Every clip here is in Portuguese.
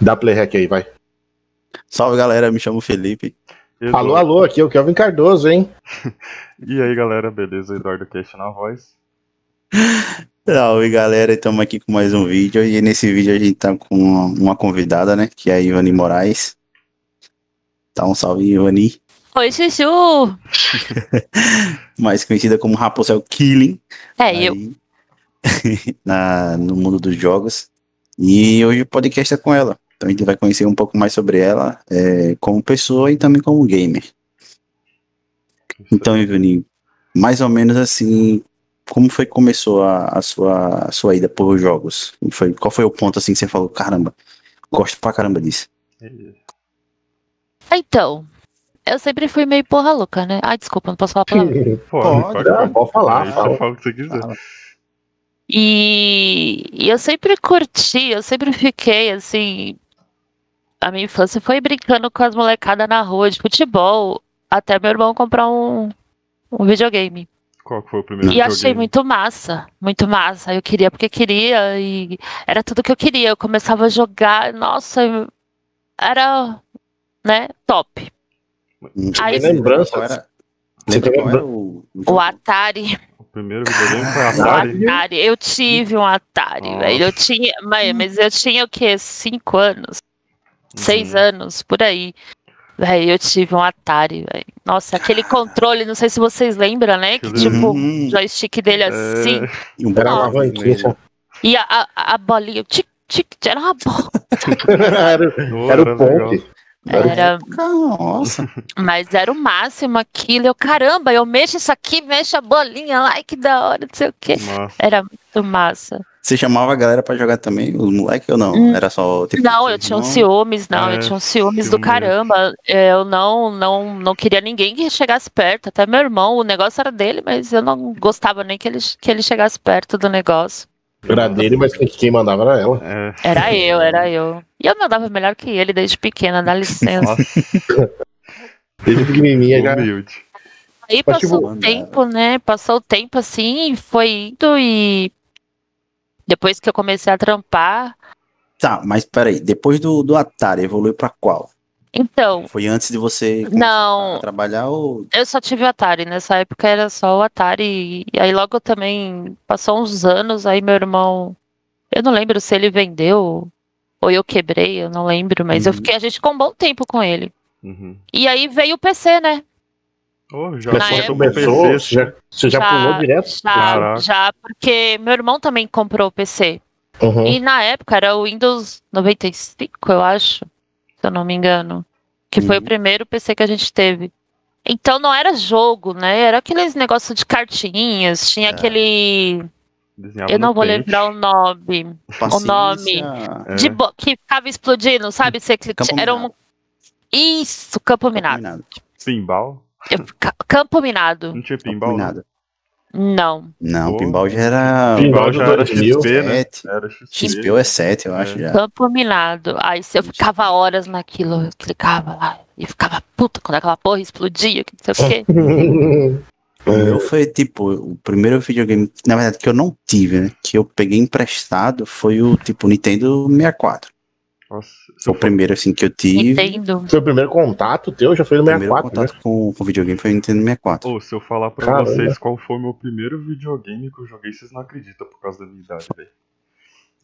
Dá play hack aí, vai. Salve galera, me chamo Felipe. Eduardo. Alô, alô, aqui é o Kelvin Cardoso, hein? e aí galera, beleza? Eduardo Cash na voz. Salve galera, estamos aqui com mais um vídeo e nesse vídeo a gente tá com uma, convidada, né? Que é a Ivani Moraes. Tá um salve, Ivani. Oi, Chuchu! Mais conhecida como Rapunzel Killing. É, aí, eu. na, no mundo dos jogos. E hoje o podcast é com ela. Então a gente vai conhecer um pouco mais sobre ela é, como pessoa e também como gamer. Então, Ivani, mais ou menos assim, como foi que começou a, a, sua, a sua ida por jogos? Foi, qual foi o ponto assim que você falou, caramba, gosto pra caramba disso? Então, eu sempre fui meio porra louca, né? Ai, desculpa, não posso falar palavrão. pode, pode, pode, pode falar. Fala. fala o que você quiser. Fala. E, e, eu sempre curti, eu sempre fiquei assim. A minha infância foi brincando com as molecadas na rua de futebol, até meu irmão comprar um, um videogame. Qual foi o primeiro E videogame? achei muito massa, muito massa. Eu queria porque queria e era tudo que eu queria. Eu começava a jogar, nossa, era, né, top. Aí, lembrança, era, lembra o, o Atari. O primeiro videogame foi Atari? Atari. Eu tive um Atari, velho. Eu tinha, mas, mas eu tinha o quê? Cinco anos? Seis uhum. anos, por aí. Véi, eu tive um Atari, véio. Nossa, aquele controle, não sei se vocês lembram, né? Que tipo, o joystick dele assim. E um uma E a, a, a bolinha, tic, tic, era uma bola. era, era o ponte. Era. Nossa. Mas era o máximo aquilo. Eu, caramba, eu mexo isso aqui, mexo a bolinha lá, que da hora, não sei o quê. Nossa. Era muito massa. Você chamava a galera pra jogar também, os moleques ou não? Hum. Era só tipo, Não, eu tinha um ciúmes, não, é, eu tinha um ciúmes do caramba. Eu não, não, não queria ninguém que chegasse perto, até meu irmão, o negócio era dele, mas eu não gostava nem que ele, que ele chegasse perto do negócio. Era dele, mas quem mandava era ela. É. Era eu, era eu. E eu mandava melhor que ele desde pequena, dá licença. desde pequenininha já. Aí passou o tempo, né? Passou o tempo assim, foi indo e depois que eu comecei a trampar. Tá, mas peraí, depois do, do Atari, evoluiu pra qual? Então. Foi antes de você não, trabalhar ou. Eu só tive o Atari. Nessa época era só o Atari. E aí logo também passou uns anos, aí meu irmão. Eu não lembro se ele vendeu ou eu quebrei, eu não lembro, mas uhum. eu fiquei, a gente ficou um bom tempo com ele. Uhum. E aí veio o PC, né? Oh, já Na época, começou, PC, já, você já, já, pulou direto? Já, já, porque meu irmão também comprou o PC. Uhum. E na época era o Windows 95, eu acho se eu não me engano. Que foi o uhum. primeiro PC que a gente teve. Então não era jogo, né? Era aqueles negócios de cartinhas, tinha é. aquele. Desenhava eu não vou pente. lembrar o nome. Paciência. O nome. É. De bo... Que ficava explodindo, sabe? Você... Era um. Isso, campo, campo minado. minado. Pinball? Campo minado. Não tinha pinball? Campo não. Não, pinball já era. Pinball já era XP, né? Era XP. XP ou é 7, eu acho. É. Já. Campo minado. Aí eu ficava horas naquilo, eu clicava lá e ficava puta quando aquela porra explodia, que não sei o quê. O meu foi tipo, o primeiro videogame, na verdade, que eu não tive, né? Que eu peguei emprestado foi o tipo Nintendo 64. Nossa, foi o primeiro assim que eu tive. Nintendo. Foi o primeiro contato teu, já foi no 64. O primeiro contato né? com, o videogame foi no Nintendo 64. Oh, se eu falar pra Caramba. vocês qual foi o meu primeiro videogame que eu joguei, vocês não acreditam por causa da minha idade, velho.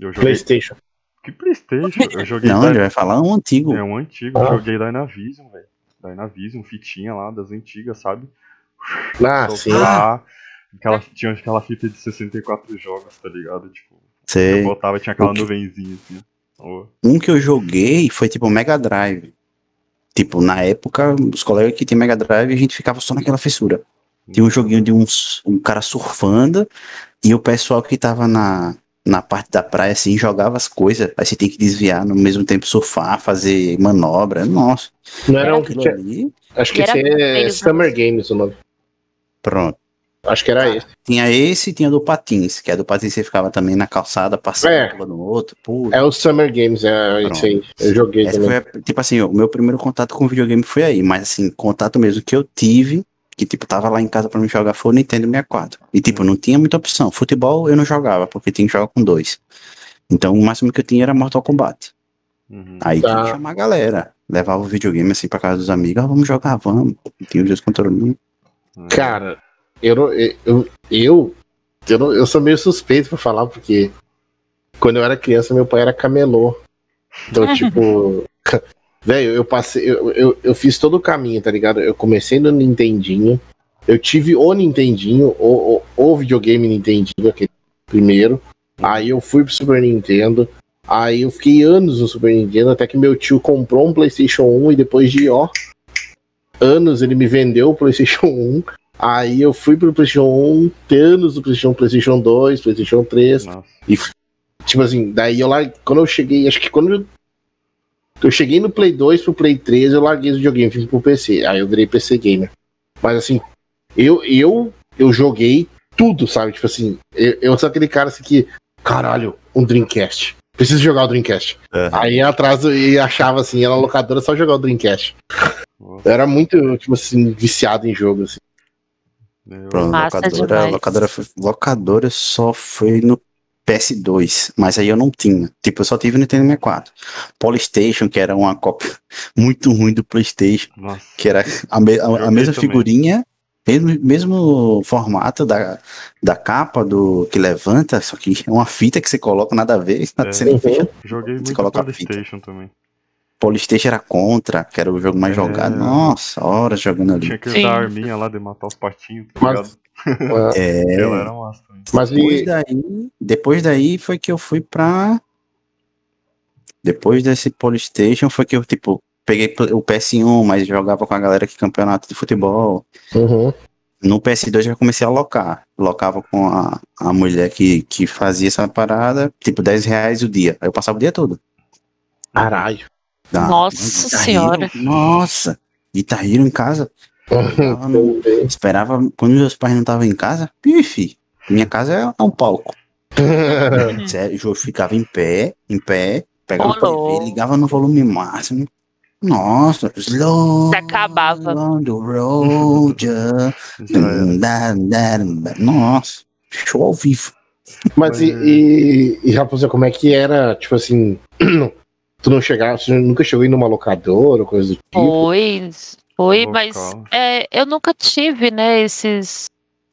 Joguei... Playstation. Que Playstation? Eu joguei. não, ele vai falar um antigo. É um antigo, ah. eu joguei Dynavision, velho. Dynavision, fitinha lá das antigas, sabe? Ah, sim. Lá, aquela, tinha aquela fita de 64 jogos, tá ligado? Tipo, Sei. eu botava, tinha aquela nuvenzinha assim. Um que eu joguei foi tipo Mega Drive. Tipo, na época, os colegas que tinham Mega Drive, a gente ficava só naquela fissura. Tinha um joguinho de uns, um cara surfando e o pessoal que tava na, na parte da praia, assim, jogava as coisas. Aí você tem que desviar, no mesmo tempo surfar, fazer manobra. Nossa. Não era um que tinha... ali. Acho que esse é Summer Games o nome. Pronto. Acho que era ah, esse. Tinha esse e tinha do Patins, que é do Patins você ficava também na calçada, passando é. no outro. É o Summer Games, é isso aí. Eu joguei Essa também. Foi, tipo assim, o meu primeiro contato com videogame foi aí, mas assim, contato mesmo que eu tive, que tipo, tava lá em casa pra me jogar foi o Nintendo 64. E tipo, não tinha muita opção. Futebol eu não jogava, porque tinha que jogar com dois. Então o máximo que eu tinha era Mortal Kombat. Uhum. Aí tá. tinha que chamar a galera. Levava o videogame assim pra casa dos amigos, ah, vamos jogar, vamos. Tinha os dois controlinhos. Uhum. Cara, eu, eu, eu, eu, eu, eu sou meio suspeito pra falar, porque quando eu era criança, meu pai era camelô. Então, tipo, velho, eu passei, eu, eu, eu fiz todo o caminho, tá ligado? Eu comecei no Nintendinho, eu tive o Nintendinho, o, o, o videogame Nintendinho, aquele primeiro. Aí eu fui pro Super Nintendo. Aí eu fiquei anos no Super Nintendo, até que meu tio comprou um PlayStation 1 e depois de, ó, anos ele me vendeu o PlayStation 1. Aí eu fui pro PlayStation 1, ter anos do PlayStation, PlayStation 2, PlayStation 3. Nossa. E, tipo assim, daí eu lá, quando eu cheguei, acho que quando eu, eu cheguei no Play 2 pro Play 3, eu larguei o videogame, fui pro PC. Aí eu virei PC Gamer. Mas assim, eu, eu, eu joguei tudo, sabe? Tipo assim, eu, eu sou aquele cara assim que, caralho, um Dreamcast. Preciso jogar o Dreamcast. Uhum. Aí atrás e achava assim, era locadora só jogar o Dreamcast. Eu era muito, tipo assim, viciado em jogo, assim. Pronto, locadora, locadora, locadora só foi no PS2, mas aí eu não tinha. Tipo, eu só tive no Nintendo 64. Polystation, que era uma cópia muito ruim do PlayStation, Nossa. que era a, me, a, a mesma figurinha, mesmo, mesmo formato da, da capa do que levanta, só que é uma fita que você coloca nada a ver. É, você fecha, joguei muito coloca Polystation também. Polystation era contra, que era o jogo mais é... jogado. Nossa, horas jogando ali. Tinha que usar a arminha lá de matar os patinhos, tá Mas... é... Ela era massa. Mas depois, e... daí, depois daí foi que eu fui pra. Depois desse Polystation foi que eu, tipo, peguei o PS1, mas jogava com a galera que campeonato de futebol. Uhum. No PS2 já comecei a locar. Locava com a, a mulher que, que fazia essa parada, tipo 10 reais o dia. Aí eu passava o dia todo. Caralho. Da, nossa senhora. Nossa. Guitarreiro em casa. no, esperava quando meus pais não estavam em casa. Pife. Minha casa é um palco. Sério, eu ficava em pé, em pé, pegava o TV, ligava no volume máximo, nossa, slow. Se acabava. road, Nossa, show ao vivo. Mas e, e, e Raposa, como é que era? Tipo assim, tu não chegava, você nunca chegou em numa locadora ou coisa do tipo? Foi, foi, mas é, eu nunca tive, né, esses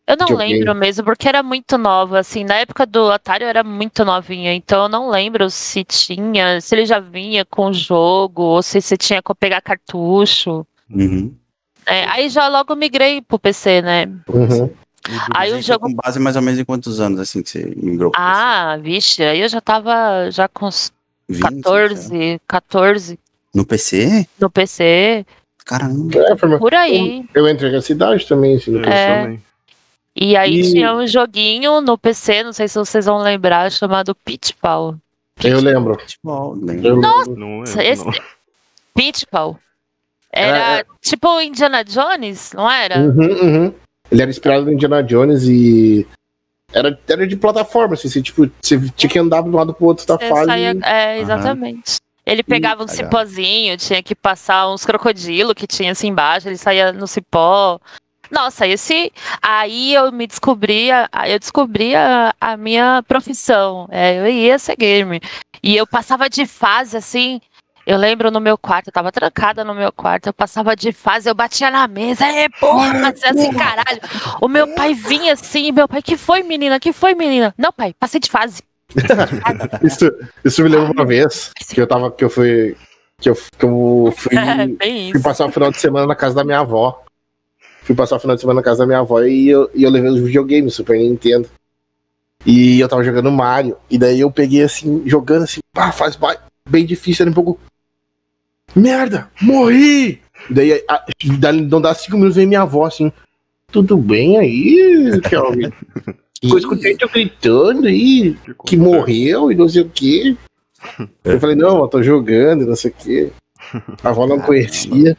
eu não lembro mesmo, porque era muito nova, assim, na época do Atari eu era muito novinha, então eu não lembro se tinha, se ele já vinha com o jogo, ou se você tinha que pegar cartucho. Uhum. É, aí já logo migrei pro PC, né? Uhum. Aí o jogo. Com base mais ou menos em quantos anos, assim, que você migrou pro Ah, PC? vixe, aí eu já tava já com 20, 14, 14. No PC? No PC. Caramba. É, por aí. Eu, eu entrei na cidade também, assim, no é. também. E aí e... tinha um joguinho no PC, não sei se vocês vão lembrar, chamado Pitfall. Eu lembro. Pitfall, lembro. Nossa, não esse... Pitfall. Era é, tipo Indiana Jones, não era? Uhum, uhum. Ele era inspirado no Indiana Jones e era, era de plataforma, assim, você, tipo, você tinha que andar de um lado pro outro da fase. Saía, é, exatamente. Uhum. Ele pegava um cipózinho, tinha que passar uns crocodilos que tinha assim embaixo, ele saía no cipó. Nossa, esse aí eu me descobri, eu descobri a, a minha profissão. É, eu ia ser gamer. E eu passava de fase assim. Eu lembro no meu quarto, eu tava trancada no meu quarto, eu passava de fase, eu batia na mesa, é porra, assim, caralho. O meu pai vinha assim, meu pai, que foi, menina? Que foi, menina? Não, pai, passei de fase. isso, isso me lembra uma vez que eu tava, que eu fui, que eu, que eu fui, é, fui passar o final de semana na casa da minha avó fui passar o final de semana na casa da minha avó e eu, e eu levei os videogames, Super Nintendo. E eu tava jogando Mario. E daí eu peguei assim, jogando assim, pá, faz bem difícil, era um pouco. Merda! Morri! Daí a, não dá cinco minutos vem minha avó assim. Tudo bem aí, Kelvin? Eu escutei tu gritando aí, que, que morreu e não sei o que. Eu falei, não, eu tô jogando, não sei o que. A avó não conhecia.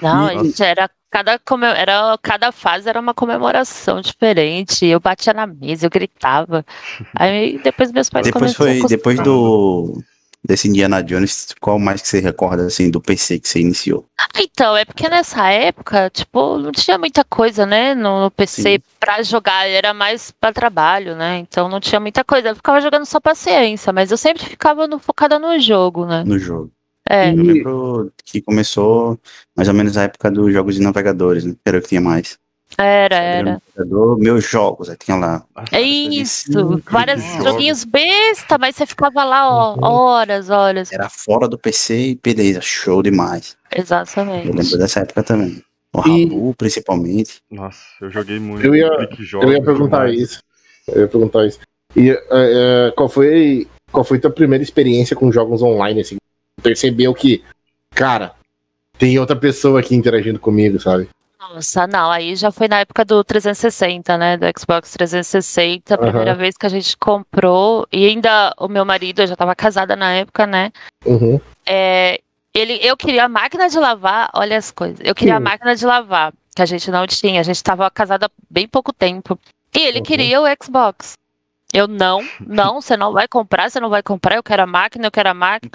Não, a gente era cada, era, cada fase era uma comemoração diferente. Eu batia na mesa, eu gritava. Aí depois meus pais Depois foi depois do desse Indiana Jones, qual mais que você recorda, assim, do PC que você iniciou? Então, é porque nessa época, tipo, não tinha muita coisa, né, no PC Sim. pra jogar, era mais pra trabalho, né, então não tinha muita coisa, eu ficava jogando só paciência, mas eu sempre ficava no, focada no jogo, né. No jogo. É. Eu lembro que começou mais ou menos a época dos jogos de navegadores, né, era o que tinha mais. Era, era. Meus jogos, aí tinha lá. É isso, vários joguinhos besta, mas você ficava lá ó, uhum. horas, horas. Era fora do PC e beleza, show demais. Exatamente. Eu lembro dessa época também. O Rabu, e... principalmente. Nossa, eu joguei muito. Eu ia, eu ia perguntar demais. isso. Eu ia perguntar isso. E uh, uh, qual foi qual foi tua primeira experiência com jogos online, assim? Percebeu que, cara, tem outra pessoa aqui interagindo comigo, sabe? Nossa, não, aí já foi na época do 360, né? Do Xbox 360, a primeira uhum. vez que a gente comprou. E ainda o meu marido, eu já estava casada na época, né? Uhum. É, ele, eu queria a máquina de lavar, olha as coisas. Eu queria a máquina de lavar, que a gente não tinha. A gente estava casada bem pouco tempo. E ele uhum. queria o Xbox. Eu não, não, você não vai comprar, você não vai comprar, eu quero a máquina, eu quero a máquina.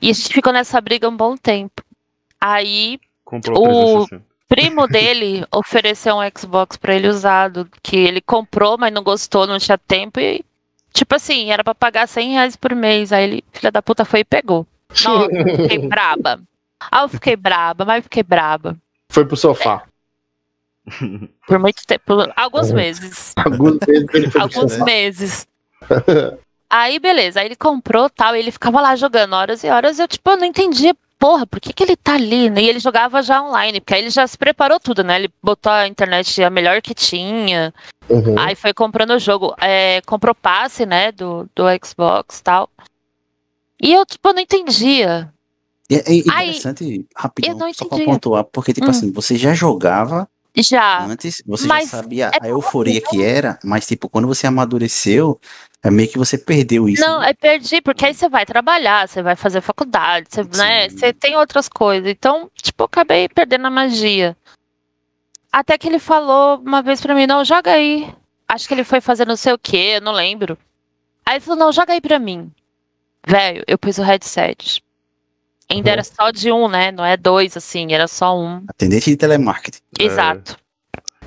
E a gente ficou nessa briga um bom tempo. Aí. Comprou o 360 primo dele ofereceu um Xbox para ele usado, que ele comprou, mas não gostou, não tinha tempo e, tipo assim, era para pagar 100 reais por mês. Aí ele, filha da puta, foi e pegou. Nossa, eu fiquei braba. Ah, eu fiquei braba, mas fiquei braba. Foi pro sofá. Por muito tempo, alguns meses. Alguns meses. alguns meses. Aí, beleza, aí ele comprou tal, e ele ficava lá jogando horas e horas, e eu, tipo, eu não entendia porra, por que, que ele tá ali? E ele jogava já online, porque aí ele já se preparou tudo, né? Ele botou a internet a melhor que tinha. Uhum. Aí foi comprando o jogo. É, comprou passe, né, do, do Xbox e tal. E eu, tipo, não entendia. É, é interessante, aí, rapidão, só pra pontuar, porque, tipo hum. assim, você já jogava já. Antes, você já sabia é a euforia que era, mas, tipo, quando você amadureceu, é meio que você perdeu isso. Não, né? é perdi, porque aí você vai trabalhar, você vai fazer faculdade, você, né, você tem outras coisas. Então, tipo, eu acabei perdendo a magia. Até que ele falou uma vez pra mim, não, joga aí. Acho que ele foi fazer não sei o que, não lembro. Aí ele falou, não, joga aí pra mim. Velho, eu pus o headset. Ainda uhum. era só de um, né? Não é dois, assim, era só um. Atendente de telemarketing. Exato.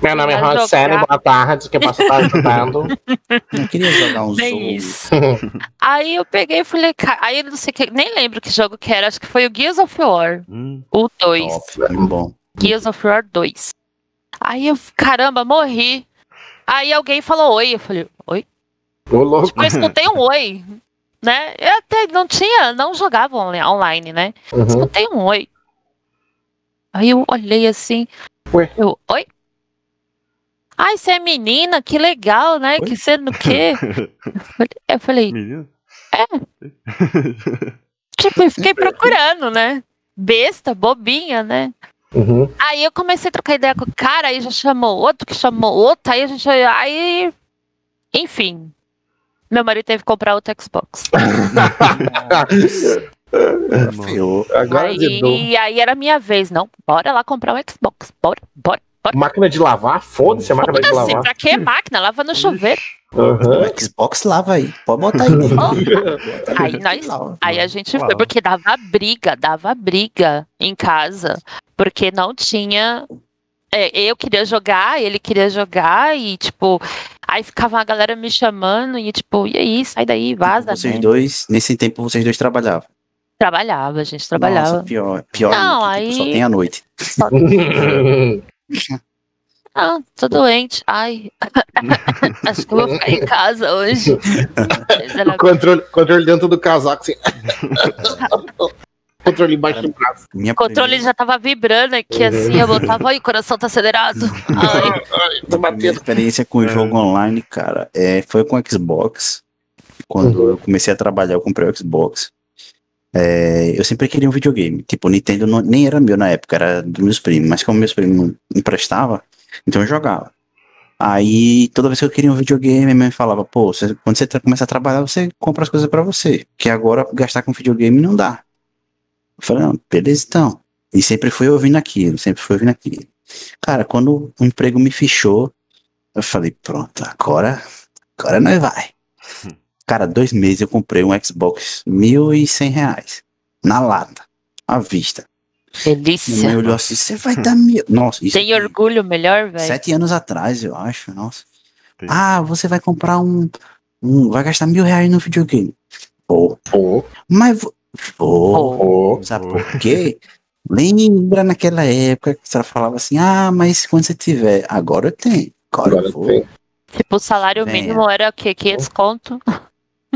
Meu nome é Rosane, boa tarde, que eu posso estar ajudando. Eu queria jogar um jogo. Isso. aí eu peguei e falei, aí eu não sei que, nem lembro que jogo que era, acho que foi o Gears of War, hum, o 2. bom. Gears of War 2. Aí eu, caramba, morri. Aí alguém falou oi, eu falei, oi? Ô, louco. Tipo, eu escutei um oi, né? Eu até não tinha, não jogava online, né? Uhum. Escutei um oi. Aí eu olhei assim, Ué? eu, oi? Ai, você é menina, que legal, né? Oi? Que você no quê? Eu falei. Menina? É. tipo, eu fiquei procurando, né? Besta, bobinha, né? Uhum. Aí eu comecei a trocar ideia com o cara, aí já chamou outro, que chamou outro, aí a gente. Aí. Enfim. Meu marido teve que comprar outro Xbox. Agora aí, aí era minha vez, não. Bora lá comprar um Xbox. Bora, bora. Máquina de lavar? Foda-se a máquina Foda de lavar. Pra que máquina? Lava no chuveiro. Uhum. O Xbox lava aí. Pode botar aí. Oh. aí, nós, aí a gente foi, porque dava briga, dava briga em casa. Porque não tinha. É, eu queria jogar, ele queria jogar, e tipo, aí ficava a galera me chamando, e tipo, e aí, sai daí, vaza. Vocês né? dois, nesse tempo, vocês dois trabalhavam. Trabalhava, a gente trabalhava. Nossa, pior, pior não, aí... Tipo, só tem a noite. Só... Ah, tô doente. Ai. Acho que eu vou ficar em casa hoje. o controle, controle dentro do casaco, assim. Controle embaixo do braço. O controle já tava vibrando aqui, assim. Eu botava, ai, o coração tá acelerado. Ai. ai tô batendo. Minha experiência com o jogo online, cara, é, foi com o Xbox. Quando uhum. eu comecei a trabalhar, eu comprei o Xbox. É, eu sempre queria um videogame. Tipo, o Nintendo não, nem era meu na época, era dos meus primos. Mas como meus primos emprestavam, então eu jogava. Aí, toda vez que eu queria um videogame, minha mãe falava, pô, você, quando você começa a trabalhar, você compra as coisas para você. Que agora gastar com videogame não dá. Eu falei, não, beleza então. E sempre fui ouvindo aquilo, sempre fui ouvindo aquilo. Cara, quando o emprego me fechou, eu falei, pronto, agora, agora nós vai. Cara, dois meses eu comprei um Xbox mil e cem reais. Na lata. À vista. Delícia. Minha mãe olhou assim, você vai dar mil. Nossa, isso. Tem orgulho melhor, velho? Sete anos atrás, eu acho. Nossa. Tem. Ah, você vai comprar um, um. Vai gastar mil reais no videogame. Pô. Pô. Mas. Pô. Pô. Sabe por quê? Lembra naquela época que você falava assim, ah, mas quando você tiver, agora eu tenho. Agora, agora eu vou. Tipo, o salário Venha. mínimo era o quê? 500 conto?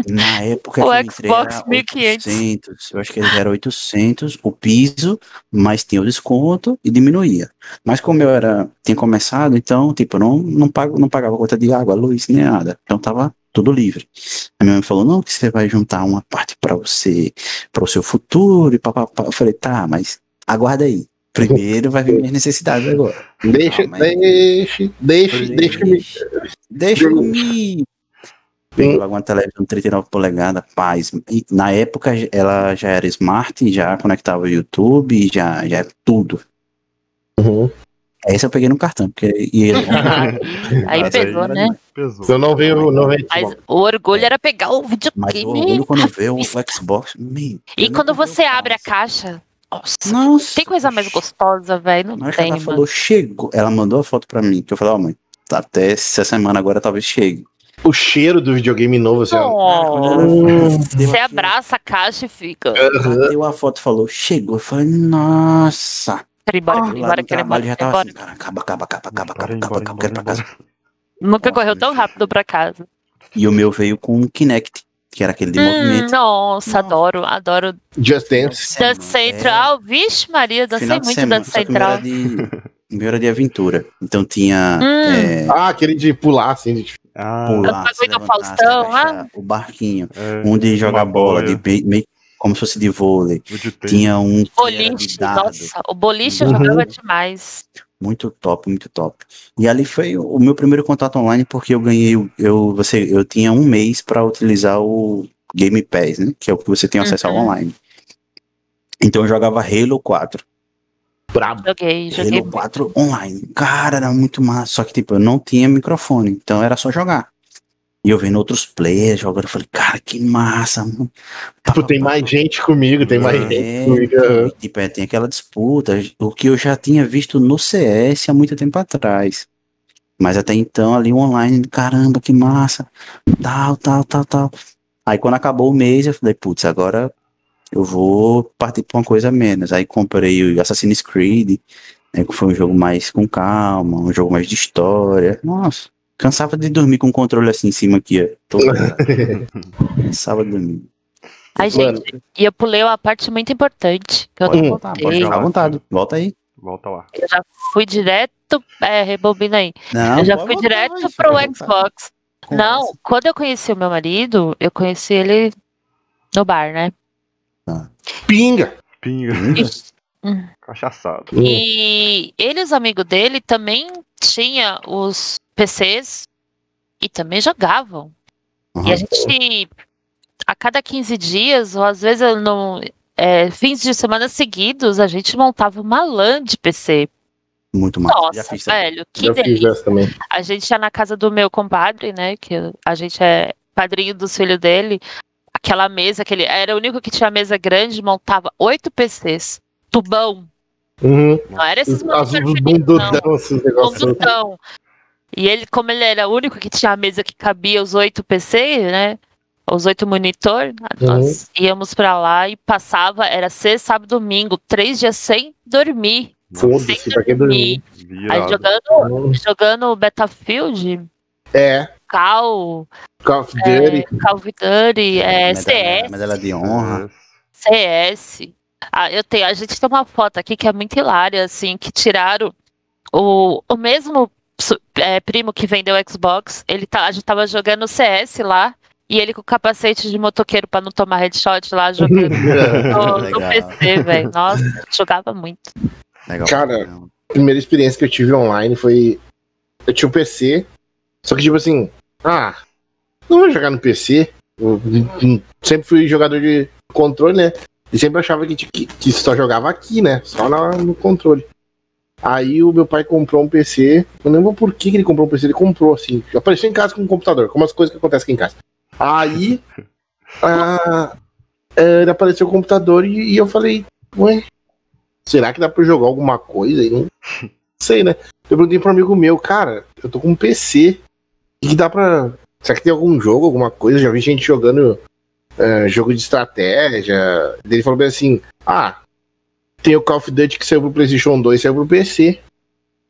Na época o que Xbox 1500. 800, eu acho que ele era 800, o piso, mas tinha o desconto e diminuía. Mas como eu era, tinha começado, então, tipo, não, não, pago, não pagava conta de água, luz, nem nada. Então tava tudo livre. A minha mãe falou, não, que você vai juntar uma parte para você, para o seu futuro e papapá. Eu falei, tá, mas aguarda aí. Primeiro vai vir minhas necessidades agora. Deixa, ah, mas... deixa, deixa, deixa, me. Deixa me. Peguei logo uma televisão 39 polegadas, paz. E, na época ela já era smart, já conectava o YouTube, já, já era tudo. Uhum. Essa eu peguei no cartão, porque e ele... aí pesou, né? Pesou. Eu não veio, não veio. Mas o orgulho era pegar o videogame. Mas o orgulho quando veio o Xbox. E quando você abre a caixa, nossa, Nossa, tem coisa mais gostosa, velho. Não tem, ela falou, chegou. Ela mandou a foto pra mim, que eu falei, ó, oh, mãe, até essa semana agora talvez chegue. O cheiro do videogame novo, assim, oh, Você abraça a caixa e fica. Uhum. Deu a foto falou, chegou. Eu falei, nossa. Quero ir embora, quero ir embora, quero ir embora. Já tava assim, cara, acaba, acaba, acaba, acaba, acaba, acaba, acaba, quero pra casa. Nunca correu tão rápido pra casa. E o meu veio com um Kinect que era aquele de hum, movimento. Nossa, adoro, adoro. Just Dance. Dance Central, é... vixe Maria, dancei muito semana, Dance Central. O meu era de aventura. Então tinha. Hum. É... Ah, aquele de pular, assim. De... Ah, pular, se levantar, Faustão, ah. O barquinho. É, um de jogar bola, de meio como se fosse de vôlei. Tinha um. Boliche, nossa, o boliche eu uhum. jogava demais. Muito top, muito top. E ali foi o meu primeiro contato online porque eu ganhei, eu, você, eu tinha um mês para utilizar o Game Pass, né? Que é o que você tem acesso uhum. ao online. Então eu jogava Halo 4. Brabo. Joguei, joguei. Halo 4 online. Cara, era muito massa. Só que, tipo, eu não tinha microfone. Então era só jogar. E eu vendo outros players jogando, eu falei, cara, que massa. Mano. Tipo, tem mais gente comigo, tem mais é, gente comigo. Tipo, é, tem aquela disputa, o que eu já tinha visto no CS há muito tempo atrás. Mas até então, ali online, caramba, que massa. Tal, tal, tal, tal. Aí quando acabou o mês, eu falei, putz, agora eu vou partir pra uma coisa menos. Aí comprei o Assassin's Creed, né, que foi um jogo mais com calma, um jogo mais de história. Nossa. Cansava de dormir com o controle assim em cima aqui, ó. Cansava de dormir. Ai, gente, e eu pulei uma parte muito importante. Que eu pode voltar, pode ficar à vontade. Volta aí. Volta lá. Eu já fui direto. É, rebobina aí. Não, eu já fui voltar, direto pro Xbox. Não, quando eu conheci o meu marido, eu conheci ele no bar, né? Pinga! Pinga. Hum. Cachaçado. E ele e os amigos dele também tinha os PCs e também jogavam. Uhum. E a gente, a cada 15 dias, ou às vezes no, é, fins de semana seguidos, a gente montava uma LAN de PC. Muito massa. Nossa, velho, que delícia. A gente ia na casa do meu compadre, né? Que a gente é padrinho dos filhos dele. Aquela mesa que ele era o único que tinha mesa grande, montava oito PCs. Tubão. Uhum. Não era esses monitores bundudão, esses negócios. Bundudão. E ele, como ele era o único que tinha a mesa que cabia os oito PC, né? Os oito monitor, uhum. nós íamos para lá e passava, era sexta, sábado, domingo, três dias sem dormir. Foda-se, pra que dormir? Aí jogando, uhum. jogando Battlefield. É. Cal. Call of Duty. É, Call of Duty, é, CS. Medalha de honra. CS. Ah, eu tenho, a gente tem uma foto aqui que é muito hilária, assim, que tiraram o, o mesmo é, primo que vendeu o Xbox, ele tá, a gente tava jogando CS lá, e ele com o capacete de motoqueiro pra não tomar headshot lá jogando no, no PC, velho. Nossa, jogava muito. Legal. Cara, a primeira experiência que eu tive online foi. Eu tinha um PC, só que tipo assim, ah, não vou jogar no PC. Eu, sempre fui jogador de controle, né? E sempre achava que, que, que só jogava aqui, né? Só na, no controle. Aí o meu pai comprou um PC. Eu não lembro por que ele comprou um PC, ele comprou assim. Apareceu em casa com um computador, como as coisas que acontecem aqui em casa. Aí ah, ele apareceu o computador e, e, eu falei, ué, será que dá pra jogar alguma coisa? aí? não sei, né? Eu perguntei pro amigo meu, cara, eu tô com um PC. Que dá pra. Será que tem algum jogo, alguma coisa? Já vi gente jogando uh, jogo de estratégia. Ele falou bem assim: ah, tem o Call of Duty que saiu pro PlayStation 2 saiu pro PC.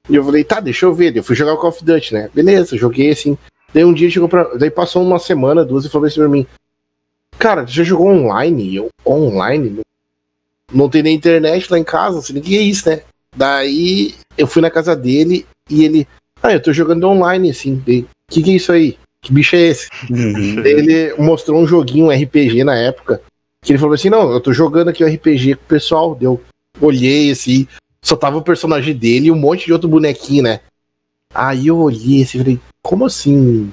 E eu falei, tá, deixa eu ver. Eu fui jogar o Call of Duty, né? Beleza, joguei assim. Daí um dia chegou pra. Daí passou uma semana, duas, e falou assim pra mim: Cara, já jogou online? Eu, online? Não tem nem internet lá em casa, assim, que é isso, né? Daí eu fui na casa dele e ele. Ah, eu tô jogando online, assim. O que, que é isso aí? Que bicho é esse? Uhum. ele mostrou um joguinho, um RPG na época. Que ele falou assim: Não, eu tô jogando aqui o um RPG com o pessoal. Deu. Olhei assim, só tava o personagem dele e um monte de outro bonequinho, né? Aí eu olhei assim, falei, como assim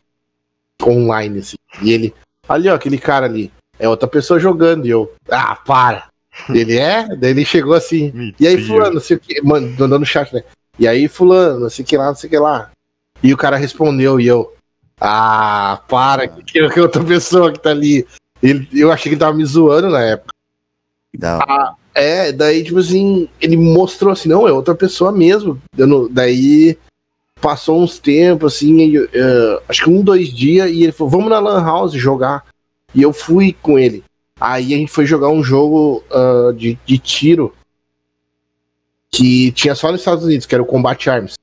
online assim? E ele, ali ó, aquele cara ali, é outra pessoa jogando. E eu, ah, para. Ele é? Daí ele chegou assim. Mentira. E aí, fulano, sei o que, mandando chat, né? E aí, fulano, não sei o que lá, não sei o que lá. E o cara respondeu, e eu, ah, para, que, que outra pessoa que tá ali. Ele, eu achei que ele tava me zoando na época. Ah, é, daí, tipo assim, ele mostrou assim, não, é outra pessoa mesmo. Dando, daí passou uns tempos, assim, uh, acho que um, dois dias, e ele falou, vamos na Lan House jogar. E eu fui com ele. Aí a gente foi jogar um jogo uh, de, de tiro que tinha só nos Estados Unidos, que era o Combat Arms.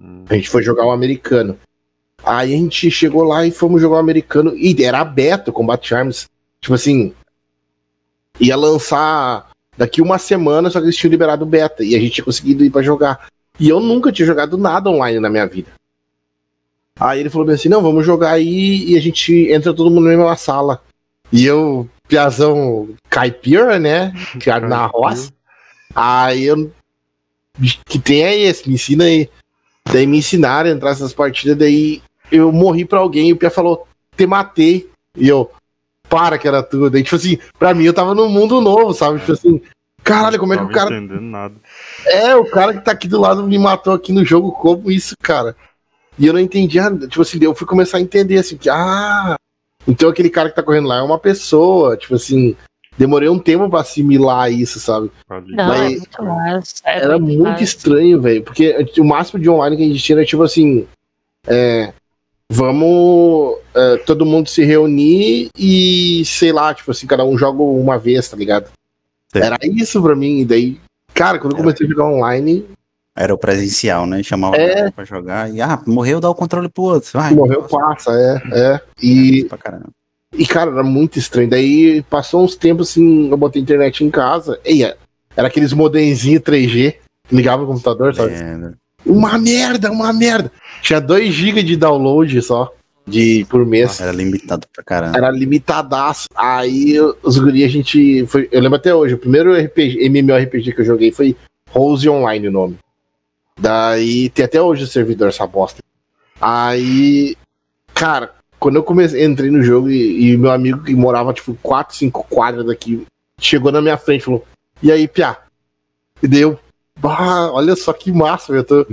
Hum. A gente foi jogar o americano. Aí a gente chegou lá e fomos jogar o americano. E era aberto o Combat Arms. Tipo assim, ia lançar daqui uma semana, só que eles tinham liberado o beta. E a gente tinha conseguido ir para jogar. E eu nunca tinha jogado nada online na minha vida. Aí ele falou assim: não, vamos jogar aí e a gente entra todo mundo na mesma sala. E eu, piazão caipira, né? Criado na roça. Aí eu. Que tem é esse, me ensina aí. Daí me ensinaram a entrar nessas partidas, daí eu morri pra alguém e o Pia falou: te matei. E eu, para que era tudo. Daí, tipo assim, pra mim eu tava num mundo novo, sabe? Tipo assim, caralho, como é que o cara. entendendo nada. É, o cara que tá aqui do lado me matou aqui no jogo, como isso, cara? E eu não entendia, tipo assim, eu fui começar a entender assim, que, ah, então aquele cara que tá correndo lá é uma pessoa, tipo assim, demorei um tempo pra assimilar isso, sabe? Não, Mas, é muito massa, é era muito, muito estranho, velho, porque o máximo de online que a gente tinha era tipo assim, é, vamos é, todo mundo se reunir e, sei lá, tipo assim, cada um joga uma vez, tá ligado? Sim. Era isso pra mim, e daí Cara, quando eu comecei a jogar online. Era o presencial, né? Chamava é. pra jogar e, ah, morreu, dá o controle pro outro. Vai, morreu, passa, é, é. E. E, cara, era muito estranho. Daí passou uns tempos assim, eu botei internet em casa. E era aqueles modemzinhos 3G, ligava o computador, sabe? É. Uma merda, uma merda. Tinha 2 GB de download só de por mês. Era limitado pra caramba. Era limitadaço. Aí os guri a gente foi, eu lembro até hoje, o primeiro RPG, MMORPG que eu joguei foi Rose Online o nome. Daí tem até hoje o servidor essa bosta. Aí, cara, quando eu comecei, entrei no jogo e, e meu amigo que morava tipo 4, 5 quadras daqui, chegou na minha frente e falou: "E aí, piá?" E deu, bah, olha só que massa, eu tô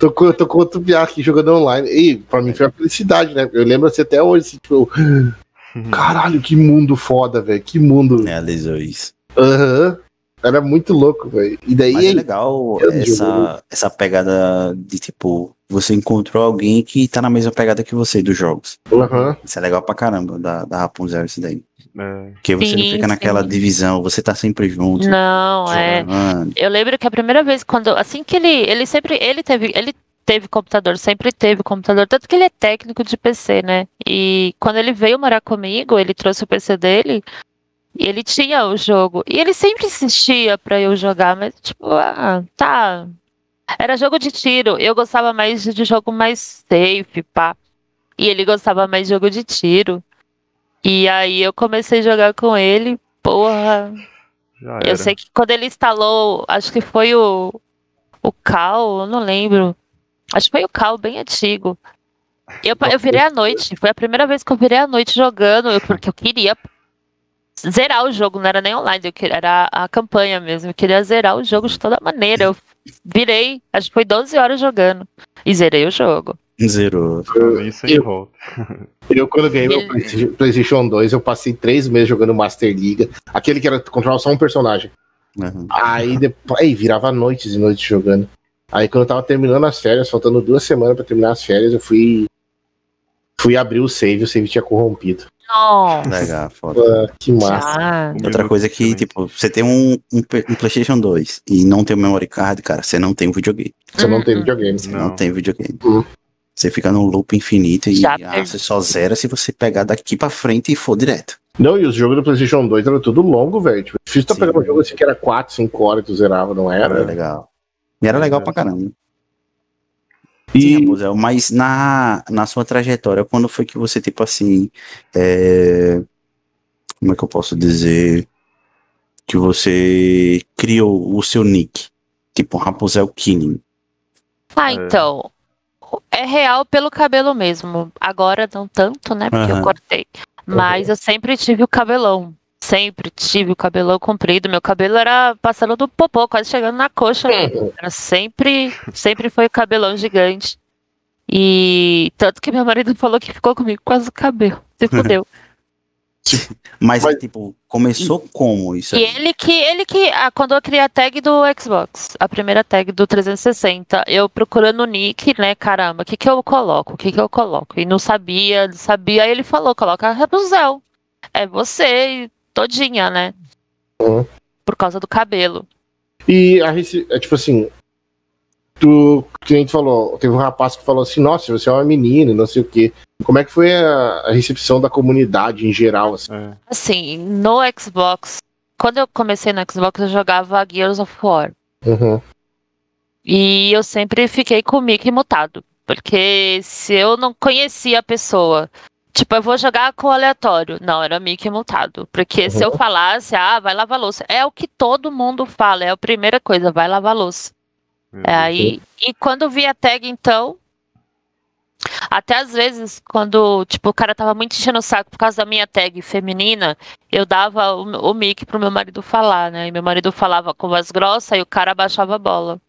Tô com, tô com outro piá aqui jogando online. E pra mim foi uma felicidade, né? Eu lembro assim até hoje, assim, tipo, caralho, que mundo foda, velho. Que mundo. Realizou isso. Aham. Uhum. Era muito louco, velho. E daí. Mas é legal essa, essa pegada de tipo, você encontrou alguém que tá na mesma pegada que você dos jogos. Uhum. Isso é legal pra caramba, da, da Rapunzel, isso daí. É. Porque você sim, não fica naquela sim. divisão, você tá sempre junto. Não, é. Eu lembro que a primeira vez, quando. Assim que ele. Ele sempre. Ele teve. Ele teve computador, sempre teve computador, tanto que ele é técnico de PC, né? E quando ele veio morar comigo, ele trouxe o PC dele ele tinha o jogo. E ele sempre insistia pra eu jogar, mas tipo, ah, tá. Era jogo de tiro. Eu gostava mais de jogo mais safe, pá. E ele gostava mais de jogo de tiro. E aí eu comecei a jogar com ele, porra. Eu sei que quando ele instalou, acho que foi o, o Cal, eu não lembro. Acho que foi o Cal bem antigo. Eu, eu virei à noite. Foi a primeira vez que eu virei à noite jogando, porque eu queria zerar o jogo, não era nem online, eu queria, era a campanha mesmo. Eu queria zerar o jogo de toda maneira. Eu virei, acho que foi 12 horas jogando. E zerei o jogo. Zerou. Eu, eu, eu, quando ganhei meu PlayStation, PlayStation 2, eu passei três meses jogando Master League. Aquele que era controlar só um personagem. Uhum. Aí depois. Aí virava noites e noites jogando. Aí quando eu tava terminando as férias, faltando duas semanas pra terminar as férias, eu fui. Fui abrir o save, o save tinha corrompido. Nossa. Legal, foda. que massa. Ah. Outra coisa que, tipo, você tem um, um, um, PlayStation 2 e não tem o memory card, cara, você não tem um videogame. Você não tem videogame. Você não, não tem videogame. Uhum. Você fica num loop infinito e ah, você só zera se você pegar daqui pra frente e for direto. Não, e os jogos do PlayStation 2 eram tudo longo, velho. Tipo, difícil tu pegar um jogo assim que era 4, 5 horas que tu zerava, não era? Era legal. E era legal pra caramba. E... Sim, Raposel, mas na, na sua trajetória, quando foi que você, tipo assim, é... como é que eu posso dizer, que você criou o seu nick, tipo Raposel Killing? Ah, é. então, é real pelo cabelo mesmo, agora não tanto, né, porque uhum. eu cortei, mas uhum. eu sempre tive o cabelão, sempre tive o cabelão comprido. Meu cabelo era passando do popô, quase chegando na coxa. Era sempre, sempre foi o cabelão gigante. E tanto que meu marido falou que ficou comigo quase o cabelo. Se fudeu. Mas, Mas, tipo, começou como isso? E ele que, ele que, ah, quando eu criei a tag do Xbox, a primeira tag do 360, eu procurando o nick, né, caramba, o que que eu coloco, o que que eu coloco? E não sabia, não sabia, aí ele falou, coloca Rapunzel, é você, todinha, né? Uhum. Por causa do cabelo. E a é, tipo assim, tu, que a gente falou, teve um rapaz que falou assim, nossa, você é uma menina, não sei o quê. Como é que foi a, a recepção da comunidade em geral? Assim? É. assim, no Xbox, quando eu comecei no Xbox, eu jogava Gears of War. Uhum. E eu sempre fiquei com o Mickey mutado. Porque se eu não conhecia a pessoa, Tipo, eu vou jogar com aleatório. Não, era Mickey multado. Porque uhum. se eu uhum. falasse, ah, vai lavar louça. É o que todo mundo fala, é a primeira coisa, vai lavar louça. Uhum. É aí, e quando vi a tag, então. Até às vezes, quando, tipo, o cara tava muito enchendo o saco por causa da minha tag feminina, eu dava o, o mic pro meu marido falar, né? E meu marido falava com voz grossa e o cara abaixava a bola.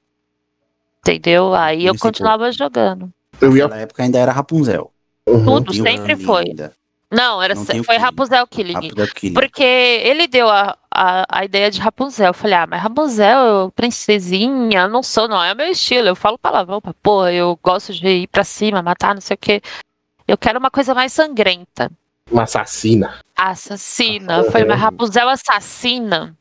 Entendeu? Aí eu continuava jogando. Eu ia... Naquela época ainda era Rapunzel. Uhum. Tudo sempre foi. Ainda. Não, era, não foi Rapunzel Killing. Rapunzel Killing. Porque ele deu a, a, a, ideia de Rapunzel. Eu falei, ah, mas Rapunzel, princesinha, não sou, não é o meu estilo. Eu falo palavrão pra porra, eu gosto de ir pra cima, matar, não sei o quê. Eu quero uma coisa mais sangrenta. Uma assassina. Assassina. Foi uma Rapunzel assassina.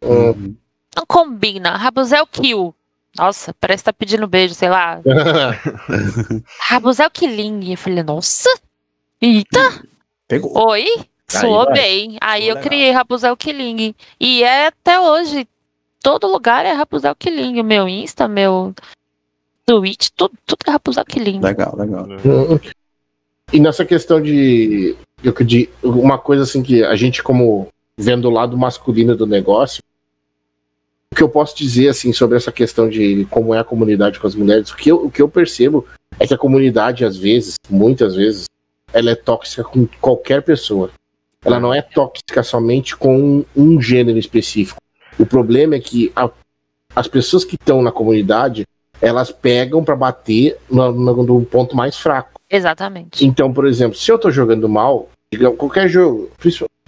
Uhum. Não combina. Rapunzel Kill. Nossa, parece que tá pedindo beijo, sei lá. Rapunzel Killing. Eu falei, nossa. Eita. Pegou. Oi? Soou bem. Aí eu legal. criei Rapunzel Killing. E é até hoje. Todo lugar é Rapunzel Killing. Meu Insta, meu Twitch, tudo, tudo é Rapunzel Killing. Legal, legal. E nessa questão de, de. Uma coisa assim que a gente, como vendo o lado masculino do negócio, o que eu posso dizer assim sobre essa questão de como é a comunidade com as mulheres, o que eu, o que eu percebo é que a comunidade, às vezes, muitas vezes, ela é tóxica com qualquer pessoa. Ela não é tóxica somente com um gênero específico. O problema é que a, as pessoas que estão na comunidade, elas pegam para bater no, no, no, ponto mais fraco. Exatamente. Então, por exemplo, se eu tô jogando mal, digamos, qualquer jogo,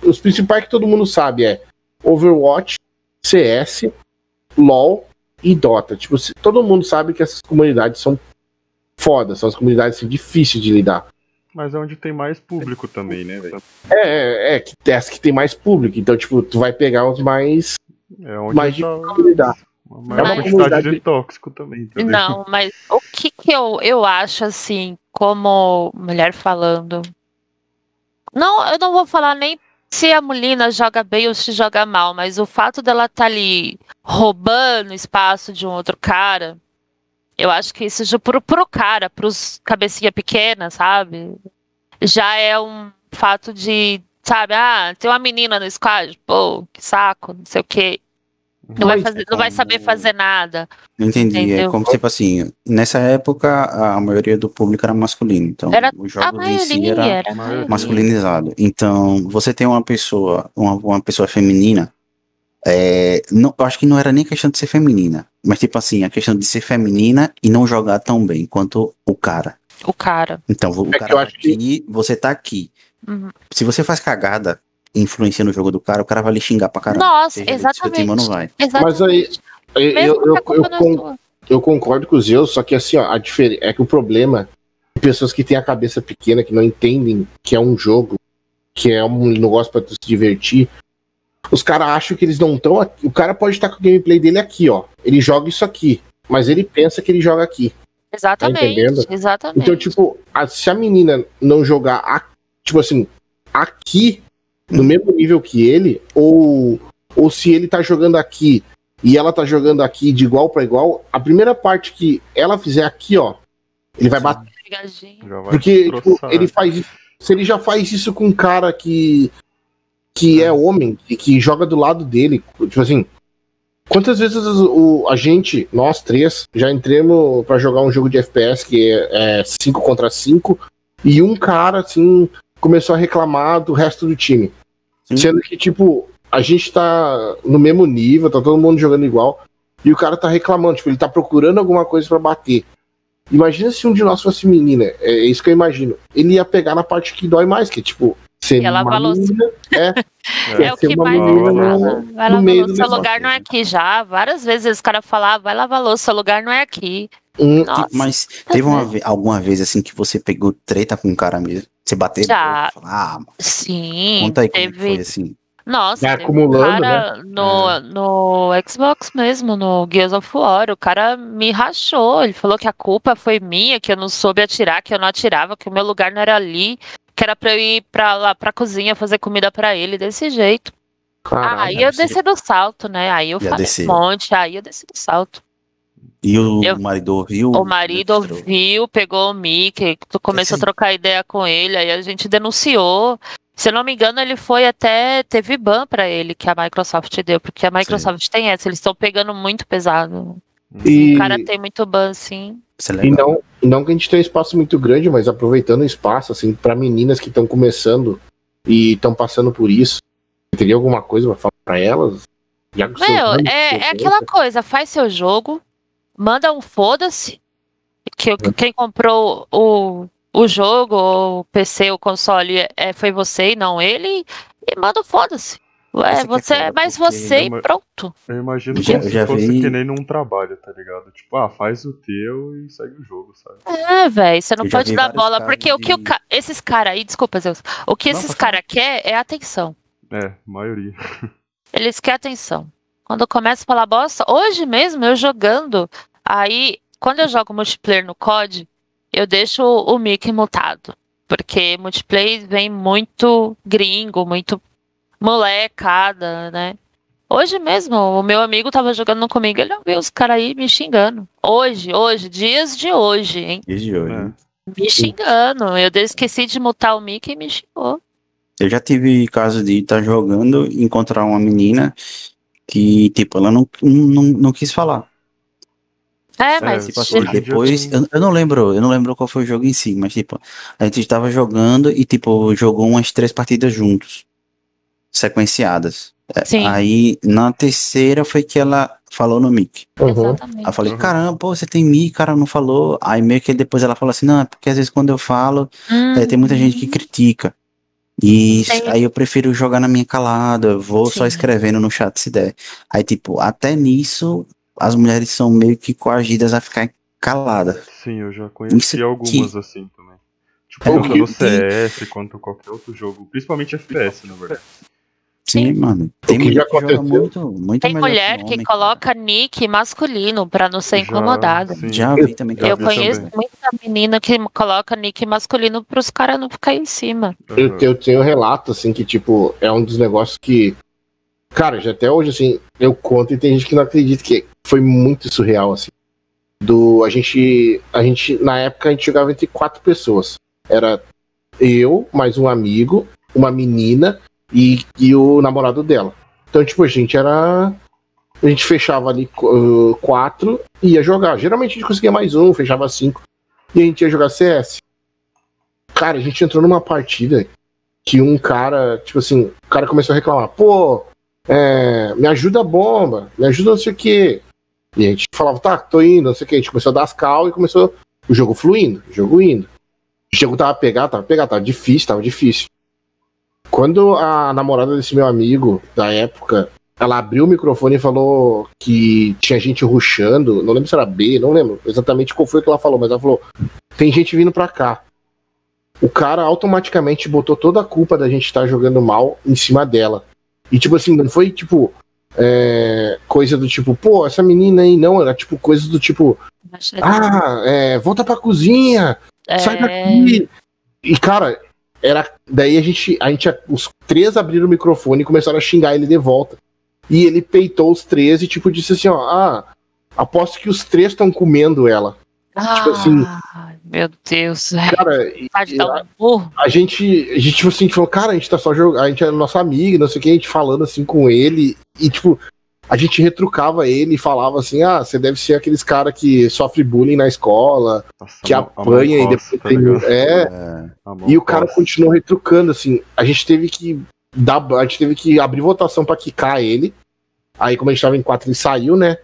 os principais que todo mundo sabe é Overwatch, CS, LoL e Dota. Tipo, todo mundo sabe que essas comunidades são fodas, são as comunidades assim, difíceis de lidar. Mas é onde tem mais público também, né, velho? É, é, é, que, é as que tem mais público. Então, tipo, tu vai pegar os mais. É onde mais tá... difícil de lidar. Uma é uma mas... comunidade de tóxico também. Entendeu? Não, mas o que, que eu, eu acho, assim, como mulher falando. Não, eu não vou falar nem se a mulina joga bem ou se joga mal, mas o fato dela estar tá ali roubando espaço de um outro cara, eu acho que isso já pro, pro cara, pros cabecinha pequena, sabe? Já é um fato de, sabe, ah, tem uma menina no squad, pô, que saco, não sei o quê. Não vai, fazer, não vai saber fazer nada. Entendi. É entendeu? É como tipo assim, nessa época a maioria do público era masculino. Então era, o jogo em si era, era masculinizado. Então, você tem uma pessoa, uma, uma pessoa feminina. É, não, eu acho que não era nem questão de ser feminina. Mas, tipo assim, a questão de ser feminina e não jogar tão bem quanto o cara. O cara. Então, o É cara que eu tá acho que- aqui, você tá aqui. Uhum. Se você faz cagada influencia no jogo do cara, o cara vai lhe xingar pra caramba. Nossa, seu time não vai. Exatamente. Mas aí, eu, eu, eu, é eu concordo com o Zeus, só que assim, ó, a diferença é que o problema de pessoas que têm a cabeça pequena, que não entendem que é um jogo, que é um negócio pra tu se divertir, os caras acham que eles não estão aqui. O cara pode estar com o gameplay dele aqui, ó. Ele joga isso aqui, mas ele pensa que ele joga aqui. Exatamente. entendendo? exatamente. Então, tipo, a- se a menina não jogar, a- tipo assim, aqui, no mesmo nível que ele, ou, ou se ele tá jogando aqui e ela tá jogando aqui de igual pra igual, a primeira parte que ela fizer aqui, ó, ele vai bater. Pegadinha. Já vai Porque, tipo, ele faz isso. Se ele já faz isso com um cara que, que é homem e que joga do lado dele, tipo assim. Quantas vezes o, a gente, nós três, já entremos pra jogar um jogo de FPS que é 5 contra 5 e um cara, assim, começou a reclamar do resto do time. Sendo que, tipo, a gente tá no mesmo nível, tá todo mundo jogando igual, e o cara tá reclamando, tipo, ele tá procurando alguma coisa pra bater. Imagina se um de nós fosse menina, é isso que eu imagino. Ele ia pegar na parte que dói mais, que tipo, ser Ia lavar uma a louça. menina, é, É o ser que uma mais menina ele no- fala. Vai lavar louça, seu lugar não é aqui já. Várias vezes os caras falam, ah, vai lavar louça, seu lugar não é aqui. Hum. Mas teve uma alguma vez assim que você pegou treta com um cara mesmo? Você bateu? Já. boca, Ah, mano, Sim, conta aí como que teve. foi assim. Nossa, um acumulando, né? cara no, no Xbox mesmo, no Gears of War, o cara me rachou. Ele falou que a culpa foi minha, que eu não soube atirar, que eu não atirava, que o meu lugar não era ali, que era pra eu ir pra lá pra cozinha fazer comida pra ele desse jeito. caralho. aí eu desci do salto, né? Aí eu falei descer. um monte, aí eu desci do salto. E o Eu- marido ouviu? O marido registrou. ouviu, pegou o Mickey, tu começou a Sim. trocar ideia com ele, aí a gente denunciou. Se eu não me engano, ele foi até. Teve ban pra ele que a Microsoft deu, porque a Microsoft tem essa, eles estão pegando muito pesado. E, O cara tem muito ban, sim. É e não, não que a gente tenha um espaço muito grande, mas aproveitando o espaço, assim, pra meninas que estão começando e estão passando por isso, teria alguma coisa pra falar pra elas? Meu, é, é aquela coisa, faz seu jogo, manda um foda-se, que, que quem comprou o, o jogo, o PC, o console, é, foi você e não ele, e manda um foda-se. É, que é você, mas porque você e pronto. Eu imagino Já- como se já fosse vi- que nem num trabalho, tá ligado? Tipo, ah, faz o teu e segue o jogo, sabe? É, velho, você não Eu já pode dar bola, porque o que o de- ca- esses caras aí, desculpa, Zeus, o que Não, esses caras quer é atenção. É, maioria. Eles querem atenção. Quando começa a falar bosta, hoje mesmo eu jogando, aí quando eu jogo multiplayer no COD, eu deixo o mic mutado, porque multiplayer vem muito gringo, muito molecada, né? Hoje mesmo, o meu amigo tava jogando comigo, ele ouviu os caras aí me xingando. Hoje, hoje, dias de hoje, hein? Desde hoje. É. né? Me xingando. Eu de- esqueci de mutar o mic e me xingou. Eu já tive caso de estar jogando e encontrar uma menina que, tipo, ela não, não, não quis falar. É, mas tipo assim, em dia depois, eu, eu não lembro, eu não lembro qual foi o jogo em si, mas tipo, a gente estava jogando e tipo, jogou umas três partidas juntos, sequenciadas. É, Sim. Aí na terceira foi que ela falou no mic. Uhum. Aí exatamente. eu falei, Uhum. caramba, pô, você tem mic, cara, não falou. Aí meio que depois ela falou assim, não, é porque às vezes quando eu falo, é, tem muita gente que critica. E Tem. aí eu prefiro jogar na minha calada, eu vou só Sim. escrevendo no chat se der. Aí, tipo, até nisso, as mulheres são meio que coagidas a ficar calada. Sim, eu já conheci Isso algumas assim também. Tipo, É, tanto o que- no CS quanto qualquer outro jogo. Principalmente FPS, na verdade. Sim, Sim. mano. Tem que mulher já que muito, muito Tem mulher que homem, coloca nick masculino pra não ser Já, incomodada. sim. Já vi também. Já Eu vi conheço também. muita menina que coloca nick masculino pros caras não ficarem em cima. Eu, eu tenho um relato, assim, que, tipo, é um dos negócios que. Cara, já até hoje, assim, eu conto e tem gente que não acredita que foi muito surreal, assim. Do. A gente. A gente. Na época a gente jogava entre quatro pessoas. Era eu, mais um amigo, uma menina e, e o namorado dela. Então, tipo, a gente era. A gente fechava ali uh, quatro e ia jogar. Geralmente a gente conseguia mais um, fechava cinco. E a gente ia jogar CS. Cara, a gente entrou numa partida que um cara, tipo assim, o cara começou a reclamar, pô, é, me ajuda a bomba, me ajuda não sei o quê. E a gente falava, tá, tô indo, não sei o quê. A gente começou a dar as cal e começou. o jogo fluindo, o jogo indo. O jogo tava pegado, tava pegado, tava difícil, tava difícil. Quando a namorada desse meu amigo da época, ela abriu o microfone e falou que tinha gente ruxando, não lembro se era B, não lembro exatamente qual foi que ela falou, mas ela falou: tem gente vindo pra cá. O cara automaticamente botou toda a culpa da gente estar jogando mal em cima dela. E tipo assim, não foi tipo é, coisa do tipo, pô, essa menina aí não, era tipo coisa do tipo, ah, é, volta pra cozinha, é... sai daqui. E cara, era daí a gente, a gente, os três abriram o microfone e começaram a xingar ele de volta. E ele peitou os três e tipo disse assim, ó, ah, aposto que os três estão comendo ela. Ah, tipo assim, meu Deus. Cara, a, a, gente, a gente, tipo assim, falou, cara, a gente tá só jogando, a gente é nossa amiga, não sei o que, a gente falando assim com ele, e tipo, a gente retrucava ele e falava assim, ah, você deve ser aqueles cara que sofre bullying na escola, Nossa, que apanha e depois tá tem. É, é e o cara continuou retrucando, assim, a gente teve que dar, a gente teve que abrir votação para quicar ele. Aí, como a gente tava em quatro, ele saiu, né?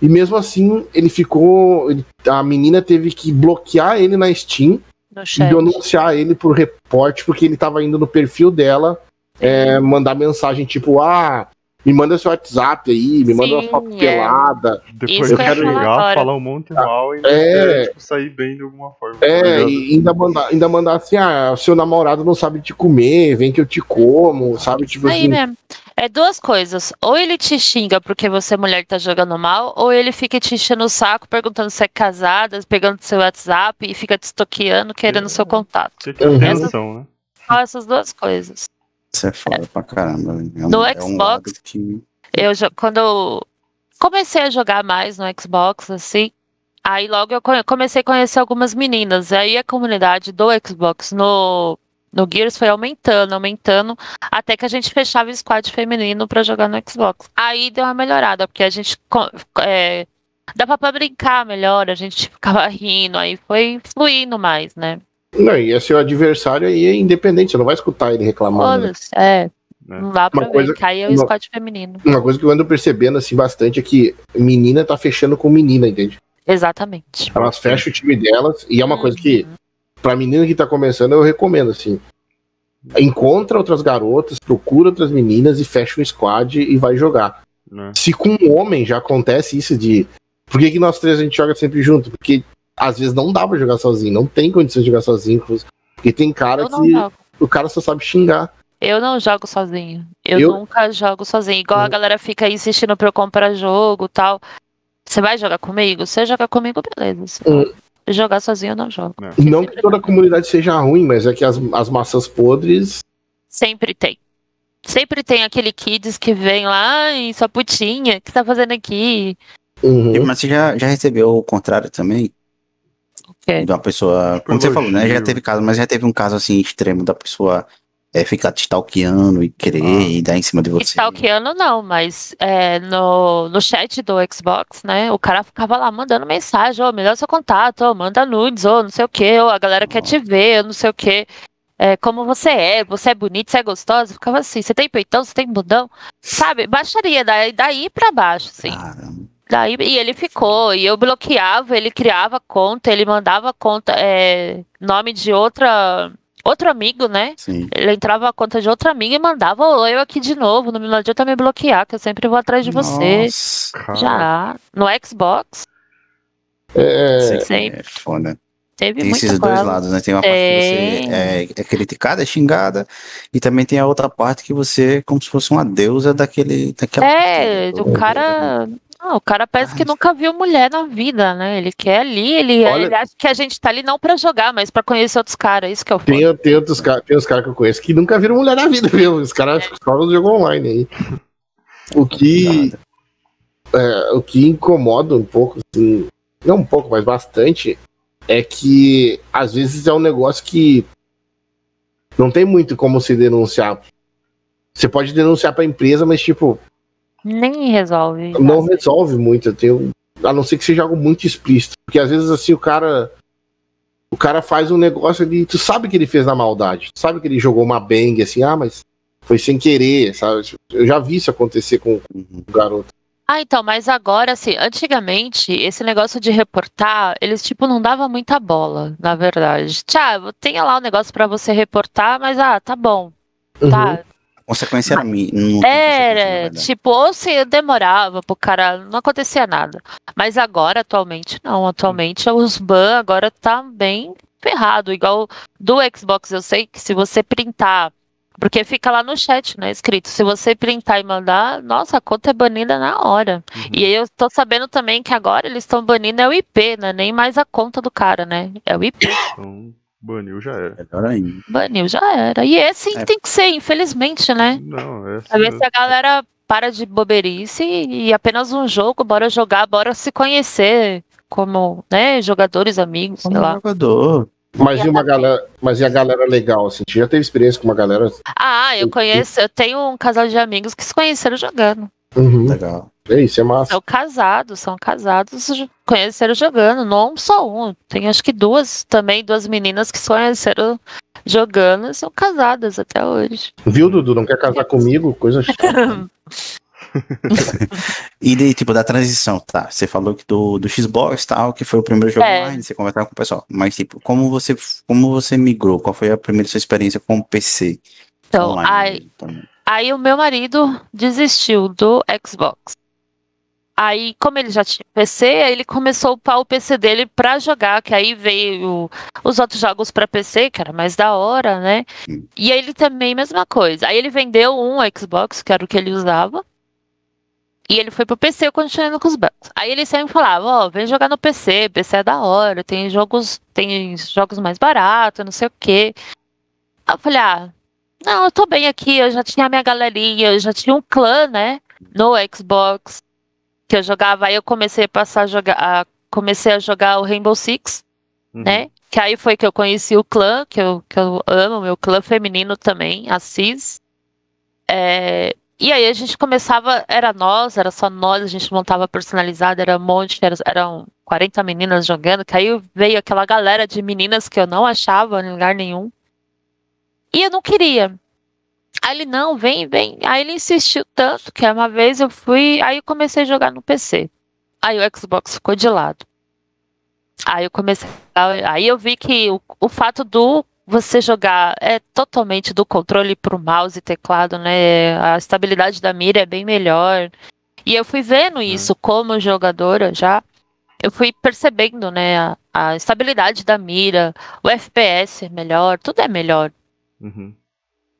E mesmo assim, ele ficou. Ele, a menina teve que bloquear ele na Steam e denunciar ele por reporte, porque ele tava indo no perfil dela é, mandar mensagem tipo: Ah, me manda seu WhatsApp aí, me manda Sim, uma foto é. pelada. Depois eu quero ligar, falar um monte mal e é, tipo, sair bem de alguma forma. É, e ainda mandar, ainda mandar assim: Ah, seu namorado não sabe te comer, vem que eu te como, sabe? Tipo aí assim. Mesmo. É duas coisas. Ou ele te xinga porque você, mulher, tá jogando mal, ou ele fica te enchendo o saco, perguntando se é casada, pegando seu WhatsApp e fica te estoqueando, querendo é. seu contato. atenção, né? Só essas duas coisas. Isso é foda é. pra caramba. É um, no é Xbox, um que... eu, quando eu comecei a jogar mais no Xbox, assim, aí logo eu comecei a conhecer algumas meninas. Aí a comunidade do Xbox no no Gears foi aumentando, aumentando, até que a gente fechava o squad feminino para jogar no Xbox. Aí deu uma melhorada, porque a gente é, dava para brincar melhor, a gente ficava rindo, aí foi fluindo mais, né? Não, e seu adversário aí é independente, você não vai escutar ele reclamando. Né? É. é. Não dá pra uma coisa, é o squad feminino. Uma coisa que eu ando percebendo assim bastante é que menina tá fechando com menina, entende? Exatamente. Elas fecham o time delas e é uma uhum. coisa que pra menina que tá começando, eu recomendo, assim. Encontra outras garotas, procura outras meninas e fecha um squad e vai jogar. Né? Se com um homem já acontece isso de. Por que, que nós três a gente joga sempre junto? Porque às vezes não dá pra jogar sozinho, não tem condições de jogar sozinho. Porque tem cara que jogo. o cara só sabe xingar. Eu não jogo sozinho. Eu, eu... nunca jogo sozinho. Igual a galera fica aí insistindo pra eu comprar jogo tal. Você vai jogar comigo? Você joga comigo, beleza. Jogar sozinho eu não jogo. É. Não que toda a comunidade seja ruim, mas é que as, as maçãs podres. Sempre tem. Sempre tem aquele kids que vem lá e sua putinha, o que tá fazendo aqui? Uhum. Mas você já, já recebeu o contrário também? Okay. De uma pessoa. Como você falou, né? Já teve caso, mas já teve um caso assim extremo da pessoa é, ficar te stalkeando e querer ah. e dar em cima de você. Stalkeando não, mas é, no, no chat do Xbox, né, o cara ficava lá mandando mensagem, ô, oh, melhor seu contato, oh, manda nudes, ou oh, não sei o que, ou a galera quer te ver, não sei o que. É, como você é, você é bonito, você é gostosa, ficava assim, você tem peitão, você tem bundão, sabe? Baixaria, daí, daí pra baixo, assim. Caramba. Daí, e ele ficou, e eu bloqueava, ele criava conta, ele mandava conta, é, nome de outra outro amigo, né? Sim. Ele entrava a conta de outro amigo e mandava eu aqui de novo. Não, não adianta me bloquear, que eu sempre vou atrás de você. Nossa, Já. No Xbox. É, sempre. é foda. Teve tem esses dois lados, né? Tem uma tem. parte que você é, é criticada, é xingada, e também tem a outra parte que você, como se fosse uma deusa daquele. daquela é, o cara. Não, o cara parece que nunca viu mulher na vida, né? Ele quer ali, ele, Olha, ele acha que a gente tá ali não pra jogar, mas pra conhecer outros caras. Isso que eu falo. Tem, tem outros caras tem os caras que eu conheço que nunca viram mulher na vida, viu? Os caras é. só jogam online aí. O que. É, o que incomoda um pouco, assim, não um pouco, mas bastante, é que às vezes é um negócio que não tem muito como se denunciar. Você pode denunciar pra empresa, mas tipo, nem resolve. Não resolve muito, tenho, a não ser que seja algo muito explícito. Porque às vezes assim o cara. O cara faz um negócio ali, tu sabe que ele fez na maldade, tu sabe que ele jogou uma bang assim, ah, mas foi sem querer, sabe? Eu já vi isso acontecer com o garoto. Ah, então, mas agora, assim, antigamente, esse negócio de reportar, eles, tipo, não davam muita bola, na verdade. Tiago, tenha lá o um negócio para você reportar, mas, ah, tá bom. Uhum. Tá. A consequência era mim. Era, tipo, ou se demorava pro cara, não acontecia nada. Mas agora, atualmente, não. Atualmente, os ban agora tá bem ferrado. Igual do Xbox, eu sei que se você printar porque fica lá no chat, né, escrito. Se você printar e mandar, nossa, a conta é banida na hora. Uhum. E aí eu tô sabendo também que agora eles estão banindo é o IP, né? Nem mais a conta do cara, né? É o IP. Então, baniu já era. Melhor ainda. Baniu já era. E esse é. tem que ser, infelizmente, né? Não, é assim Pra ver se a galera para de boberice e apenas um jogo, bora jogar, bora se conhecer como, né, jogadores, amigos, como sei lá. jogador. Mas e uma galera, mas e a galera legal, assim? Você já teve experiência com uma galera? Ah, eu conheço, eu tenho um casal de amigos que se conheceram jogando. Uhum. Legal. É isso, é massa. São casados, são casados, conheceram jogando, não só um. Tem acho que duas também, duas meninas que se conheceram jogando, são casadas até hoje. Viu, Dudu? Não quer casar comigo? Coisa e daí, tipo, da transição, tá? Você falou que do, do Xbox tal, que foi o primeiro jogo é. online, você conversava com o pessoal. Mas, tipo, como você, como você migrou? Qual foi a primeira sua experiência com o PC? Então, online, aí, aí o meu marido desistiu do Xbox. Aí, como ele já tinha PC, aí ele começou a upar o PC dele pra jogar, que aí veio os outros jogos pra PC, que era mais da hora, né? E aí ele também, mesma coisa. Aí ele vendeu um Xbox, que era o que ele usava. E ele foi pro PC, eu continuando com os bancos. Aí ele sempre falava, ó, oh, vem jogar no PC, PC é da hora, tem jogos, tem jogos mais baratos, não sei o quê. Aí eu falei, ah, não, eu tô bem aqui, eu já tinha a minha galerinha, eu já tinha um clã, né, no Xbox que eu jogava, aí eu comecei a passar a jogar, a, comecei a jogar o Rainbow Six, uhum. né? Que aí foi que eu conheci o clã, que eu, que eu amo, meu clã feminino também, a Cis. É, e aí a gente começava, era nós, era só nós, a gente montava personalizado, era um monte, era, eram 40 meninas jogando, que aí veio aquela galera de meninas que eu não achava em lugar nenhum. E eu não queria. Aí ele, não, vem, vem. Aí ele insistiu tanto que uma vez eu fui. Aí eu comecei a jogar no PC. Aí o Xbox ficou de lado. Aí eu comecei. Aí eu vi que o, o fato do você jogar é totalmente do controle pro mouse e teclado, né? A estabilidade da mira é bem melhor. E eu fui vendo isso como jogadora já. Eu fui percebendo, né, a, a estabilidade da mira, o FPS é melhor, tudo é melhor. Uhum.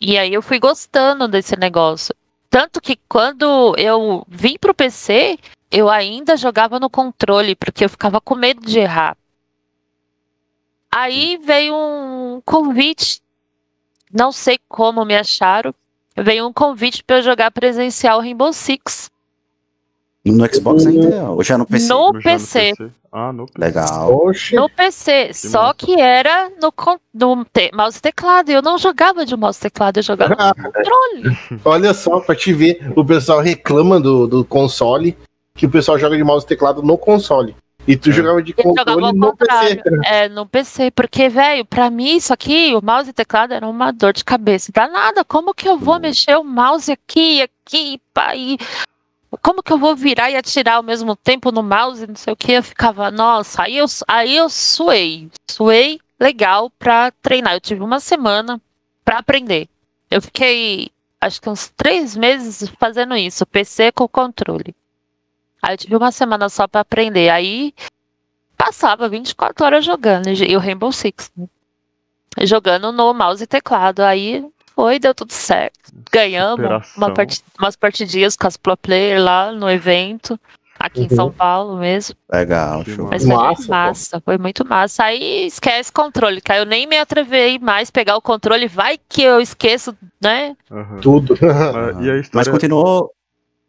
E aí eu fui gostando desse negócio. Tanto que quando eu vim pro PC, eu ainda jogava no controle, porque eu ficava com medo de errar. Aí veio um convite, não sei como me acharam, veio um convite para eu jogar presencial Rainbow Six. No Xbox ainda? Ou já no PC? No, PC. no PC. Ah, no PC. Legal. Oxe. No PC. Que só massa. que era no, no te, mouse e teclado. Eu não jogava de mouse e teclado, eu jogava no controle. Olha só, pra te ver, o pessoal reclama do, do console, que o pessoal joga de mouse e teclado no console. E tu é. jogava de controle no PC. É, no PC. Porque, velho, pra mim isso aqui, o mouse e teclado era uma dor de cabeça. Danada, como que eu vou hum. mexer o mouse aqui, aqui, pá, e como que eu vou virar e atirar ao mesmo tempo no mouse, não sei o que, eu ficava, nossa, aí eu, aí eu suei, suei legal pra treinar, eu tive uma semana pra aprender, eu fiquei, acho que uns três meses fazendo isso, PC com controle, aí eu tive uma semana só pra aprender, aí passava 24 horas jogando, e o Rainbow Six, né? jogando no mouse e teclado, aí foi, deu tudo certo. Ganhamos uma part... umas partidinhas com as pro player lá no evento. Aqui uhum. em São Paulo mesmo. Legal, show. Mas foi massa, massa foi muito massa. Aí esquece controle, que eu nem me atrevei mais pegar o controle, vai que eu esqueço, né? Uhum. Tudo. Mas, e a história... Mas continuou.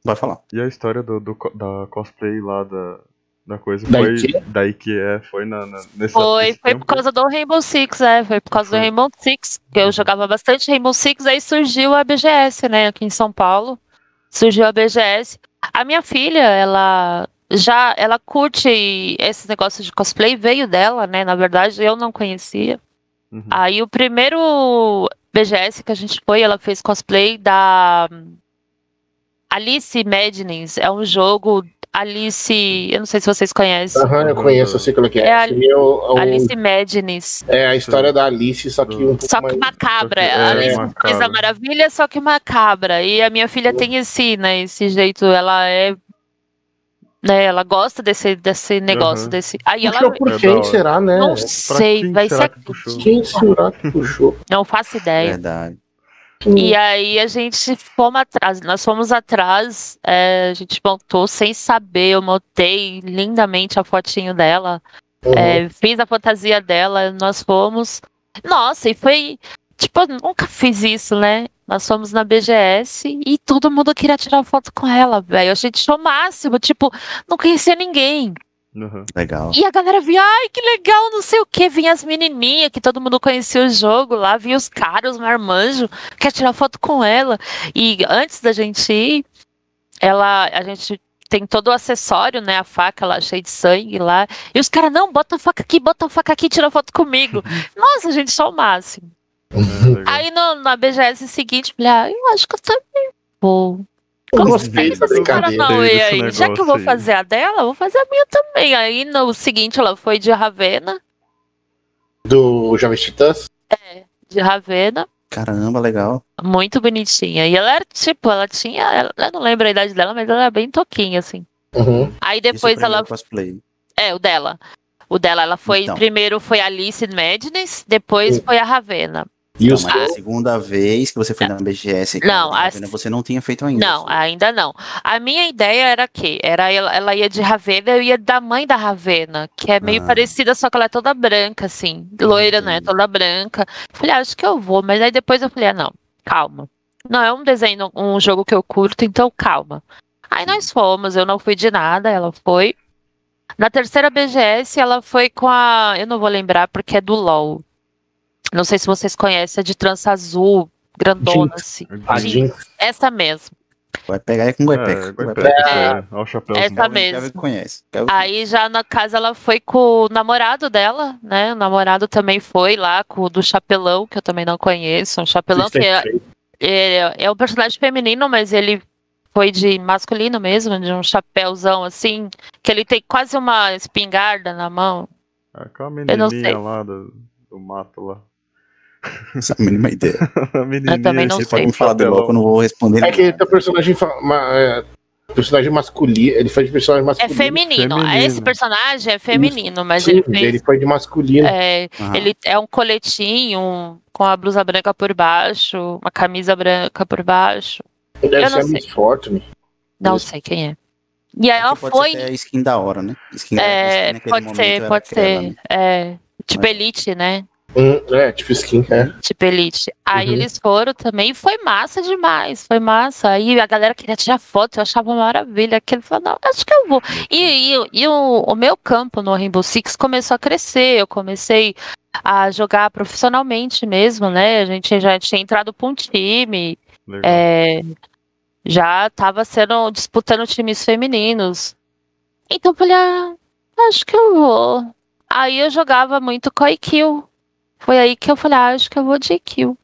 Vai falar. E a história do, do, da cosplay lá da, da coisa foi daí que é, foi na, na nesse Foi, foi por causa do Rainbow Six, é, foi por causa foi. do Rainbow Six, que eu jogava bastante Rainbow Six, aí surgiu a BGS, né, aqui em São Paulo. Surgiu a BGS. A minha filha, ela já ela curte esses negócios de cosplay, veio dela, né? Na verdade, eu não conhecia. Uhum. Aí o primeiro BGS que a gente foi, ela fez cosplay da Alice Madness é um jogo Alice, eu não sei se vocês conhecem. Aham, uhum, eu conheço, eu sei qual que é. é a, é Alice Madness. É a história da Alice, só que um pouco Só que mais... macabra. É, Alice fez a maravilha, só que macabra. E a minha filha tem esse, né, esse jeito, ela é né, ela gosta desse, desse negócio, uhum. desse. Aí puxou ela. Por quem será, né? Não sei, vai ser. Quem será que puxou? Não faço ideia. Verdade. E aí a gente fomos atrás, nós fomos atrás, é, a gente montou sem saber, eu montei lindamente a fotinho dela, uhum. é, fiz a fantasia dela, nós fomos. Nossa, e foi. Tipo, eu nunca fiz isso, né? Nós fomos na BGS e todo mundo queria tirar foto com ela, velho. A gente achou o máximo, tipo, não conhecia ninguém. Uhum. Legal. E a galera via, ai, que legal, não sei o que. Vinha as menininhas, que todo mundo conhecia o jogo lá, via os caras, os marmanjos, quer tirar foto com ela. E antes da gente ir, ela, a gente tem todo o acessório, né? A faca lá cheia de sangue lá. E os caras, não, bota a faca aqui, bota a faca aqui, tira foto comigo. Nossa, gente, só o máximo. É, Aí no, na BGS seguinte, falei, ah, eu acho que eu também vou. Eu gostei dessa brincadeira. Aí, já que eu vou fazer a dela, vou fazer a minha também. Aí no seguinte, ela foi de Ravena. Do Jovem Titãs? É, de Ravena. Caramba, legal. Muito bonitinha. E ela era, tipo, ela tinha. Ela, eu não lembro a idade dela, mas ela era bem toquinha, assim. Uhum. Aí depois ela. Cosplay. É, o dela. O dela, ela foi. Então. Primeiro foi Alice Madness, depois uhum. foi a Ravena. E os... a segunda vez que você foi na BGS, não, a... você não tinha feito ainda. Não, ainda não. A minha ideia era que era ela, ela ia de Ravena, eu ia da mãe da Ravena, que é meio ah. parecida, só que ela é toda branca, assim, loira, né, toda branca. Falei, ah, acho que eu vou, mas aí depois eu falei, ah, não, calma. Não é um desenho, um jogo que eu curto, então calma. Aí nós fomos, eu não fui de nada, ela foi. Na terceira BGS, ela foi com a. Eu não vou lembrar porque é do LOL. Não sei se vocês conhecem, a de trança azul, grandona, Jinx. assim. A Jinx. Essa mesmo. Vai pegar aí com o Guepex. É, é, o chapéu. Essa mesmo. conhece. Aí já na casa ela foi com o namorado dela, né? O namorado também foi lá com o do chapelão, que eu também não conheço. Um chapelão que é, é, é um personagem feminino, mas ele foi de masculino mesmo, de um chapéuzão assim, que ele tem quase uma espingarda na mão. É aquela menininha lá do, do mato lá. Essa é a mínima ideia. eu também não Você sei. pode me falar de louco, eu não vou responder. É que teu personagem, é, personagem masculino, ele faz de personagem é masculino. É feminino. feminino. Esse personagem é feminino, mas Sim, ele fez. Ele foi de masculino. É, ele é um coletinho com a blusa branca por baixo, uma camisa branca por baixo. Deve eu ser a Miss Fortune. Não Isso. sei quem é. E aí ela foi. Ser a skin da hora, né? Skin é, da, pode ser, pode ser. Né? É, tipo mas... Elite, né? Hum, é, tipo skin, é. Tipo Elite. Aí uhum. eles foram também e foi massa demais, foi massa. Aí a galera queria tirar foto, eu achava uma maravilha. Aquele falou, não, acho que eu vou. E, e, e o, o meu campo no Rainbow Six começou a crescer, eu comecei a jogar profissionalmente mesmo, né? A gente já tinha entrado para um time. É, já estava sendo disputando times femininos. Então eu falei, ah, acho que eu vou. Aí eu jogava muito com a IQ. Foi aí que eu falei, ah, acho que eu vou de kill.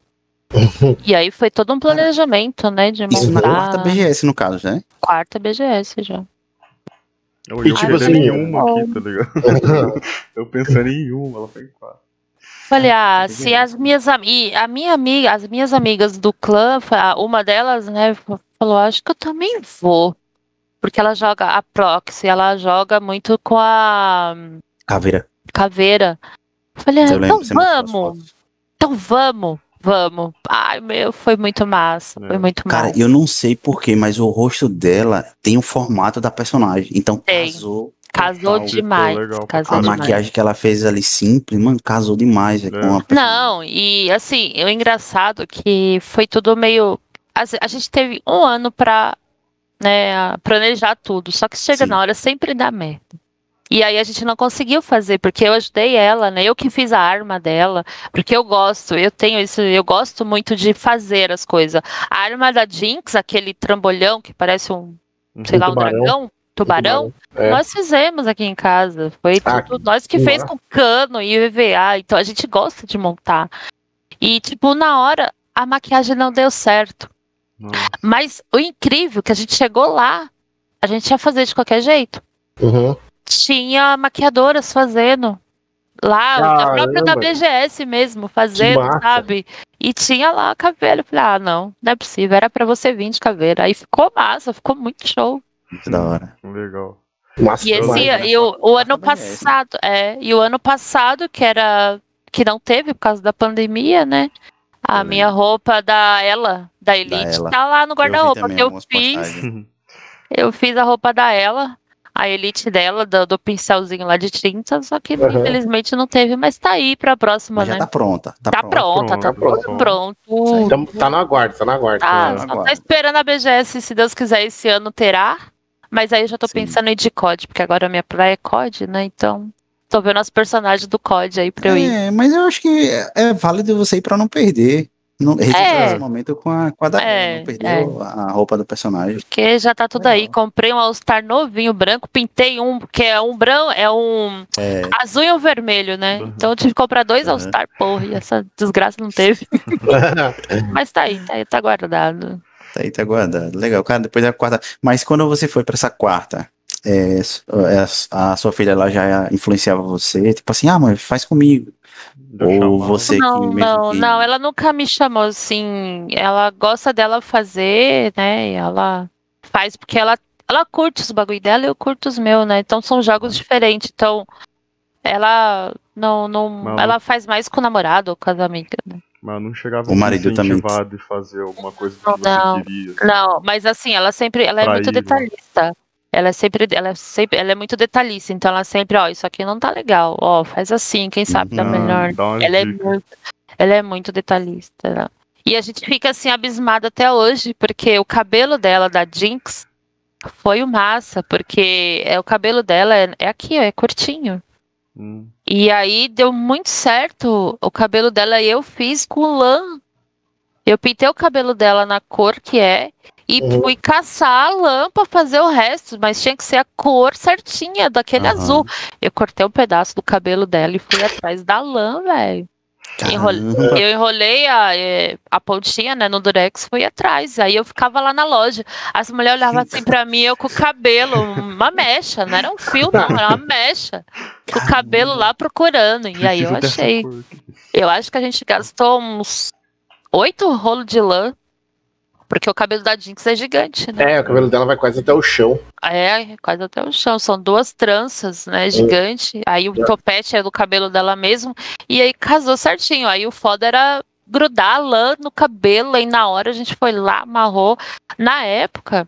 e aí foi todo um planejamento, né? De montar... Isso na quarta BGS, no caso, né? Quarta BGS já. Eu, eu tipo assim, em uma aqui, tá ligado? eu pensando em uma, ela foi em quatro. Falei, ah, se as minhas amigas, a minha amiga, as minhas amigas do clã, uma delas, né, falou, acho que eu também vou. Porque ela joga a proxy, ela joga muito com a caveira. Caveira. Falei, ah, então vamos. Então vamos, vamos. Ai, meu, foi muito massa. É. Foi muito Cara, massa. eu não sei porquê, mas o rosto dela tem o formato da personagem. Então tem. casou. Casou demais. Casou a demais. maquiagem que ela fez ali simples, mano, casou demais. É. Com a não, e assim, o engraçado que foi tudo meio. A, a gente teve um ano pra né, planejar tudo. Só que chega Sim. na hora, sempre dá merda. E aí a gente não conseguiu fazer, porque eu ajudei ela, né? Eu que fiz a arma dela, porque eu gosto, eu tenho isso, eu gosto muito de fazer as coisas. A arma da Jinx, aquele trambolhão que parece um, um sei lá, um tubarão. dragão, tubarão, é. nós fizemos aqui em casa. Foi ah, tudo nós que fez com cano e EVA, então a gente gosta de montar. E, tipo, na hora, a maquiagem não deu certo. Nossa. Mas o incrível é que a gente chegou lá, a gente ia fazer de qualquer jeito. Uhum. Tinha maquiadoras fazendo. Lá, Caramba. a própria da BGS mesmo, fazendo, sabe? E tinha lá a caveira. Eu falei, ah, não, não é possível, era pra você vir de caveira. Aí ficou massa, ficou muito show. Muito da hora. Legal. Massa, e esse, e o, o ano passado, é, e o ano passado, que era que não teve por causa da pandemia, né? A eu minha lembro. roupa da ela, da Elite, da tá lá no guarda-roupa que eu fiz. Eu fiz a roupa da ela a elite dela, do, do pincelzinho lá de tinta, só que uhum. infelizmente não teve, mas tá aí pra próxima, mas né? Já tá pronta. Tá, tá pronta, tá pronta, tá pronto. Então, tá no aguardo, tá no aguardo. Tá, tá, tá esperando a BGS, se Deus quiser, esse ano terá. Mas aí eu já tô Sim. pensando em de COD, porque agora a minha praia é COD, né? Então, tô vendo os personagens do COD aí pra eu ir. É, mas eu acho que é válido você ir pra não perder. Não, é. esse momento com a, com a é, não perdeu é. a roupa do personagem. Porque já tá tudo aí. Comprei um All-Star novinho, branco, pintei um, que é um branco, é um é. azul e um vermelho, né? Uhum. Então eu tive que comprar dois uhum. All-Star, porra, e essa desgraça não teve. Mas tá aí, tá aí, tá guardado. Tá aí, tá guardado. Legal, cara, depois da quarta. Mas quando você foi pra essa quarta, é, é a sua filha ela já influenciava você, tipo assim, ah, mãe, faz comigo. Ou você não, que Não, que... não, ela nunca me chamou assim. Ela gosta dela fazer, né? Ela faz porque ela, ela curte os bagulho dela e eu curto os meus, né? Então são jogos diferentes. Então, ela não, não ela faz mais com o namorado ou com as amigas, né? Mas não chegava o marido também de fazer alguma coisa que não, você queria. Assim. Não, mas assim, ela sempre, ela é muito ir, detalhista. Né? Ela é sempre, ela é sempre, ela é muito detalhista, então ela sempre, ó, isso aqui não tá legal, ó, faz assim, quem sabe tá melhor. Ela é, muito, ela é muito detalhista. Né? E a gente fica assim abismado até hoje, porque o cabelo dela da Jinx foi o massa, porque é o cabelo dela é, é aqui, ó, é curtinho. Hum. E aí deu muito certo o cabelo dela eu fiz com lã. Eu pintei o cabelo dela na cor que é e uhum. fui caçar a lã pra fazer o resto, mas tinha que ser a cor certinha daquele uhum. azul. Eu cortei um pedaço do cabelo dela e fui atrás da lã, velho. Eu enrolei a, é, a pontinha, né, no durex, fui atrás. Aí eu ficava lá na loja. As mulheres olhavam assim pra mim, eu com o cabelo, uma mecha, não era um fio, não, era uma mecha. Com o cabelo lá procurando. E aí eu achei. Eu acho que a gente gastou uns oito rolos de lã porque o cabelo da Jinx é gigante, né? É, o cabelo dela vai quase até o chão. É, quase até o chão. São duas tranças, né? Gigante. Aí o é. topete é do cabelo dela mesmo. E aí casou certinho. Aí o foda era grudar a lã no cabelo. Aí na hora a gente foi lá, amarrou. Na época,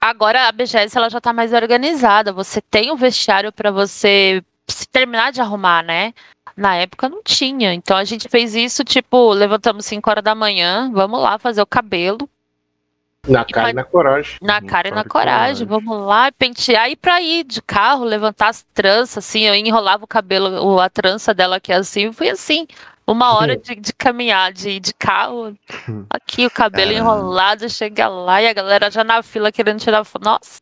agora a BGS ela já tá mais organizada. Você tem um vestiário para você se terminar de arrumar, né? Na época não tinha. Então a gente fez isso, tipo, levantamos 5 horas da manhã, vamos lá fazer o cabelo. Na cara e na coragem. Na cara e na coragem. Vamos lá, pentear e pra ir de carro, levantar as tranças, assim, eu enrolava o cabelo, a trança dela aqui assim, foi assim. Uma hora de, de caminhar, de, de carro, aqui o cabelo enrolado, chega lá e a galera já na fila querendo tirar foto. Nossa,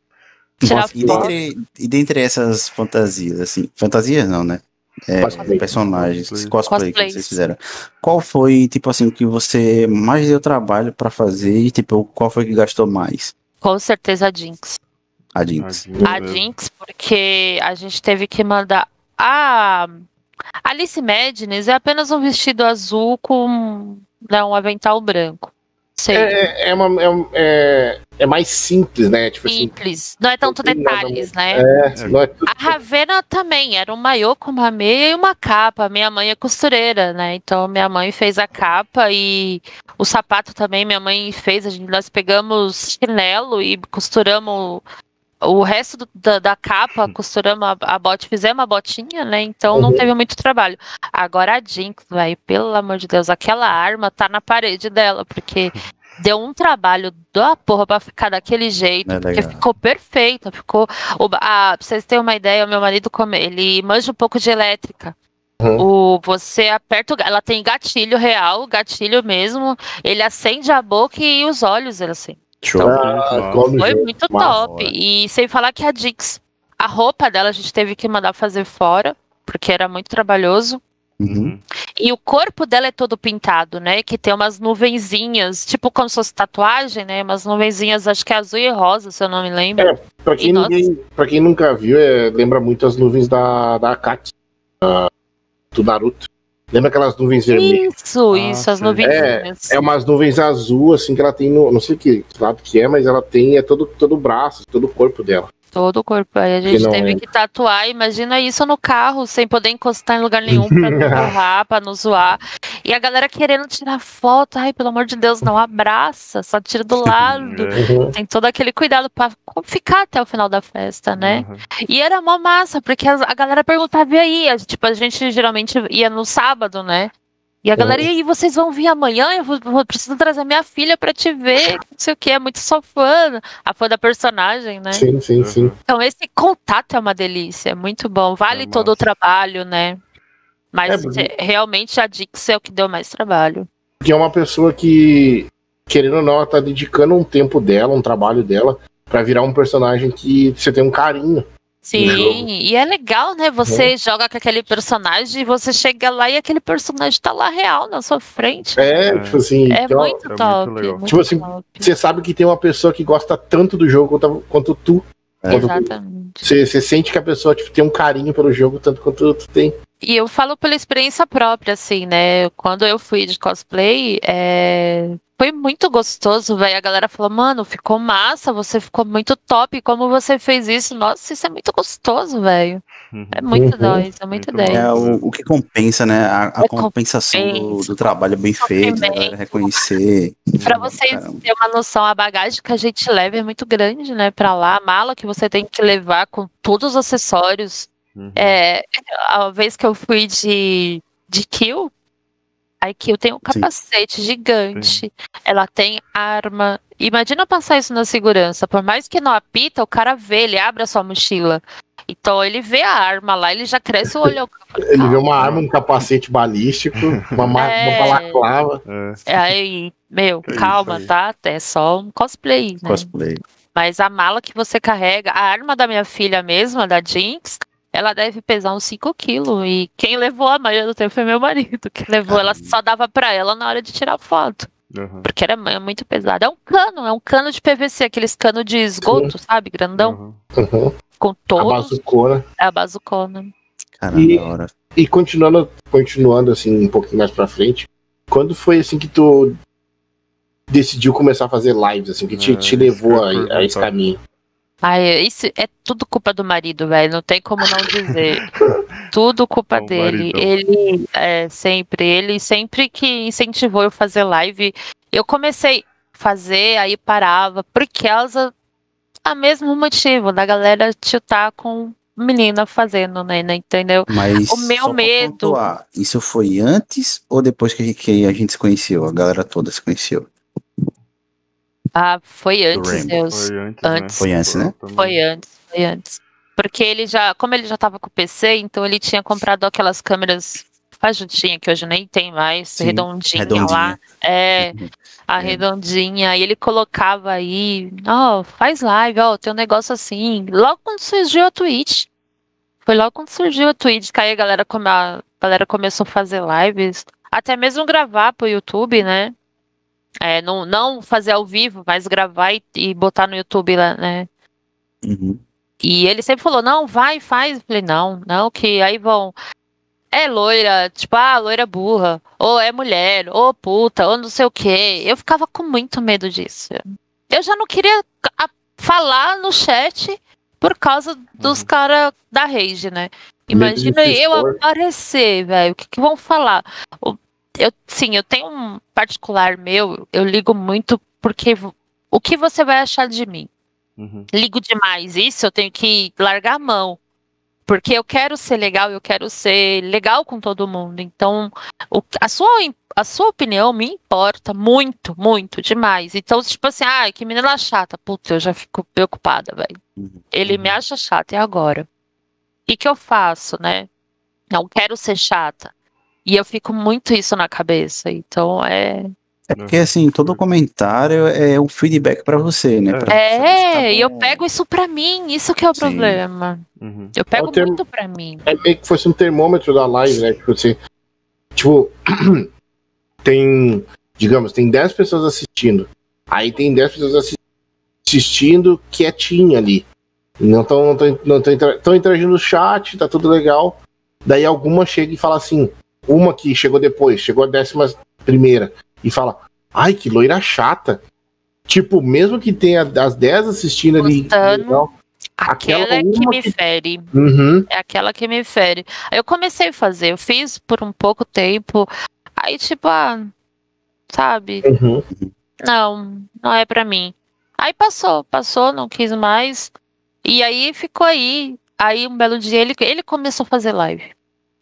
tirar Nossa, foto. E dentre, e dentre essas fantasias, assim, fantasias não, né? É, cosplay. personagens, cosplay, cosplay que vocês fizeram. Qual foi, tipo assim, o que você mais deu trabalho para fazer e, tipo, qual foi que gastou mais? Com certeza a Jinx. A Jinx. A Jinx, porque a gente teve que mandar. A Alice Madness é apenas um vestido azul com né, um avental branco. É, é, é, uma, é, é, é, mais simples, né? Tipo assim, simples. Assim, não é tanto detalhes, né? É, não é tudo... A Ravena também era um maiô com uma meia e uma capa. Minha mãe é costureira, né? Então minha mãe fez a capa e o sapato também minha mãe fez. A gente, nós pegamos chinelo e costuramos o resto do, da, da, capa, costuramos a, a bota, fizemos a botinha, né? Então uhum. não teve muito trabalho. Agora a Jinx, vai, pelo amor de Deus, aquela arma tá na parede dela, porque deu um trabalho da porra pra ficar daquele jeito, é porque ficou perfeita, ficou. O, a, pra vocês terem uma ideia, o meu marido ele manja um pouco de elétrica. Uhum. O, você aperta, ela tem gatilho real, gatilho mesmo. Ele acende a boca e os olhos, assim. Show. Ah, foi muito top. E sem falar que a Dix, a roupa dela a gente teve que mandar fazer fora, porque era muito trabalhoso. Uhum. E o corpo dela é todo pintado, né? Que tem umas nuvenzinhas, tipo como se fosse tatuagem, né? Umas nuvenzinhas, acho que é azul e rosa, se eu não me lembro. É, pra quem, ninguém, pra quem nunca viu, é, lembra muito as nuvens da, da Akatsuki, do Naruto. Lembra aquelas nuvens vermelhas? Isso, ah, isso, as nuvens. É, é umas nuvens azul, assim, que ela tem no. Não sei que lado que é, mas ela tem é todo, todo o braço, todo o corpo dela. Todo o corpo. Aí a gente teve é. que tatuar. Imagina isso no carro, sem poder encostar em lugar nenhum pra não borrar, pra não zoar. E a galera querendo tirar foto. Ai, pelo amor de Deus, não abraça, só tira do lado. Uhum. Tem todo aquele cuidado pra ficar até o final da festa, né? Uhum. E era uma massa, porque a, galera perguntava, e aí? Tipo, a gente geralmente ia no sábado, né? E a galera, e aí, vocês vão vir amanhã? Eu vou, vou preciso trazer minha filha pra te ver, não sei o que, é muito só fã, a fã da personagem, né? Sim, sim, sim. Então esse contato é uma delícia, é muito bom, vale é todo o trabalho, né? Mas é, realmente a Dix é o que deu mais trabalho. Que é uma pessoa que, querendo ou não, ela tá dedicando um tempo dela, um trabalho dela, para virar um personagem que você tem um carinho. Sim, e é legal, né? Você uhum. joga com aquele personagem e você chega lá e aquele personagem tá lá real na sua frente. É, é. tipo assim. É muito é top. Muito tipo assim, top. você sabe que tem uma pessoa que gosta tanto do jogo quanto, quanto tu. É. Exatamente. Você, você, sente que a pessoa tipo, tem um carinho pelo jogo tanto quanto tu tem. E eu falo pela experiência própria, assim, né? Quando eu fui de cosplay, é foi muito gostoso, velho. A galera falou, mano, ficou massa, você ficou muito top. Como você fez isso? Nossa, isso é muito gostoso, velho. Uhum. É muito uhum. é muito, muito É o, o, que compensa, né? A, a é compensação do, do, trabalho bem feito, né? reconhecer. Pra vocês terem uma noção, a bagagem que a gente leva é muito grande, né? Pra lá, a mala que você tem que levar com todos os acessórios. Uhum. É, a vez que eu fui de, de kill, a Kill tem um capacete Sim. gigante, Sim. ela tem arma. Imagina passar isso na segurança. Por mais que não apita, o cara vê, ele abre a sua mochila. Então ele vê a arma lá, ele já cresce o olho. ele vê uma arma, um capacete balístico, uma, é... uma balaclava. É. Aí, meu, que calma, isso tá? É só um cosplay, né? Cosplay. Mas a mala que você carrega, a arma da minha filha mesma, da Jinx, ela deve pesar uns 5 quilos. E quem levou a maioria do tempo foi meu marido, que levou, ela só dava pra ela na hora de tirar foto. Uhum. Porque era muito pesado. É um cano, é um cano de PVC, aqueles canos de esgoto, Sim. sabe? Grandão. Uhum. Com todos. A bazucona. É a bazucona. Caramba, e, hora. e continuando, continuando assim, um pouquinho mais pra frente, quando foi assim que tu decidiu começar a fazer lives, assim, que te, é, te levou a, a esse caminho? Ai, isso é tudo culpa do marido, velho. Não tem como não dizer. tudo culpa é dele. Ele é sempre, ele sempre que incentivou eu fazer live. Eu comecei a fazer, aí parava, por causa a mesmo motivo da galera chutar com menina fazendo, né, né? Entendeu? Mas o meu medo. Pontuar, isso foi antes ou depois que a, gente, que a gente se conheceu? A galera toda se conheceu? Ah, foi antes, Deus. Foi antes, antes. Né? Foi antes, né? Foi antes, foi antes. Porque ele já, como ele já tava com o PC, então ele tinha comprado aquelas câmeras fajudinha, que hoje nem tem mais, Sim, redondinha, redondinha, lá. É, a é. redondinha. E ele colocava aí, ó, oh, faz live, ó, oh, tem um negócio assim. Logo quando surgiu a Twitch. Foi logo quando surgiu a Twitch, que aí a galera, come, a galera começou a fazer lives. Até mesmo gravar pro YouTube, né? É, não, não fazer ao vivo, mas gravar e, e botar no YouTube lá, né? Uhum. E ele sempre falou, não, vai, faz. Eu falei, não, não, que aí vão. É loira, tipo, ah, loira burra, ou é mulher, ou puta, ou não sei o quê. Eu ficava com muito medo disso. Eu já não queria falar no chat por causa dos uhum. caras da rage, né? Imagina eu aparecer, velho. O que, que vão falar? O, eu, sim, eu tenho um particular meu, eu ligo muito porque o que você vai achar de mim? Uhum. Ligo demais isso, eu tenho que largar a mão. Porque eu quero ser legal, eu quero ser legal com todo mundo. Então, o, a, sua, a sua opinião me importa muito, muito, demais. Então, tipo assim, ah, que menina chata. Putz, eu já fico preocupada, velho. Uhum. Ele me acha chata, e agora? O que eu faço, né? Não quero ser chata. E eu fico muito isso na cabeça. Então é. É porque assim, todo comentário é um feedback para você, né? Pra é, e eu pego isso para mim, isso que é o Sim. problema. Uhum. Eu pego é muito para mim. É meio que fosse um termômetro da live, né? Que você Tipo, tem, digamos, tem 10 pessoas assistindo. Aí tem 10 pessoas assistindo quietinha ali. Não estão não não tão interagindo no chat, tá tudo legal. Daí alguma chega e fala assim, uma que chegou depois, chegou a décima primeira, e fala, ai, que loira chata. Tipo, mesmo que tenha as 10 assistindo ali. Não, aquela, aquela que me que... fere. Uhum. É aquela que me fere. Eu comecei a fazer, eu fiz por um pouco tempo. Aí, tipo, ah, sabe? Uhum. Não, não é para mim. Aí passou, passou, não quis mais. E aí ficou aí. Aí um belo dia ele, ele começou a fazer live.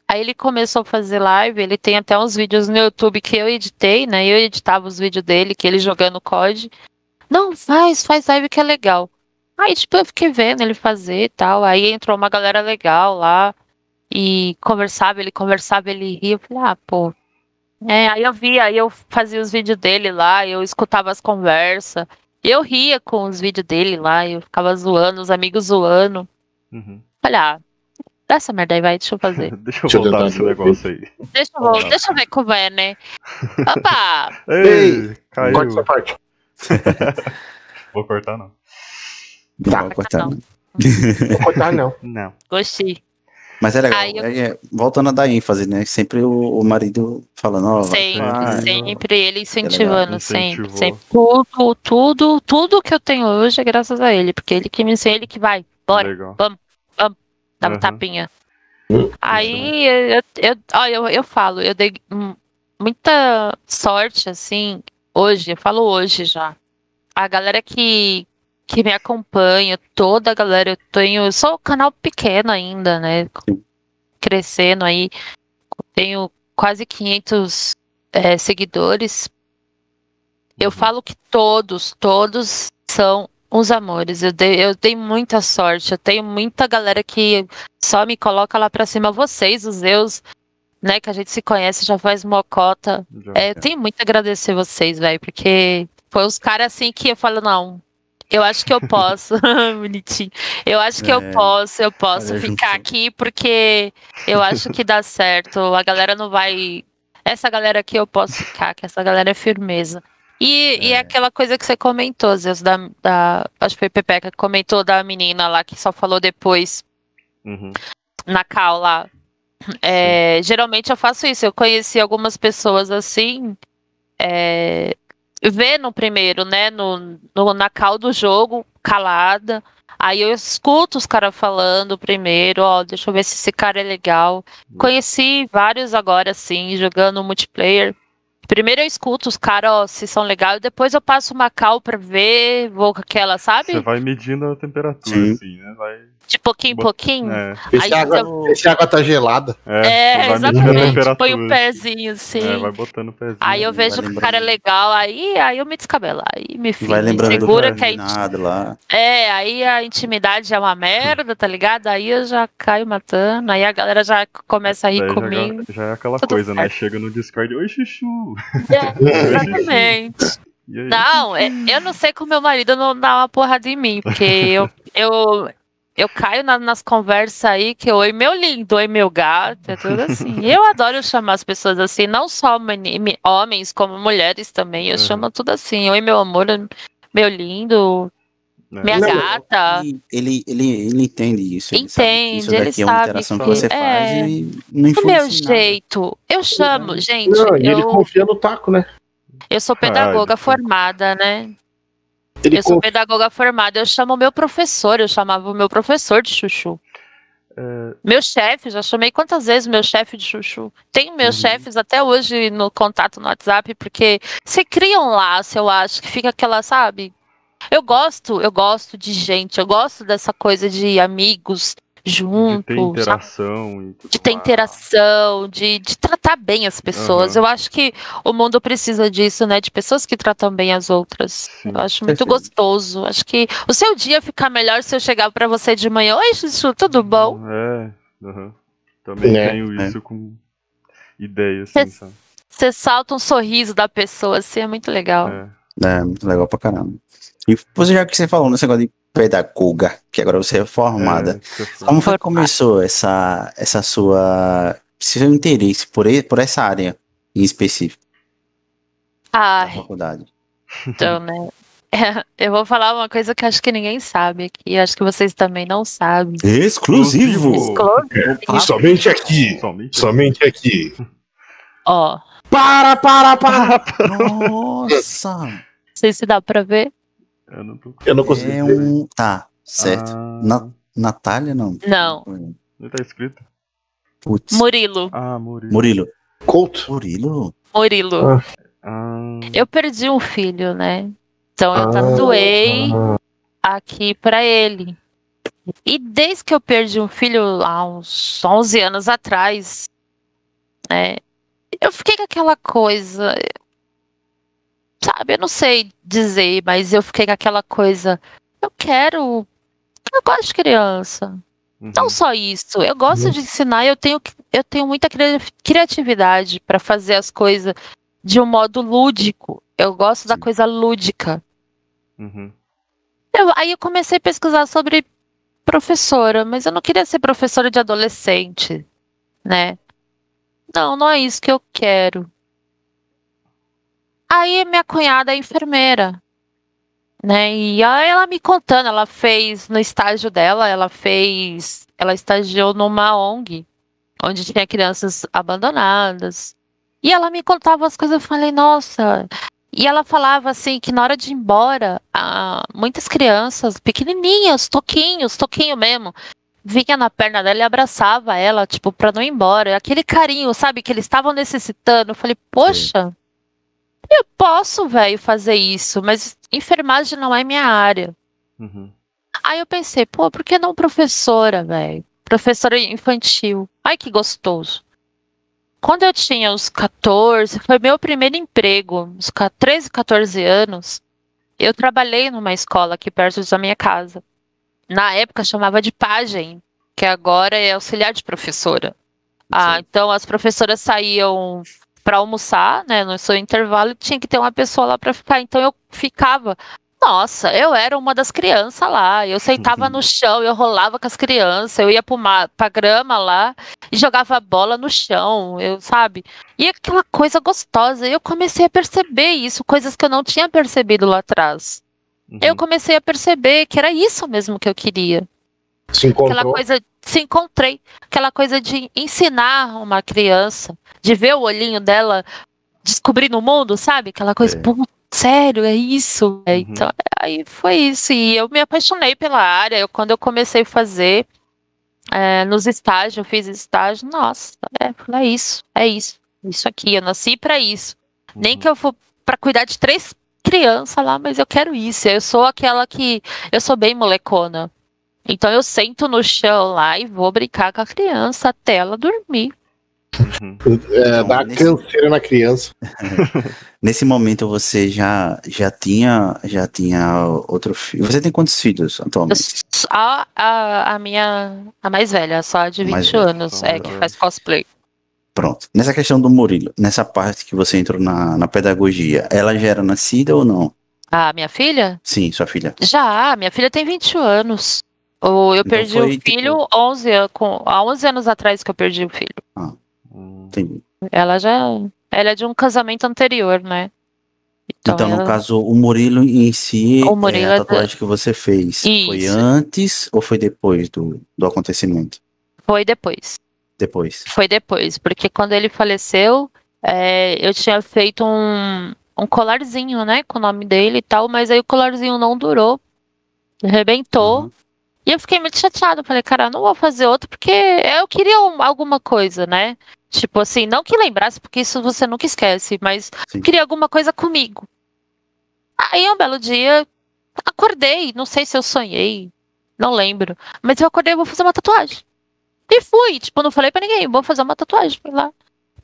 Aí ele começou a fazer live, ele tem até uns vídeos no YouTube que eu editei, né? Eu editava os vídeos dele, que ele jogando COD. Não, faz, faz live que é legal. Aí, tipo, eu fiquei vendo ele fazer e tal. Aí entrou uma galera legal lá. E conversava, ele conversava, ele ria. Eu falei, ah, pô. É, aí eu via, aí eu fazia os vídeos dele lá, eu escutava as conversas. Eu ria com os vídeos dele lá, eu ficava zoando, os amigos zoando. Uhum. Olha, ah, dá essa merda aí, vai, deixa eu fazer. deixa eu voltar nesse negócio aí. Deixa eu, deixa eu ver como é, né? Opa! Ei, caiu. Corta essa parte. Vou cortar, não. Não tá, vou cortar, não. não. Vou cortar, não. Não. Gostei. Mas é legal. Eu... É, é, voltando a dar ênfase, né? Sempre o, o marido falando, ó. Oh, sempre, vai, sempre ele incentivando, é sempre, sempre. Tudo, tudo, tudo que eu tenho hoje é graças a ele, porque ele que me ensina, ele que vai. Bora, legal. vamos, uma uhum. tapinha. Aí eu, eu, ó, eu, eu falo, eu dei muita sorte, assim, hoje, eu falo hoje já. A galera que, que me acompanha, toda a galera, eu tenho, eu sou um canal pequeno ainda, né? Crescendo aí, tenho quase 500 é, seguidores. Eu uhum. falo que todos, todos são uns amores. Eu dei, eu dei muita sorte. Eu tenho muita galera que só me coloca lá pra cima. Vocês, os Zeus, né? Que a gente se conhece, já faz mocota. Já é, eu tenho muito a agradecer vocês, velho, porque foi os caras assim que eu falo, não, eu acho que eu posso. Bonitinho. Eu acho que é, eu posso, eu posso ficar aqui porque eu acho que dá certo. A galera não vai. Essa galera aqui eu posso ficar, que essa galera é firmeza. E é, e aquela coisa que você comentou, Zeus, da, da. Acho que foi Pepeca que comentou da menina lá que só falou depois. Uhum. Na cal lá. É, geralmente eu faço isso. Eu conheci algumas pessoas assim. É, vê no primeiro, né, no, no, na cal do jogo, calada. Aí eu escuto os caras falando primeiro, ó, deixa eu ver se esse cara é legal. Conheci vários agora, assim, jogando multiplayer. Primeiro eu escuto os caras, se são legais, depois eu passo uma cal pra ver, vou com aquela, sabe? Você vai medindo a temperatura, Sim. assim, né? Vai... De pouquinho em pouquinho. É. Esse, água, eu... esse água tá gelada. É, é exatamente. Põe o um pezinho, assim. É, vai botando o pezinho. Aí eu vejo que o cara é legal, aí, aí eu me descabelo. Aí me lembrando segura que a inti... lá. É, aí a intimidade é uma merda, tá ligado? Aí eu já caio matando, aí a galera já começa a rir Daí comigo. Já, já, é aquela Tudo coisa, né? certo. né? Chega no Discord, oi, chuchu. É, exatamente. Não, é, eu não sei como meu marido não dá uma porrada em mim, porque eu, eu, eu caio na, nas conversas aí que oi meu lindo, oi meu gato, é tudo assim. Eu adoro chamar as pessoas assim, não só homens, como mulheres também. Eu uhum. chamo tudo assim, oi meu amor, meu lindo, é. minha não, gata. Ele, ele, ele entende isso. Ele entende, sabe ele, sabe. É uma interação que, que você é, faz e não Do meu jeito, eu chamo, é. gente. Não, eu, ele confia no taco, né? Eu sou pedagoga formada, né? Ele eu sou pedagoga formada, eu chamo o meu professor, eu chamava o meu professor de chuchu. É... Meu chefe, já chamei quantas vezes meu chefe de chuchu? Tem meus uhum. chefes até hoje no contato no WhatsApp, porque se cria um laço, eu acho, que fica aquela, sabe? Eu gosto, eu gosto de gente, eu gosto dessa coisa de amigos, junto. De ter interação. De ter interação, de, de tratar bem as pessoas. Uhum. Eu acho que o mundo precisa disso, né? De pessoas que tratam bem as outras. Sim. Eu acho muito gostoso. Acho que o seu dia fica melhor se eu chegar para você de manhã. Oi, Chuchu, tudo bom? É, uhum. também é, tenho é. isso com ideias. Assim, você salta um sorriso da pessoa, assim, é muito legal. É, é muito legal pra caramba. E você já que você falou nesse negócio de pedagoga, que agora você é formada. É, Como foi que começou essa, essa sua seu interesse por, por essa área em específico? Ah, da faculdade. Então, né? Eu vou falar uma coisa que acho que ninguém sabe aqui. Acho que vocês também não sabem. Exclusivo! Exclusivo. Somente aqui. Somente, Somente aqui. Ó. Para, para, para! Nossa! Não sei se dá pra ver. Eu não, tô... Eu não consigo. É um. Tá, certo. Ah... Na... Natália, não. Não. Não tá escrito? Putz. Murilo. Ah, Murilo. Murilo. Couto. Murilo. Murilo. Ah. Ah. Eu perdi um filho, né? Então eu tatuei ah. aqui para ele. E desde que eu perdi um filho há uns 11 anos atrás, né? Eu fiquei com aquela coisa. Sabe, eu não sei dizer, mas eu fiquei com aquela coisa. Eu quero. Eu gosto de criança. Uhum. Não só isso. Eu gosto uhum. de ensinar. Eu tenho, eu tenho muita criatividade para fazer as coisas de um modo lúdico. Eu gosto Sim. da coisa lúdica. Uhum. Eu, aí eu comecei a pesquisar sobre professora, mas eu não queria ser professora de adolescente, né? Não, não é isso que eu quero. Aí minha cunhada é enfermeira, né? E aí ela me contando, ela fez no estágio dela, ela fez, ela estagiou numa ONG, onde tinha crianças abandonadas. E ela me contava as coisas, eu falei, nossa. E ela falava assim que na hora de ir embora, muitas crianças pequenininhas, toquinhos, toquinho mesmo, vinha na perna dela e abraçava ela, tipo, pra não ir embora. Aquele carinho, sabe, que eles estavam necessitando. Eu falei, poxa. Eu posso, velho, fazer isso, mas enfermagem não é minha área. Uhum. Aí eu pensei, pô, por que não professora, velho? Professora infantil. Ai, que gostoso. Quando eu tinha uns 14, foi meu primeiro emprego, uns 13, 14 anos, eu trabalhei numa escola aqui perto da minha casa. Na época chamava de pagem, que agora é auxiliar de professora. Ah, então as professoras saíam para almoçar, né, no seu intervalo, tinha que ter uma pessoa lá para ficar. Então eu ficava nossa, eu era uma das crianças lá. Eu sentava uhum. no chão, eu rolava com as crianças, eu ia pra, pra grama lá e jogava bola no chão, eu, sabe? E aquela coisa gostosa. Eu comecei a perceber isso, coisas que eu não tinha percebido lá atrás. Uhum. Eu comecei a perceber que era isso mesmo que eu queria. Se encontrou. Aquela coisa, se encontrei. Aquela coisa de ensinar uma criança, de ver o olhinho dela descobrindo o mundo, sabe? Aquela coisa, é. sério, é isso. É, uhum. Então, aí foi isso. E eu me apaixonei pela área. Eu, quando eu comecei a fazer é, nos estágios, eu fiz estágio, nossa, é, é isso, é isso. Isso aqui, eu nasci para isso. Uhum. Nem que eu for para cuidar de três crianças lá, mas eu quero isso. Eu sou aquela que. Eu sou bem molecona. Então eu sento no chão lá e vou brincar com a criança até ela dormir. Uhum. É, dá nesse... canseira na criança. nesse momento você já, já tinha já tinha outro filho. Você tem quantos filhos atualmente? A, a, a minha a mais velha, só de 20 anos, é que faz cosplay. Pronto. Nessa questão do Murilo, nessa parte que você entrou na, na pedagogia, ela já era nascida ou não? A minha filha? Sim, sua filha. Já, minha filha tem 21 anos. Eu então perdi foi, o tipo filho tipo... 11, com, há 11 anos atrás que eu perdi o filho. Ah. Entendi. Ela já. Ela é de um casamento anterior, né? Então, então ela... no caso, o Murilo em si, o Murilo é a é tatuagem é... que você fez, Isso. foi antes ou foi depois do, do acontecimento? Foi depois. Depois. Foi depois, porque quando ele faleceu, é, eu tinha feito um, um colarzinho, né, com o nome dele e tal, mas aí o colarzinho não durou, arrebentou. Uhum. E eu fiquei muito chateada. Falei, cara, não vou fazer outro porque eu queria um, alguma coisa, né? Tipo assim, não que lembrasse, porque isso você nunca esquece, mas Sim. queria alguma coisa comigo. Aí um belo dia, acordei, não sei se eu sonhei, não lembro, mas eu acordei vou fazer uma tatuagem. E fui, tipo, não falei para ninguém, vou fazer uma tatuagem, fui lá.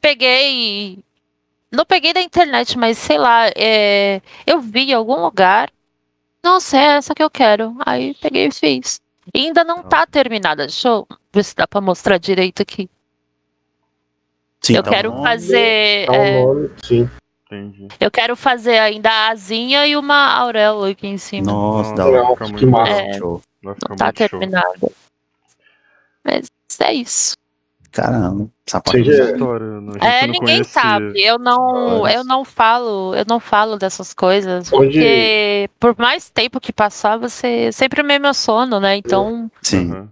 Peguei, não peguei da internet, mas sei lá, é, eu vi em algum lugar, nossa, é essa que eu quero. Aí peguei e fiz. E ainda não tá terminada, deixa eu ver se dá pra mostrar direito aqui. Sim, eu tá quero nome, fazer. Tá é, nome, sim. Entendi. Eu quero fazer ainda a asinha e uma auréola aqui em cima. Nossa, dá pra que massa. É, não tá terminada. Mas é isso. Caramba. Sapato Seja... É, ninguém conhece... sabe. Eu não, eu não falo, eu não falo dessas coisas. Onde... Porque por mais tempo que passar, você sempre me emociona, né? Então. Sim. Uhum.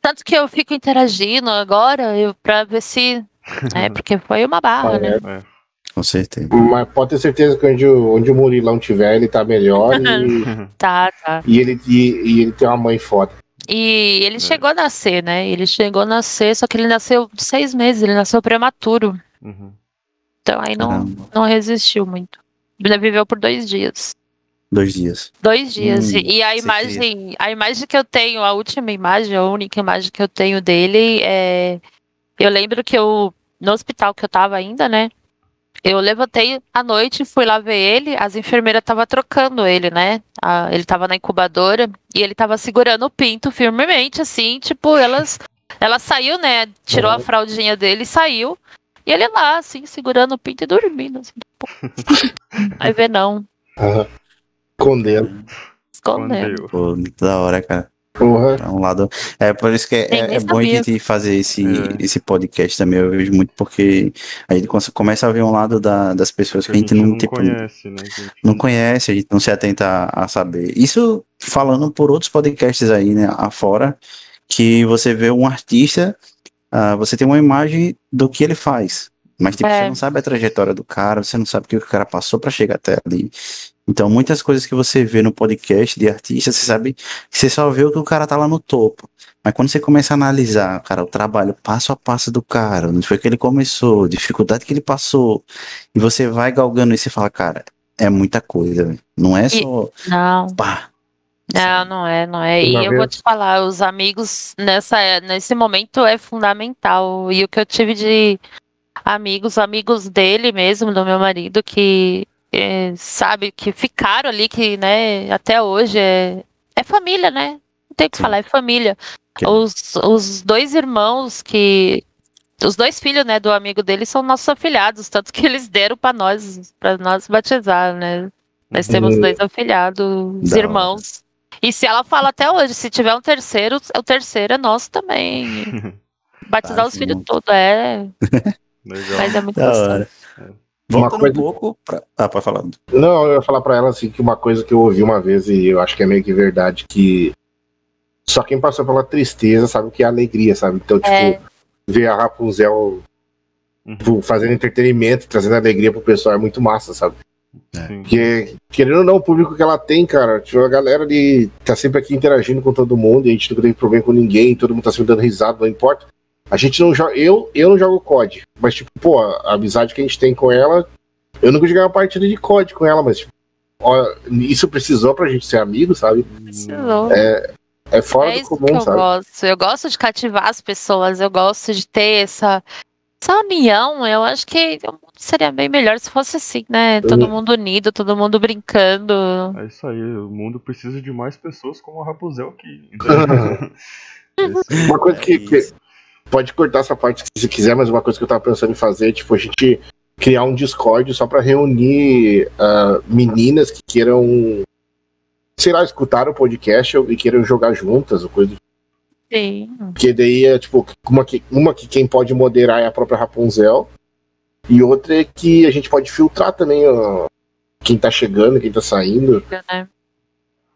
Tanto que eu fico interagindo agora eu, pra ver se. É, porque foi uma barra, né? É. Com certeza. Mas pode ter certeza que onde, onde o Murilão tiver, ele tá melhor. E, tá, tá. E ele, e, e, ele tem uma mãe foda. E ele é. chegou a nascer, né? Ele chegou a nascer, só que ele nasceu de seis meses, ele nasceu prematuro. Uhum. Então aí não, não resistiu muito. Ele viveu por dois dias. Dois dias. Dois dias. Hum, e a imagem, a imagem que eu tenho, a última imagem, a única imagem que eu tenho dele é. Eu lembro que eu, no hospital que eu tava ainda, né? Eu levantei à noite, fui lá ver ele, as enfermeiras estavam trocando ele, né? ele tava na incubadora e ele tava segurando o pinto firmemente, assim, tipo, elas. Ela saiu, né? Tirou a fraldinha dele e saiu. E ele lá, assim, segurando o pinto e dormindo. Assim, tipo. Aí vê não. Uhum. Escondendo. Escondendo. Pô, muito da hora, cara. Porra. É um lado. É por isso que é, é, é bom a gente fazer esse, é. esse podcast também. Eu vejo muito porque a gente começa a ver um lado da, das pessoas que, a gente, não, não tipo, conhece, né? Gente... Não conhece, a gente não se atenta a, a saber. Isso falando por outros podcasts aí, né, afora, que você vê um artista, uh, você tem uma imagem do que ele faz. Mas tipo, é. você não sabe a trajetória do cara, você não sabe o que o cara passou para chegar até ali. Então, muitas coisas que você vê no podcast de artista, você sabe que você só vê o que o cara tá lá no topo. Mas quando você começa a analisar, cara, o trabalho passo a passo do cara, onde foi que ele começou, dificuldade que ele passou, e você vai galgando isso e fala, cara, é muita coisa, véio. não é só. E, não. Pá, não, não é, não é. E eu vou te falar, os amigos nessa, nesse momento é fundamental. E o que eu tive de amigos, amigos dele mesmo, do meu marido, que é, sabe, que ficaram ali, que, né, até hoje é, é família, né? Não tem o que Sim. falar, é família. Que... Os, os dois irmãos que. Os dois filhos, né, do amigo dele são nossos afilhados, tanto que eles deram para nós, para nós batizar, né? Nós temos hum. dois afilhados, irmãos. E se ela fala até hoje, se tiver um terceiro, o terceiro é nosso também. Batizar os filhos todos, é. Legal. Mas é muito da gostoso. Voltando coisa... um pouco pra... Ah, pode falar. Não, eu ia falar pra ela assim que uma coisa que eu ouvi uma vez e eu acho que é meio que verdade, que só quem passou pela tristeza sabe o que é alegria, sabe? Então, tipo, é. ver a Rapunzel uhum. fazendo entretenimento, trazendo alegria pro pessoal é muito massa, sabe? É. Porque, querendo ou não, o público que ela tem, cara, tipo, a galera ali tá sempre aqui interagindo com todo mundo, e a gente nunca teve problema com ninguém, todo mundo tá sempre dando risada, não importa. A gente não joga. Eu, eu não jogo COD. Mas, tipo, pô, a amizade que a gente tem com ela. Eu nunca joguei uma partida de COD com ela, mas, tipo, ó, isso precisou pra gente ser amigo, sabe? Precisou. É, é fora é do comum, eu sabe? Gosto. Eu gosto de cativar as pessoas, eu gosto de ter essa, essa união. Eu acho que seria bem melhor se fosse assim, né? Todo uhum. mundo unido, todo mundo brincando. É isso aí, o mundo precisa de mais pessoas como a Rapunzel aqui. Uma coisa que, que, pode cortar essa parte se quiser, mas uma coisa que eu tava pensando em fazer, tipo, a gente criar um Discord só para reunir uh, meninas que queiram, sei lá, escutar o podcast e queiram jogar juntas, ou coisa Sim. Porque daí é, tipo, uma que, uma que quem pode moderar é a própria Rapunzel, e outra é que a gente pode filtrar também ó, quem tá chegando, quem tá saindo. Né?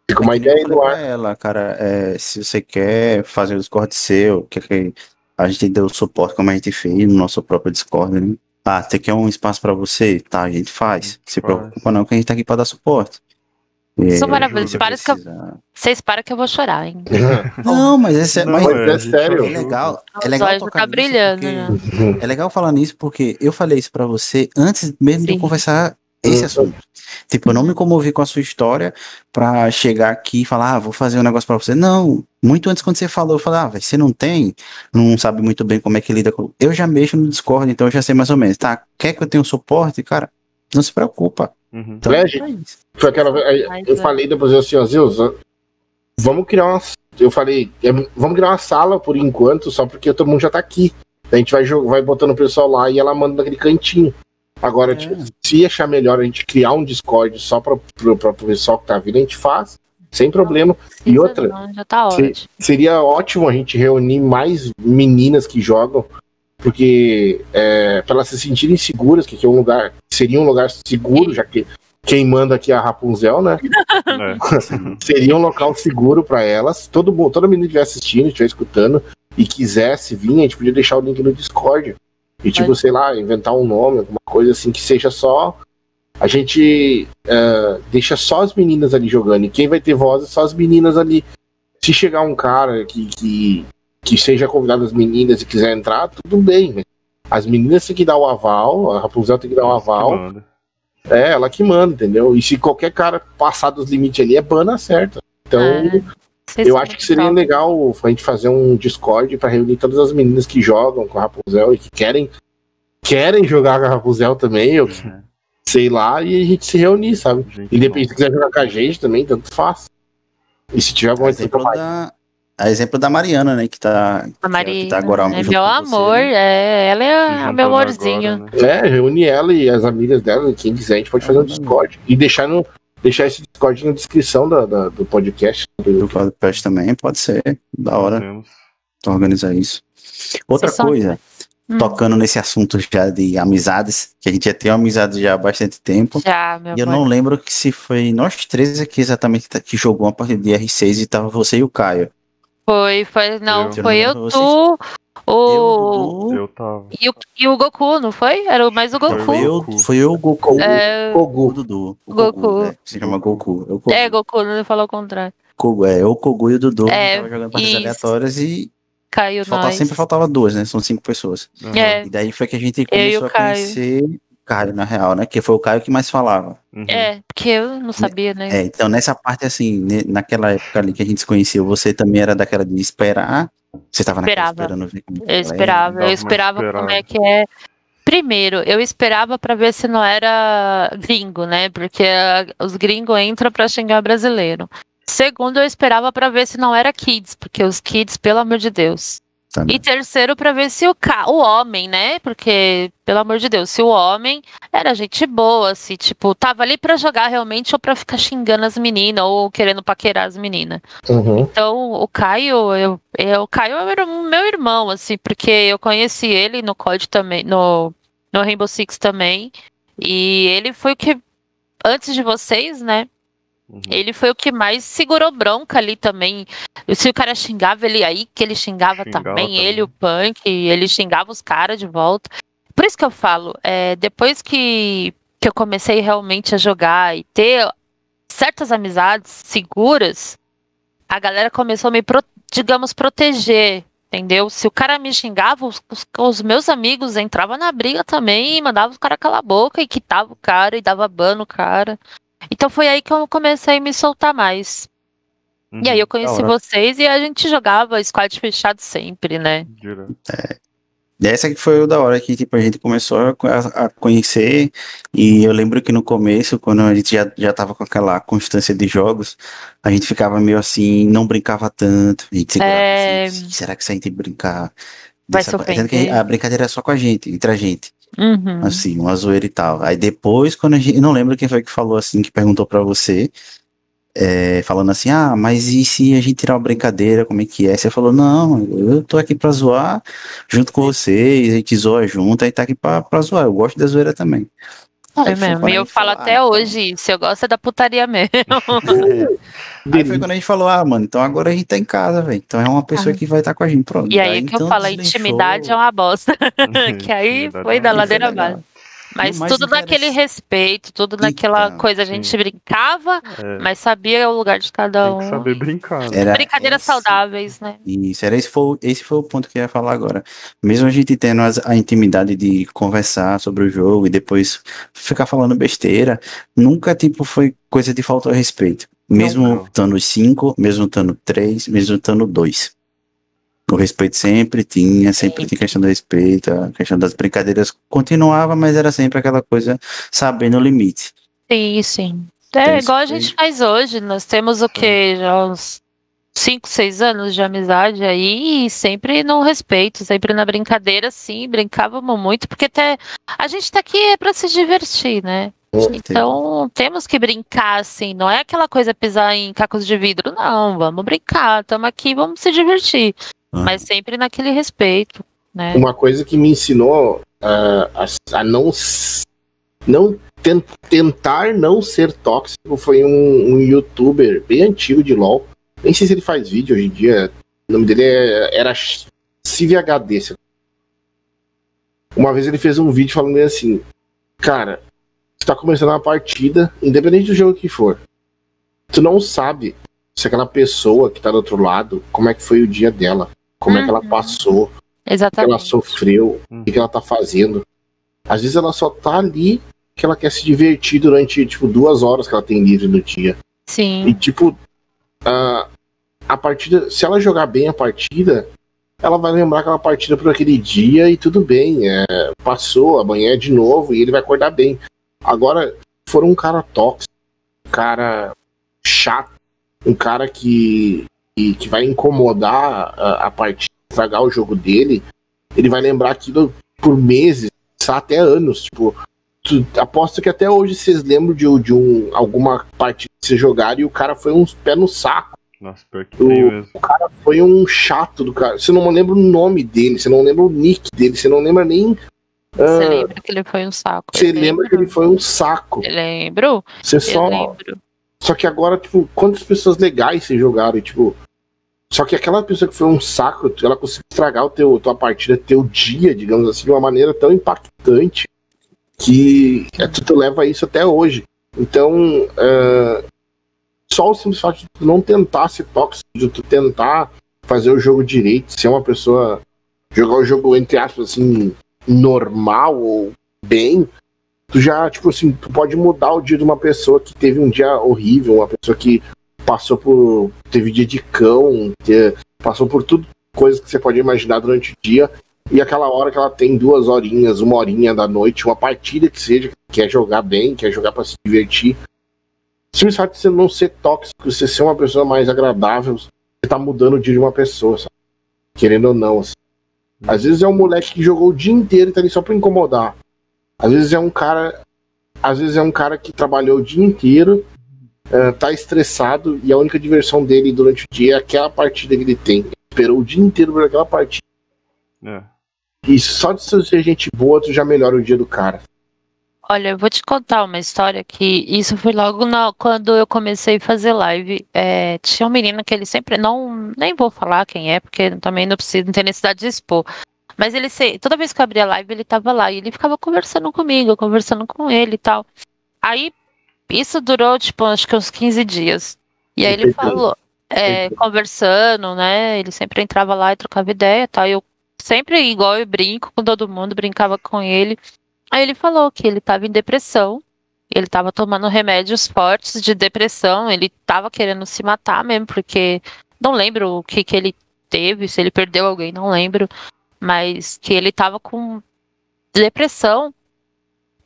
Fica uma ideia no ar. Ela, cara, é, se você quer fazer o Discord seu, quer que a gente deu suporte como a gente fez no nosso próprio Discord, né? Ah, você quer um espaço para você? Tá, a gente faz. Se preocupa não que a gente tá aqui para dar suporte. Isso é maravilhoso. Para que eu... Vocês param que eu vou chorar, hein? Não, mas esse é, não, mas é, é sério. É legal. É legal tocar tá brilhando, porque... né? É legal falar nisso porque eu falei isso para você antes mesmo Sim. de conversar esse assunto. Tipo, eu não me comovi com a sua história pra chegar aqui e falar, ah, vou fazer um negócio pra você. Não, muito antes quando você falou, eu falei, ah, você não tem, não sabe muito bem como é que lida com. Eu já mexo no Discord, então eu já sei mais ou menos. Tá, quer que eu tenha um suporte? Cara, não se preocupa. Uhum. Então, é, foi aquela eu falei depois assim, ó, Zeus, vamos criar uma. Eu falei, é, vamos criar uma sala por enquanto, só porque todo mundo já tá aqui. A gente vai, vai botando o pessoal lá e ela manda naquele cantinho. Agora, é. tipo, se achar melhor a gente criar um Discord só para o pessoal que tá vindo, a gente faz, sem problema. e outra, não, tá se, seria ótimo a gente reunir mais meninas que jogam, porque é, para elas se sentirem seguras, que, que é um lugar, seria um lugar seguro, já que quem manda aqui é a Rapunzel, né? É. seria um local seguro para elas. Todo mundo, toda menina que estiver assistindo, estiver escutando e quisesse vir, a gente podia deixar o link no Discord. E tipo, sei lá, inventar um nome, alguma coisa assim que seja só. A gente uh, deixa só as meninas ali jogando. E quem vai ter voz é só as meninas ali. Se chegar um cara que, que que seja convidado as meninas e quiser entrar, tudo bem. Né? As meninas têm que dar o aval, a Rapunzel tem que dar o aval. É, ela que manda, entendeu? E se qualquer cara passar dos limites ali, é bana certa. Então, é, eu acho que seria legal a gente fazer um Discord para reunir todas as meninas que jogam com a Rapunzel e que querem querem jogar com a Rapunzel também, ou que, uhum. sei lá, e a gente se reunir, sabe? Independente se quiser jogar com a gente também, tanto faz. E se tiver alguma coisa da, a exemplo da Mariana, né? Que tá, a Mariana, que tá agora é meu amor, você, né? é, ela é meu amorzinho. Agora, né? É, reúne ela e as amigas dela, quem quiser, a gente pode fazer um Discord. E deixar, no, deixar esse Discord na descrição da, da do podcast. Do podcast também, pode ser. Da hora. Organizar isso. Outra Você coisa, hum. tocando nesse assunto já de amizades, que a gente já tem amizade já há bastante tempo. Já, meu E eu não lembro que se foi nós três aqui exatamente que jogou uma partida de R6 e tava você e o Caio. Foi, foi, não, eu, foi eu, tu, o. Eu, eu tava. E o, e o Goku, não foi? Era mais o Goku. Foi eu, foi eu o Goku. É... Goku, Dudu. O Goku. Goku né? Se chama Goku. Eu, Goku. É, Goku, não falou o contrário. Kogu, é, o Kogu e o Dudu é, tava jogando partidas aleatórias e. Caiu faltava, nós. Sempre faltava duas, né? São cinco pessoas. Uhum. É. E daí foi que a gente começou a conhecer Caio, na real, né? Que foi o Caio que mais falava. Uhum. É, porque eu não sabia, né? É, então nessa parte, assim, naquela época ali que a gente se conheceu, você também era daquela de esperar. Você estava esperando ver como Eu esperava, eu esperava como é que é. Primeiro, eu esperava para ver se não era gringo, né? Porque os gringos entram para xingar brasileiro. Segundo, eu esperava para ver se não era kids, porque os kids, pelo amor de Deus. E terceiro, para ver se o, ca... o homem, né? Porque, pelo amor de Deus, se o homem era gente boa, se, tipo, tava ali para jogar realmente ou para ficar xingando as meninas ou querendo paquerar as meninas. Uhum. Então, o Caio, eu, eu, o Caio é meu irmão, assim, porque eu conheci ele no COD também, no, no Rainbow Six também. E ele foi o que, antes de vocês, né? Uhum. Ele foi o que mais segurou bronca ali também. Se o cara xingava ele aí, que ele xingava, xingava também, também, ele, o punk, ele xingava os caras de volta. Por isso que eu falo, é, depois que, que eu comecei realmente a jogar e ter certas amizades seguras, a galera começou a me, digamos, proteger, entendeu? Se o cara me xingava, os, os, os meus amigos entravam na briga também e mandavam o cara calar a boca e quitava o cara e dava ban no cara. Então foi aí que eu comecei a me soltar mais. Uhum, e aí eu conheci vocês e a gente jogava squad fechado sempre, né? É. Essa que foi o da hora que tipo, a gente começou a, a, conhecer e eu lembro que no começo, quando a gente já, já tava com aquela constância de jogos, a gente ficava meio assim, não brincava tanto, a gente segurava é... assim, será que se a gente brincar... Vai dessa, que a brincadeira é só com a gente, entre a gente. Uhum. Assim, uma zoeira e tal. Aí depois, quando a gente. Não lembro quem foi que falou assim, que perguntou para você. É, falando assim, ah, mas e se a gente tirar uma brincadeira, como é que é? Você falou, não, eu tô aqui pra zoar junto com vocês, a gente zoa junto, aí tá aqui pra, pra zoar. Eu gosto da zoeira também. Aí mesmo. E eu falo falou, até ah, hoje isso, eu gosto é da putaria mesmo. É. Aí foi quando a gente falou, ah, mano, então agora a gente tá em casa, velho. Então é uma pessoa ah. que vai estar tá com a gente, pronto. E aí, que então, eu falo, a intimidade é uma bosta. que aí foi da ladeira abaixo. Mas tudo naquele respeito, tudo naquela então, coisa. A gente sim. brincava, é. mas sabia o lugar de cada um. Tem que saber brincar. Né? Era Brincadeiras esse, saudáveis, né? Isso, era esse foi, esse foi o ponto que eu ia falar agora. Mesmo a gente tendo as, a intimidade de conversar sobre o jogo e depois ficar falando besteira, nunca, tipo, foi coisa de falta de respeito. Mesmo estando cinco, mesmo estando três, mesmo estando dois. O respeito sempre tinha, sempre tinha questão do respeito, a questão das brincadeiras continuava, mas era sempre aquela coisa sabendo o limite. Sim, sim. É igual a gente faz hoje, nós temos o que? Já uns 5, 6 anos de amizade aí, e sempre no respeito, sempre na brincadeira, sim, brincávamos muito, porque até a gente tá aqui é para se divertir, né? Então, temos que brincar, assim, não é aquela coisa pisar em cacos de vidro, não, vamos brincar, estamos aqui, vamos se divertir. Ah. Mas sempre naquele respeito. né? Uma coisa que me ensinou uh, a, a, não, não tent, tentar não ser tóxico foi um, um, youtuber bem antigo de LoL. Nem sei se ele faz vídeo hoje em dia. O nome dele é, era CivHD. Uma vez ele fez um vídeo falando assim: Cara, você tá começando uma partida, independente do jogo que for. Tu não sabe se aquela pessoa que tá do outro lado, como é que foi o dia dela, como uhum. é que ela uhum. passou, Exatamente. o que ela sofreu, uhum. o que ela tá fazendo. Às vezes ela só tá ali que ela quer se divertir durante, tipo, duas horas que ela tem livre no dia. Sim. E, tipo, a, a partida, se ela jogar bem a partida, ela vai lembrar aquela partida por aquele dia e tudo bem. É, passou, amanhã é de novo e ele vai acordar bem. Agora, for um cara tóxico, um cara chato, um cara que, que, que vai incomodar a, a partida, estragar o jogo dele, ele vai lembrar aquilo por meses, até anos. Tipo, tu, aposto que até hoje vocês lembram de, de um, alguma partida que vocês jogaram e o cara foi uns pé no saco. Nossa, pior que o, mesmo. o cara foi um chato do cara. Você não lembra o nome dele, você não lembra o nick dele, você não lembra nem. Você uh, lembra que ele foi um saco? Você lembra que ele foi um saco? Eu lembro. Você só. Lembro. Só que agora, tipo, quantas pessoas legais se jogaram? Tipo, só que aquela pessoa que foi um saco, ela conseguiu estragar o teu, tua partida, teu dia, digamos assim, de uma maneira tão impactante que é, tu, tu leva isso até hoje. Então, uh, só o simples fato de tu não tentar ser tóxico, de tu tentar fazer o jogo direito, ser uma pessoa. jogar o jogo, entre aspas, assim, normal ou bem, tu já, tipo assim, tu pode mudar o dia de uma pessoa que teve um dia horrível, uma pessoa que passou por. teve dia de cão, passou por tudo, coisas que você pode imaginar durante o dia, e aquela hora que ela tem duas horinhas, uma horinha da noite, uma partida que seja, quer jogar bem, quer jogar para se divertir. Simples fato de você não ser tóxico, você ser uma pessoa mais agradável, você tá mudando o dia de uma pessoa, sabe? Querendo ou não. Assim. Às vezes é um moleque que jogou o dia inteiro e tá ali só pra incomodar. Às vezes é um cara. Às vezes é um cara que trabalhou o dia inteiro, uh, tá estressado e a única diversão dele durante o dia é aquela partida que ele tem. Ele esperou o dia inteiro por aquela partida. É. E só de ser gente boa, tu já melhora o dia do cara. Olha, eu vou te contar uma história que isso foi logo na, quando eu comecei a fazer live. É, tinha um menino que ele sempre. não Nem vou falar quem é, porque também não precisa, não tem necessidade de expor. Mas ele toda vez que eu abria live, ele tava lá e ele ficava conversando comigo, conversando com ele e tal. Aí isso durou, tipo, acho que uns 15 dias. E aí ele falou, é, conversando, né? Ele sempre entrava lá e trocava ideia e tal. E eu sempre igual eu brinco com todo mundo, brincava com ele. Aí ele falou que ele estava em depressão, ele estava tomando remédios fortes de depressão, ele estava querendo se matar mesmo, porque não lembro o que, que ele teve, se ele perdeu alguém, não lembro, mas que ele estava com depressão.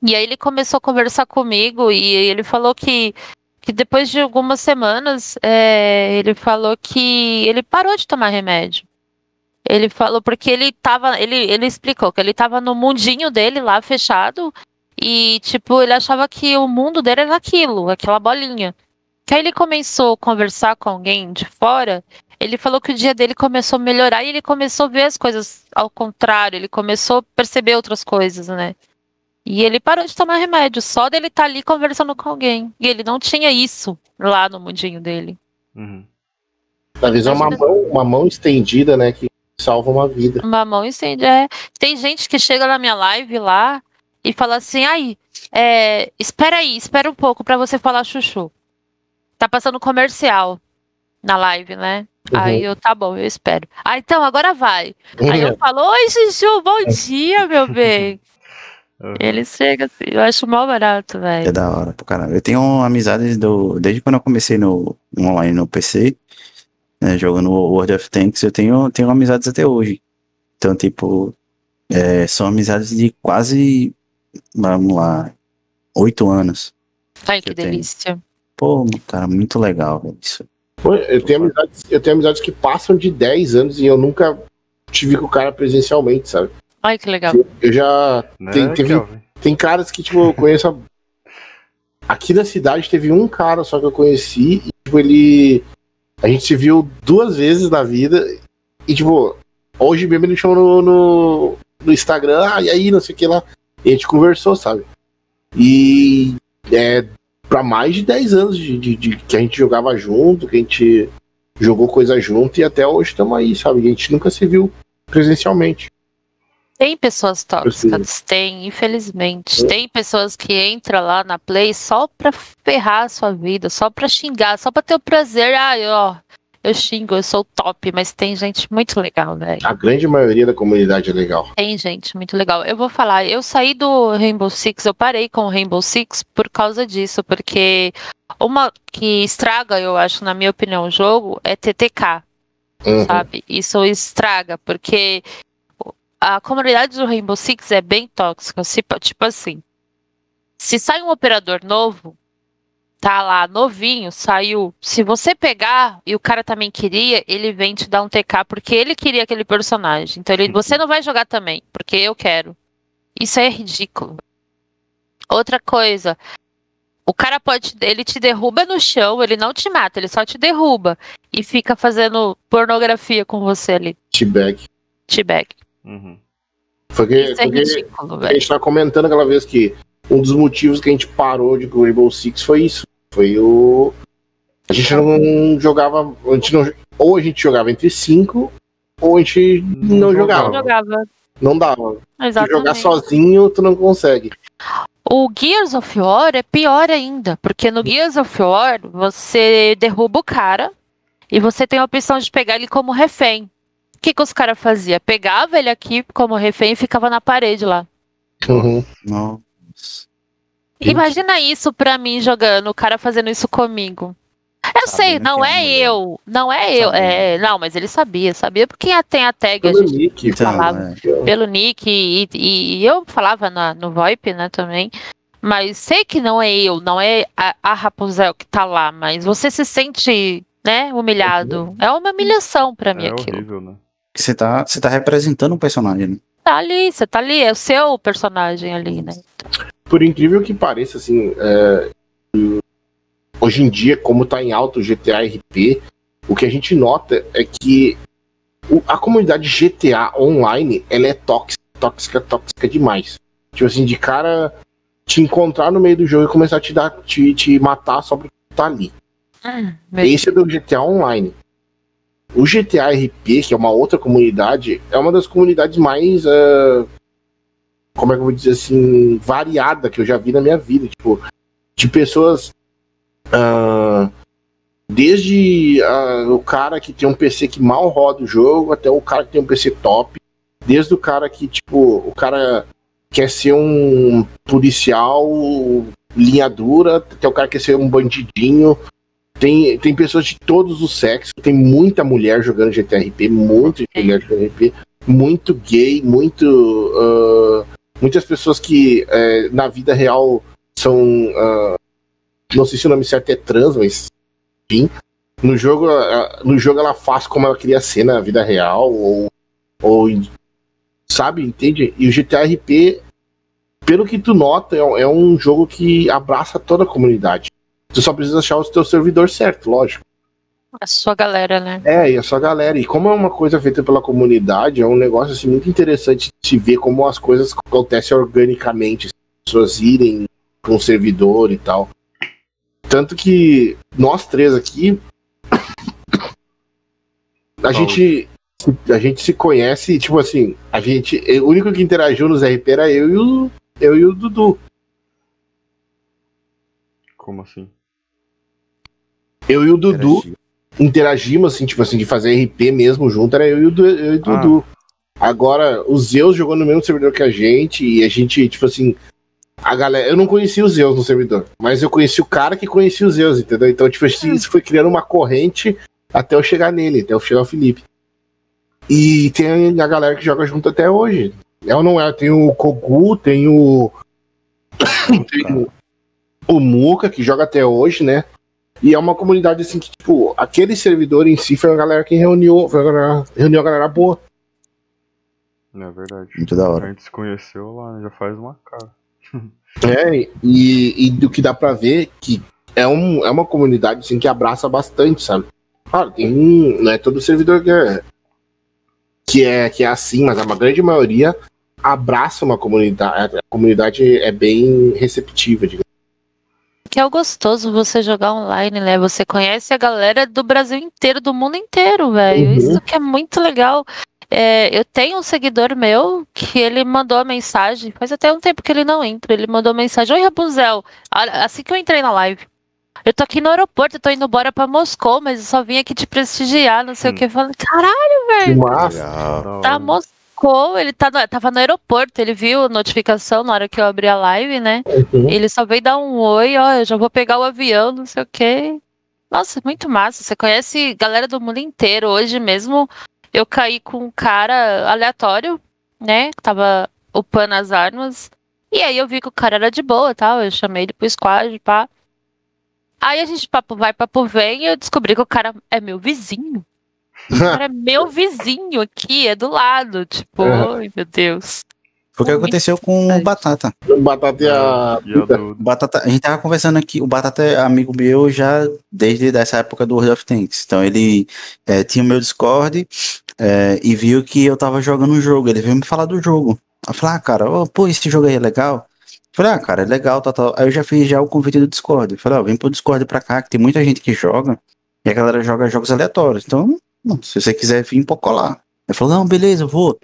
E aí ele começou a conversar comigo e ele falou que, que depois de algumas semanas, é, ele falou que ele parou de tomar remédio. Ele falou porque ele tava, ele, ele explicou que ele tava no mundinho dele lá fechado e tipo, ele achava que o mundo dele era aquilo, aquela bolinha. Que aí ele começou a conversar com alguém de fora, ele falou que o dia dele começou a melhorar e ele começou a ver as coisas ao contrário, ele começou a perceber outras coisas, né? E ele parou de tomar remédio, só dele estar tá ali conversando com alguém. E ele não tinha isso lá no mundinho dele. Uhum. Talvez é uma mão, uma mão estendida, né? Que salva uma vida. Uma mão estende. É. Tem gente que chega na minha live lá e fala assim: aí, é, espera aí, espera um pouco para você falar chuchu. Tá passando comercial na live, né? Uhum. Aí eu, tá bom, eu espero. Ah, então, agora vai. Uhum. Aí eu falo, oi, Chuchu, bom dia, meu bem. Uhum. Ele chega assim, eu acho mal barato, velho. É da hora, pro caralho. Eu tenho amizades do. Desde quando eu comecei no, no online no PC, né, jogando World of Tanks, eu tenho, tenho amizades até hoje. Então, tipo, é, são amizades de quase, vamos lá, oito anos. Ai, que, que delícia. Tenho. Pô, cara, muito legal isso. Eu, tenho amizades, eu tenho amizades que passam de 10 anos e eu nunca tive com o cara presencialmente, sabe? Ai, que legal. Eu já. Né, tem, teve, tem caras que, tipo, eu conheço. Aqui na cidade teve um cara só que eu conheci e, tipo, ele a gente se viu duas vezes na vida e, tipo, hoje mesmo ele me chamou no, no, no, Instagram, ah, e aí, não sei o que lá. E a gente conversou, sabe? E é pra mais de 10 anos de, de, de que a gente jogava junto, que a gente jogou coisa junto e até hoje estamos aí, sabe? A gente nunca se viu presencialmente. Tem pessoas tóxicas, tem, infelizmente. É. Tem pessoas que entram lá na Play só pra ferrar a sua vida, só pra xingar, só pra ter o prazer. Ai, ó, eu xingo, eu sou top, mas tem gente muito legal, velho. A grande maioria da comunidade é legal. Tem gente muito legal. Eu vou falar, eu saí do Rainbow Six, eu parei com o Rainbow Six por causa disso, porque uma que estraga, eu acho, na minha opinião, o jogo é TTK. Uhum. Sabe? Isso estraga, porque a comunidade do Rainbow Six é bem tóxica. Tipo assim, se sai um operador novo, tá lá novinho, saiu. Se você pegar e o cara também queria, ele vem te dar um TK porque ele queria aquele personagem. Então ele, você não vai jogar também, porque eu quero. Isso é ridículo. Outra coisa, o cara pode, ele te derruba no chão, ele não te mata, ele só te derruba e fica fazendo pornografia com você ali. T-bag. T-bag. Uhum. Foi que, Isso é ridículo, a gente tá comentando aquela vez que um dos motivos que a gente parou de Rainbow Six foi isso. Foi o. A gente não jogava. A gente não, ou a gente jogava entre cinco, ou a gente não, não jogava. Não jogava. Não dava. Exatamente. Se jogar sozinho, tu não consegue. O Gears of War é pior ainda, porque no Gears of War você derruba o cara e você tem a opção de pegar ele como refém. O que, que os caras faziam? Pegava ele aqui como refém e ficava na parede lá. Uhum. Nossa. Imagina isso pra mim jogando, o cara fazendo isso comigo. Eu Sabe sei, não é, é eu. Não é eu. É, não, mas ele sabia, sabia porque tem a tag, Pelo a gente nick, falava então, é. pelo nick e, e, eu falava na, no VoIP, né, também. Mas sei que não é eu, não é a, a Rapunzel que tá lá, mas você se sente, né, humilhado. É uma humilhação para mim é aquilo. Horrível, né? Você tá, você tá representando um personagem, né? Tá ali, você tá ali, é o seu personagem ali, né? Por incrível que pareça, assim, é, hoje em dia, como tá em alto o GTA RP, o que a gente nota é que a comunidade GTA online, ela é tóxica, tóxica, tóxica demais. Tipo assim, de cara te encontrar no meio do jogo e começar a te dar, te, te matar só porque tá ali. Ah, Esse é do GTA Online. O GTA RP, que é uma outra comunidade, é uma das comunidades mais. Uh, como é que eu vou dizer assim? Variada que eu já vi na minha vida. Tipo, de pessoas. Uh, desde uh, o cara que tem um PC que mal roda o jogo, até o cara que tem um PC top. Desde o cara que, tipo, o cara quer ser um policial linha dura, até o cara quer ser um bandidinho. Tem, tem pessoas de todos os sexos, tem muita mulher jogando GTRP, muita mulher jogando RP, muito gay, muito. Uh, muitas pessoas que uh, na vida real são. Uh, não sei se o nome certo é trans, mas enfim. No jogo, no jogo ela faz como ela queria ser na vida real, ou, ou sabe, entende? E o GTRP, pelo que tu nota, é, é um jogo que abraça toda a comunidade. Tu só precisa achar o teu servidor certo, lógico. A sua galera, né? É, e a sua galera. E como é uma coisa feita pela comunidade, é um negócio assim, muito interessante de se ver como as coisas acontecem organicamente. As pessoas irem com um servidor e tal. Tanto que nós três aqui. a gente. A gente se conhece, tipo assim, a gente. O único que interagiu nos RP era eu e o, eu e o Dudu. Como assim? Eu e o Dudu interagimos, assim, tipo assim, de fazer RP mesmo junto, era eu e o, eu e o ah. Dudu. Agora, o Zeus jogou no mesmo servidor que a gente, e a gente, tipo assim, a galera. Eu não conhecia o Zeus no servidor, mas eu conheci o cara que conhecia o Zeus, entendeu? Então, tipo assim, isso foi criando uma corrente até eu chegar nele, até eu chegar ao Felipe. E tem a galera que joga junto até hoje. É ou não é? Tem o Kogu, tem o. tem o, o Muka, que joga até hoje, né? E é uma comunidade assim que, tipo, aquele servidor em si foi a galera que reuniu, foi a galera, reuniu a galera boa. É verdade. Muito da hora. A gente se conheceu lá, né? já faz uma cara. é, e, e do que dá pra ver que é, um, é uma comunidade assim, que abraça bastante, sabe? Claro, tem um. Não é todo servidor que é. que é, que é assim, mas a grande maioria abraça uma comunidade. A comunidade é bem receptiva, digamos. Que é o gostoso você jogar online, né? Você conhece a galera do Brasil inteiro, do mundo inteiro, velho. Uhum. Isso que é muito legal. É, eu tenho um seguidor meu que ele mandou a mensagem, faz até um tempo que ele não entra. Ele mandou mensagem: Oi, Rabuzel. Assim que eu entrei na live. Eu tô aqui no aeroporto, eu tô indo embora pra Moscou, mas eu só vim aqui te prestigiar, não sei hum. o que. Eu falei, caralho, velho. Que massa. Moscou, ele tá no, tava no aeroporto, ele viu a notificação na hora que eu abri a live, né? Uhum. Ele só veio dar um oi, ó, eu já vou pegar o avião, não sei o que. Nossa, muito massa. Você conhece galera do mundo inteiro. Hoje mesmo eu caí com um cara aleatório, né? Que tava upando as armas. E aí eu vi que o cara era de boa tal. Eu chamei ele pro squad, pá. Aí a gente papo vai, papo vem, e eu descobri que o cara é meu vizinho. O cara é meu vizinho aqui, é do lado. Tipo, é. ai meu Deus. Foi o que aconteceu com o Batata. Batata e a. Batata, a gente tava conversando aqui, o Batata é amigo meu já desde essa época do World of Tanks. Então ele é, tinha o meu Discord é, e viu que eu tava jogando um jogo. Ele veio me falar do jogo. Eu falei, ah, cara, oh, pô, esse jogo aí é legal. Falei, ah, cara, é legal, tal, tal. Aí eu já fiz já o convite do Discord. Falei, ó, vem pro Discord pra cá, que tem muita gente que joga, e a galera joga jogos aleatórios. Então, se você quiser vir, pode colar. Ele falou, não, beleza, eu vou.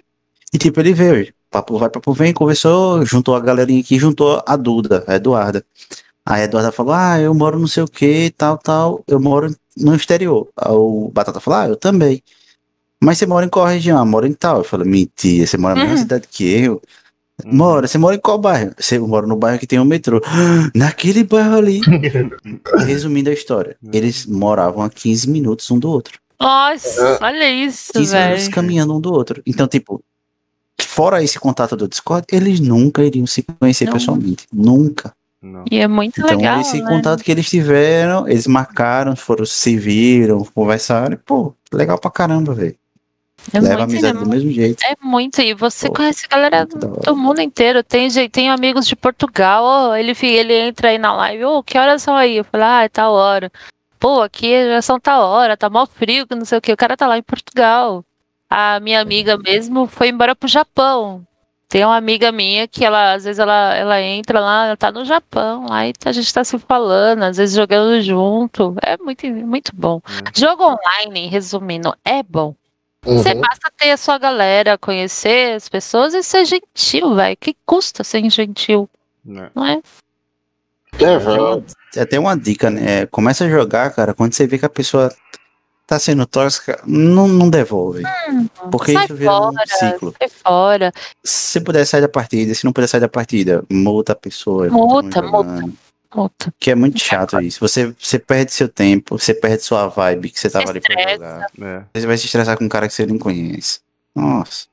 E tipo, ele veio, papo vai, papo vem, conversou, juntou a galerinha aqui, juntou a Duda, a Eduarda. Aí a Eduarda falou, ah, eu moro não sei o que, tal, tal, eu moro no exterior. Aí o Batata falou, ah, eu também. Mas você mora em qual região? Ah, moro em tal. Eu falei, mentira, você mora na mesma uhum. cidade que eu. Uhum. Mora, você mora em qual bairro? Você mora no bairro que tem um metrô. Naquele bairro ali. Resumindo a história, eles moravam a 15 minutos um do outro. Nossa, olha isso, 15 véio. minutos caminhando um do outro. Então, tipo, fora esse contato do Discord, eles nunca iriam se conhecer Não. pessoalmente. Nunca. Não. E é muito então, legal. Então, esse né? contato que eles tiveram, eles marcaram, foram, se viram, conversaram, pô, legal pra caramba, velho. É Leva muito, amizade é do mesmo jeito. É muito, e você Pô, conhece a galera do, do, mundo inteiro. Tem, tem amigos de Portugal, oh, ele, ele entra aí na live, ô, oh, que horas são aí? Eu falo, ah, é tal hora. Pô, aqui já são tal hora, tá mal frio, que não sei o que. O cara tá lá em Portugal. A minha amiga mesmo foi embora pro Japão. Tem uma amiga minha que ela, às vezes, ela, ela entra lá, ela tá no Japão, aí a gente tá se falando, às vezes jogando junto. É muito, muito bom. É. Jogo online, resumindo, é bom. Uhum. Você basta ter a sua galera, conhecer as pessoas e ser gentil, velho. Que custa ser gentil? Não, é? não é? É, é, tem uma dica, né? Começa a jogar, cara, quando você vê que a pessoa tá sendo tóxica, não, não devolve. Hum, porque isso vira fora, um ciclo. Sai fora. Se puder sair da partida, se não puder sair da partida, multa a pessoa. Multa, multa. Puta. Que é muito chato isso. Você, você perde seu tempo, você perde sua vibe que você tava ali pra jogar. É. Você vai se estressar com um cara que você nem conhece. Nossa.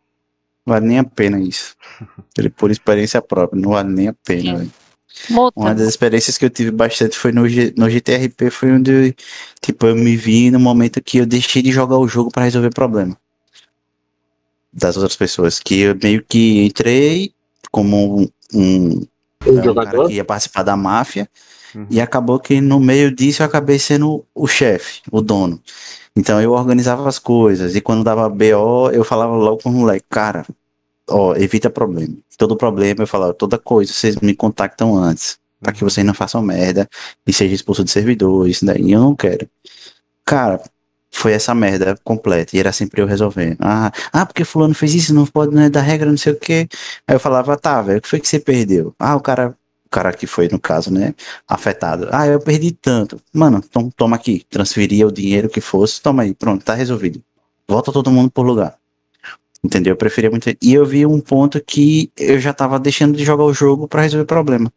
Não vale nem a pena isso. Ele por experiência própria, não vale nem a pena, velho. Uma das experiências que eu tive bastante foi no, G, no GTRP, foi onde tipo, eu me vi no momento que eu deixei de jogar o jogo para resolver problema das outras pessoas. Que eu meio que entrei como um, um, um cara que ia participar da máfia. Uhum. E acabou que no meio disso eu acabei sendo o chefe, o dono. Então eu organizava as coisas. E quando dava BO, eu falava logo com o moleque, cara, ó, evita problema. Todo problema eu falava, toda coisa, vocês me contactam antes. Pra que uhum. vocês não façam merda e seja expulso de servidor, isso daí eu não quero. Cara, foi essa merda completa. E era sempre eu resolvendo. Ah, ah porque fulano fez isso, não pode, não é da regra, não sei o quê. Aí eu falava, tá, velho, o que foi que você perdeu? Ah, o cara, o cara que foi, no caso, né, afetado. Ah, eu perdi tanto. Mano, então toma aqui. Transferia o dinheiro que fosse, toma aí, pronto, tá resolvido. Volta todo mundo pro lugar. Entendeu? Eu preferia muito. E eu vi um ponto que eu já tava deixando de jogar o jogo para resolver o problema.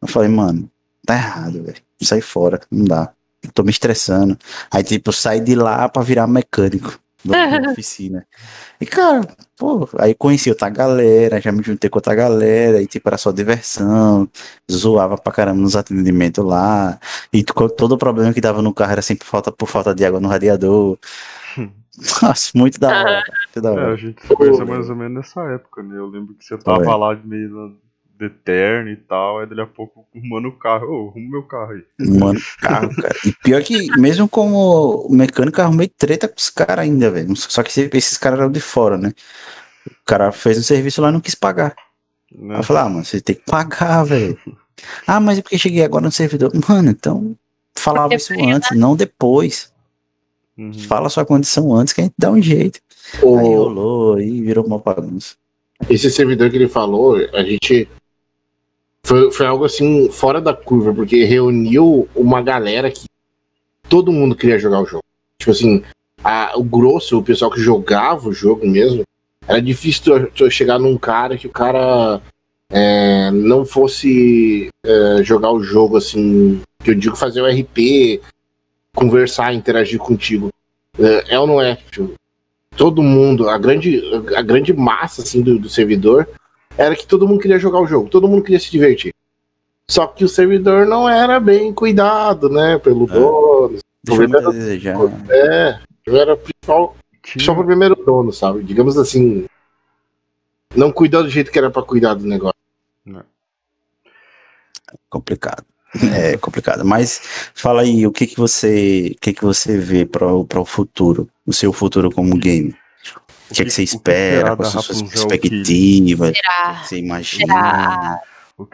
Eu falei, mano, tá errado, velho. Sai fora, não dá tô me estressando. Aí, tipo, saí de lá pra virar mecânico da oficina. E, cara, pô, aí conheci outra galera, já me juntei com outra galera, e, tipo, era só diversão, zoava pra caramba nos atendimentos lá, e todo o problema que dava no carro era sempre falta, por falta de água no radiador. Nossa, muito da hora. Muito da hora. É, a gente se conheceu mais ou menos nessa época, né? Eu lembro que você tava lá de meio eterno e tal, aí dali a pouco arrumando o carro, ô, arruma meu carro aí. Mano, carro, cara. E pior que, mesmo como mecânico, arrumei treta com os caras ainda, velho. Só que esses caras eram de fora, né? O cara fez um serviço lá e não quis pagar. Não. Eu falei, ah, mano, você tem que pagar, velho. ah, mas é porque cheguei agora no servidor. Mano, então falava isso antes, não depois. Uhum. Fala sua condição antes que a gente dá um jeito. O... Aí rolou, aí virou uma bagunça. Esse servidor que ele falou, a gente. Foi, foi algo assim, fora da curva, porque reuniu uma galera que todo mundo queria jogar o jogo. Tipo assim, a, o grosso, o pessoal que jogava o jogo mesmo, era difícil tu, chegar num cara que o cara é, não fosse é, jogar o jogo assim, que eu digo fazer o RP, conversar, interagir contigo. É, é ou não é? Tipo, todo mundo, a grande, a grande massa assim, do, do servidor era que todo mundo queria jogar o jogo, todo mundo queria se divertir. Só que o servidor não era bem cuidado, né? Pelo é. dono. Deixa É, era principal, só pro primeiro dono, sabe? Digamos assim. Não cuidou do jeito que era para cuidar do negócio. Não. Complicado. É complicado. Mas fala aí, o que que você, o que que você vê para o futuro, o seu futuro como game? O que, que, que você espera? Quais são suas perspectivas? O que você imagina?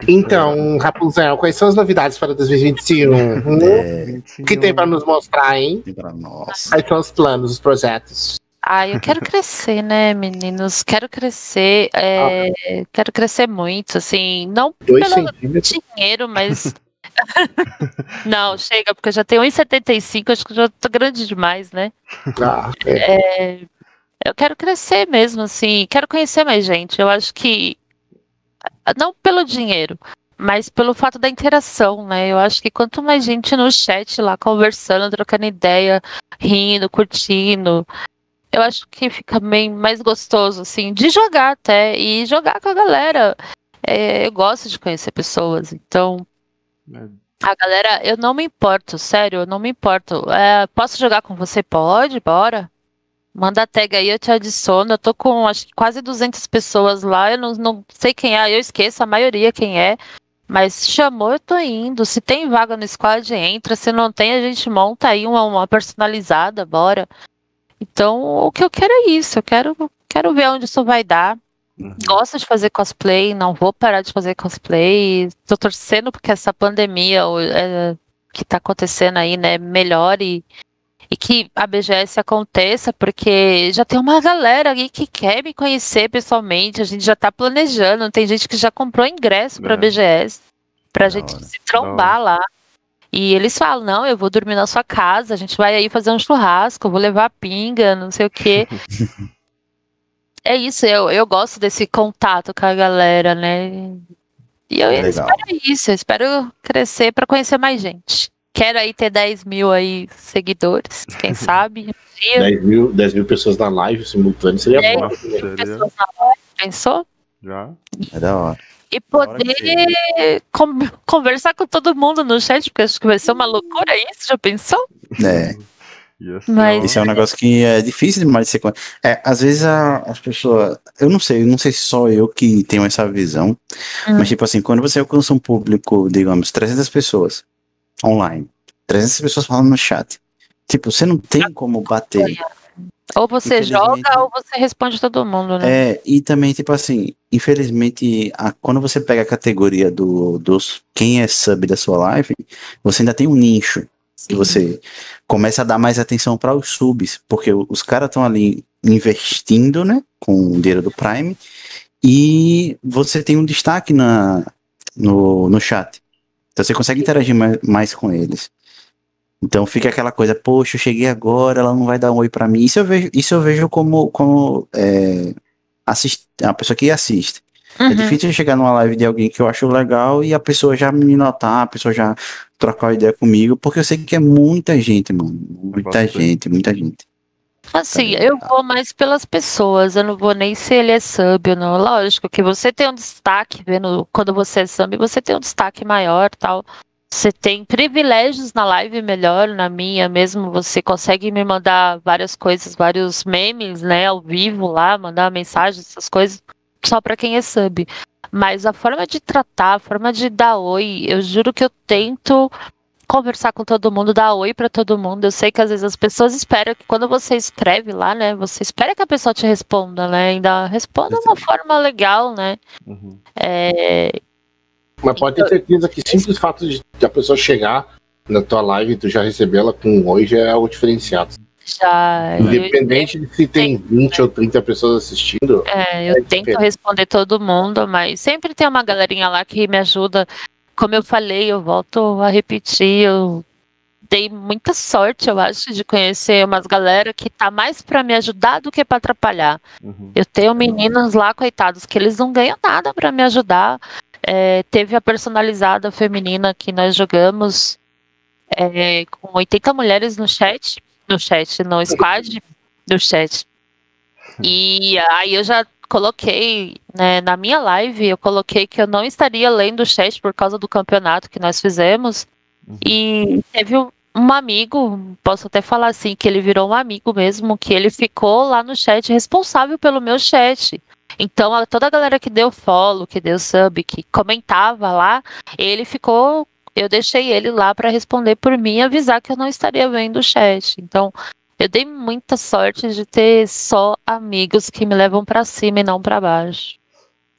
Então, Rapunzel, quais são as novidades para 2021? É, o que tem para nos mostrar, hein? Nós. Quais são os planos, os projetos? Ah, eu quero crescer, né, meninos? Quero crescer, é, ah. quero crescer muito, assim, não Dois pelo dinheiro, mas não, chega, porque eu já tenho 1,75, acho que já tô grande demais, né? Ah, é. É, eu quero crescer mesmo, assim, quero conhecer mais gente. Eu acho que não pelo dinheiro, mas pelo fato da interação, né? Eu acho que quanto mais gente no chat lá conversando, trocando ideia, rindo, curtindo, eu acho que fica bem mais gostoso, assim, de jogar até e jogar com a galera. É, eu gosto de conhecer pessoas, então. A galera, eu não me importo, sério, eu não me importo. É, posso jogar com você? Pode, bora. Manda a tag aí, eu te adiciono. Eu tô com acho quase 200 pessoas lá. Eu não, não sei quem é, eu esqueço a maioria quem é. Mas chamou, eu tô indo. Se tem vaga no squad, entra. Se não tem, a gente monta aí uma, uma personalizada, bora. Então, o que eu quero é isso. Eu quero, quero ver onde isso vai dar. Uhum. Gosto de fazer cosplay, não vou parar de fazer cosplay. Tô torcendo porque essa pandemia é, que tá acontecendo aí, né, melhore e que a BGS aconteça, porque já tem uma galera aí que quer me conhecer pessoalmente, a gente já está planejando, tem gente que já comprou ingresso para a BGS, para a gente se trombar lá. E eles falam: não, eu vou dormir na sua casa, a gente vai aí fazer um churrasco, vou levar pinga, não sei o quê. é isso, eu, eu gosto desse contato com a galera, né? E eu Legal. espero isso, eu espero crescer para conhecer mais gente. Quero aí ter 10 mil aí seguidores, quem sabe. 10 mil, 10 mil pessoas na live simultâneo seria bom. 10 mil seria... pessoas na live, pensou? Já. É da hora. E poder conversar com todo mundo no chat, porque acho que vai ser uma loucura isso, já pensou? É. Mas... Isso é um negócio que é difícil demais de ser. É, às vezes a, as pessoas. Eu não sei, não sei se só eu que tenho essa visão. Hum. Mas, tipo assim, quando você alcança um público, digamos, 300 pessoas, online. 300 pessoas falando no chat. Tipo, você não tem como bater. Ou você joga ou você responde todo mundo, né? É, e também, tipo assim, infelizmente, a, quando você pega a categoria do, dos quem é sub da sua live, você ainda tem um nicho. Sim. Que você começa a dar mais atenção para os subs, porque os caras estão ali investindo, né, com o dinheiro do Prime, e você tem um destaque na, no, no chat. Então você consegue interagir mais, mais com eles. Então fica aquela coisa, poxa, eu cheguei agora, ela não vai dar um oi para mim. Isso eu vejo, isso eu vejo como, como é, assist, a pessoa que assiste. É uhum. É difícil chegar numa live de alguém que eu acho legal e a pessoa já me notar, a pessoa já trocar ideia comigo, porque eu sei que é muita gente, mano. Muita gente, muita gente. Assim, tá eu vou mais pelas pessoas, eu não vou nem se ele é sub ou não. Lógico que você tem um destaque, vendo quando você é sub, você tem um destaque maior tal. Você tem privilégios na live melhor, na minha mesmo. Você consegue me mandar várias coisas, vários memes, né, ao vivo lá, mandar mensagens, essas coisas, só para quem é sub. Mas a forma de tratar, a forma de dar oi, eu juro que eu tento conversar com todo mundo, dar oi para todo mundo. Eu sei que às vezes as pessoas esperam que quando você escreve lá, né, você espera que a pessoa te responda, né? Ainda responda de uma forma legal, né? Uhum. É... Mas pode ter certeza que simples fato de a pessoa chegar na tua live e tu já receber ela com um oi já é algo diferenciado. Já. Independente de se tem 20 ou 30 pessoas assistindo. É, eu é tento responder todo mundo, mas sempre tem uma galerinha lá que me ajuda. Como eu falei, eu volto a repetir, eu dei muita sorte, eu acho, de conhecer umas galera que tá mais para me ajudar do que para atrapalhar. Uhum. Eu tenho meninos lá, coitados, que eles não ganham nada para me ajudar. É, teve a personalizada feminina que nós jogamos é, com 80 mulheres no chat no chat, no squad do chat. E aí eu já coloquei, né, na minha live, eu coloquei que eu não estaria lendo o chat por causa do campeonato que nós fizemos. Uhum. E teve um amigo, posso até falar assim, que ele virou um amigo mesmo, que ele ficou lá no chat responsável pelo meu chat. Então, toda a galera que deu follow, que deu sub, que comentava lá, ele ficou eu deixei ele lá para responder por mim e avisar que eu não estaria vendo o chat. Então, eu dei muita sorte de ter só amigos que me levam para cima e não para baixo.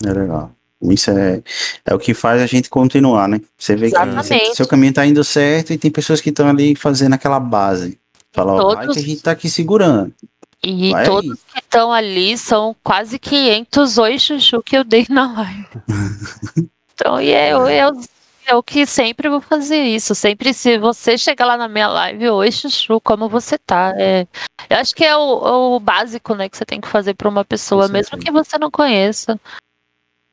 É legal. Isso é, é o que faz a gente continuar, né? Você vê Exatamente. que seu caminho tá indo certo e tem pessoas que estão ali fazendo aquela base. Fala, ó, vai que a gente tá aqui segurando. E vai todos aí. que estão ali são quase 500 oi chuchu que eu dei na live. então, e é, eu, eu eu que sempre vou fazer isso. Sempre se você chegar lá na minha live, oi, chuchu, como você tá? É, eu acho que é o, o, básico, né, que você tem que fazer para uma pessoa, sim, mesmo sim. que você não conheça.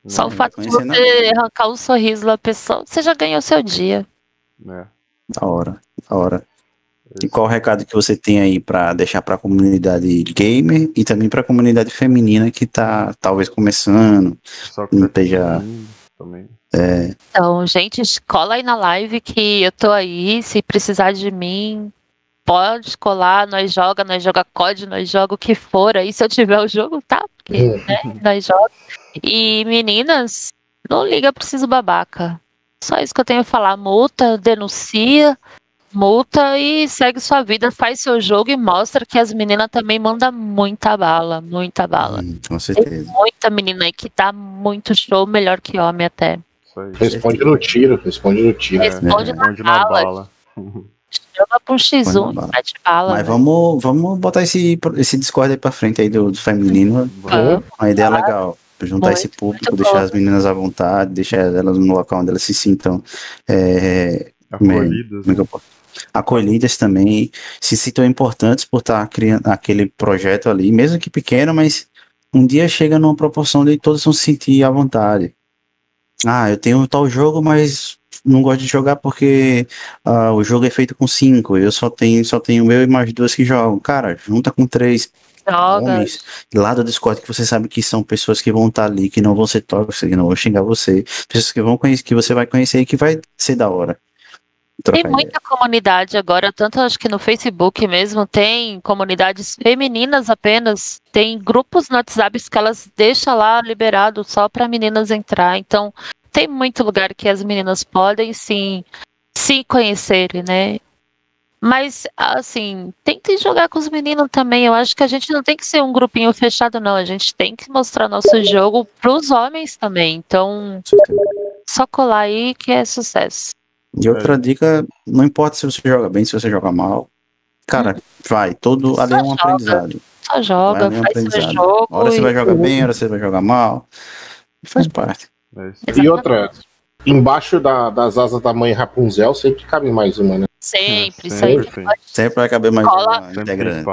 Não, Só o fato de você não. arrancar um sorriso da pessoa, você já ganhou seu dia. É. Da hora, da hora. E qual o recado que você tem aí para deixar para a comunidade gamer e também para a comunidade feminina que tá talvez começando, Só que não esteja também. É. Então, gente, cola aí na live que eu tô aí. Se precisar de mim, pode colar. Nós joga, nós joga COD, nós joga o que for aí. Se eu tiver o jogo, tá? Porque, é. né, nós joga. E meninas, não liga, preciso babaca. Só isso que eu tenho a falar. Multa, denuncia multa e segue sua vida, faz seu jogo e mostra que as meninas também mandam muita bala, muita bala. Hum, com certeza. Tem muita menina aí que dá muito show, melhor que homem até. Responde no tiro, responde no tiro. Responde, é. na, responde na, bala. bala. Chama pra um X1, mete bala. Mas vamos, vamos botar esse, esse Discord aí pra frente aí do, do feminino. Uhum. Uma ideia legal juntar muito, esse público, deixar bom. as meninas à vontade, deixar elas no local onde elas se sintam é, acolhidas. Né? acolhidas também, se sintam importantes por estar criando aquele projeto ali, mesmo que pequeno, mas um dia chega numa proporção de todos vão se sentir à vontade. Ah, eu tenho tal jogo, mas não gosto de jogar porque uh, o jogo é feito com cinco, eu só tenho, só tenho eu e mais duas que jogam. Cara, junta com três. Joga. homens lá do Discord que você sabe que são pessoas que vão estar ali, que não vão ser tóxicas, que não vão xingar você, pessoas que vão conhecer, que você vai conhecer e que vai ser da hora. Tem muita comunidade agora, tanto acho que no Facebook mesmo, tem comunidades femininas apenas, tem grupos no WhatsApp que elas deixam lá liberado só para meninas entrar. Então, tem muito lugar que as meninas podem sim se conhecerem, né? Mas, assim, tentem jogar com os meninos também. Eu acho que a gente não tem que ser um grupinho fechado, não. A gente tem que mostrar nosso jogo para os homens também. Então, só colar aí que é sucesso. E outra é. dica, não importa se você joga bem, se você joga mal. Cara, vai, todo ali é um joga, aprendizado. Só joga, é um faz seu jogo. Hora você vai jogar bem, hora você vai jogar mal. Faz parte. É e outra, embaixo da, das asas da mãe Rapunzel sempre cabe mais uma, né? Sempre, é, sempre. Sempre, sempre vai caber mais cola, uma integrante.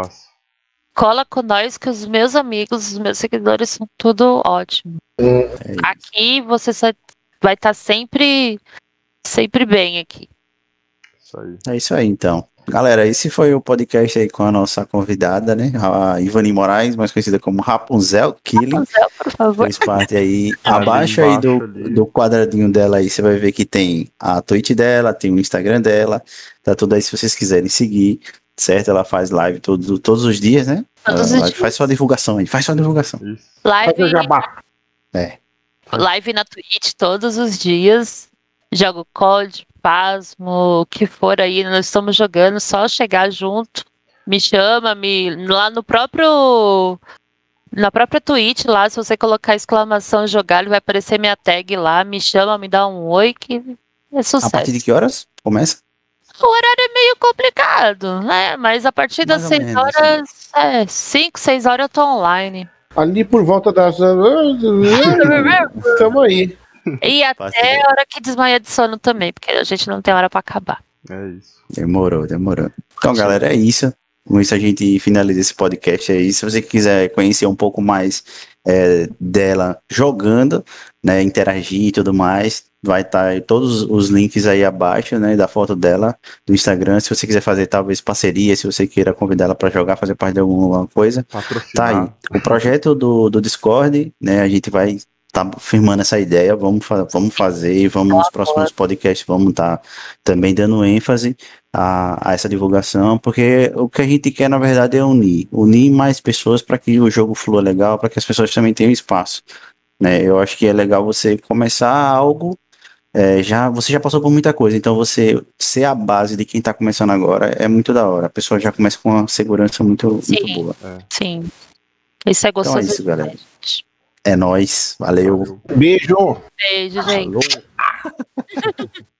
Cola com nós que os meus amigos, os meus seguidores são tudo ótimo. Hum. Aqui você vai estar sempre sempre bem aqui. Isso aí. É isso aí, então. Galera, esse foi o podcast aí com a nossa convidada, né? A Ivani Moraes, mais conhecida como Rapunzel Killing. Rapunzel, por favor. Faz parte aí. abaixo aí do, do quadradinho dela aí, você vai ver que tem a Twitch dela, tem o Instagram dela. Tá tudo aí se vocês quiserem seguir, certo? Ela faz live todos, todos os dias, né? Todos os dias. Faz sua divulgação aí, faz sua divulgação. Live. Faz o jabá. É. live na Twitch todos os dias. Jogo COD, Pasmo, o que for aí, nós estamos jogando, só chegar junto. Me chama, me lá no próprio na própria Twitch lá, se você colocar exclamação jogar, ele vai aparecer minha tag lá, me chama, me dá um oi que é sucesso. A partir de que horas começa? O horário é meio complicado, né? Mas a partir das 6 horas, é, 5, 6 horas eu tô online. Ali por volta das. Estamos aí. E até a hora que desmaia de sono também, porque a gente não tem hora para acabar. É isso. Demorou, demorou. Então, galera, é isso. Com isso a gente finaliza esse podcast aí. Se você quiser conhecer um pouco mais é, dela jogando, né, interagir e tudo mais, vai estar tá todos os links aí abaixo, né, da foto dela do Instagram. Se você quiser fazer talvez parceria, se você queira convidar ela para jogar, fazer parte de alguma coisa, Patrocinar. tá aí. O projeto do, do Discord, né, a gente vai tá firmando essa ideia, vamos, fa vamos fazer e vamos nos próximos podcasts, vamos estar tá também dando ênfase a, a, essa divulgação, porque o que a gente quer, na verdade, é unir, unir mais pessoas para que o jogo flua legal, para que as pessoas também tenham espaço. Né? Eu acho que é legal você começar algo, é, já você já passou por muita coisa, então você ser a base de quem está começando agora é muito da hora. A pessoa já começa com uma segurança muito, sim, muito boa. É. Sim. Isso é gostoso. Então é isso, galera. É nóis. Valeu. Beijo. Beijo, gente.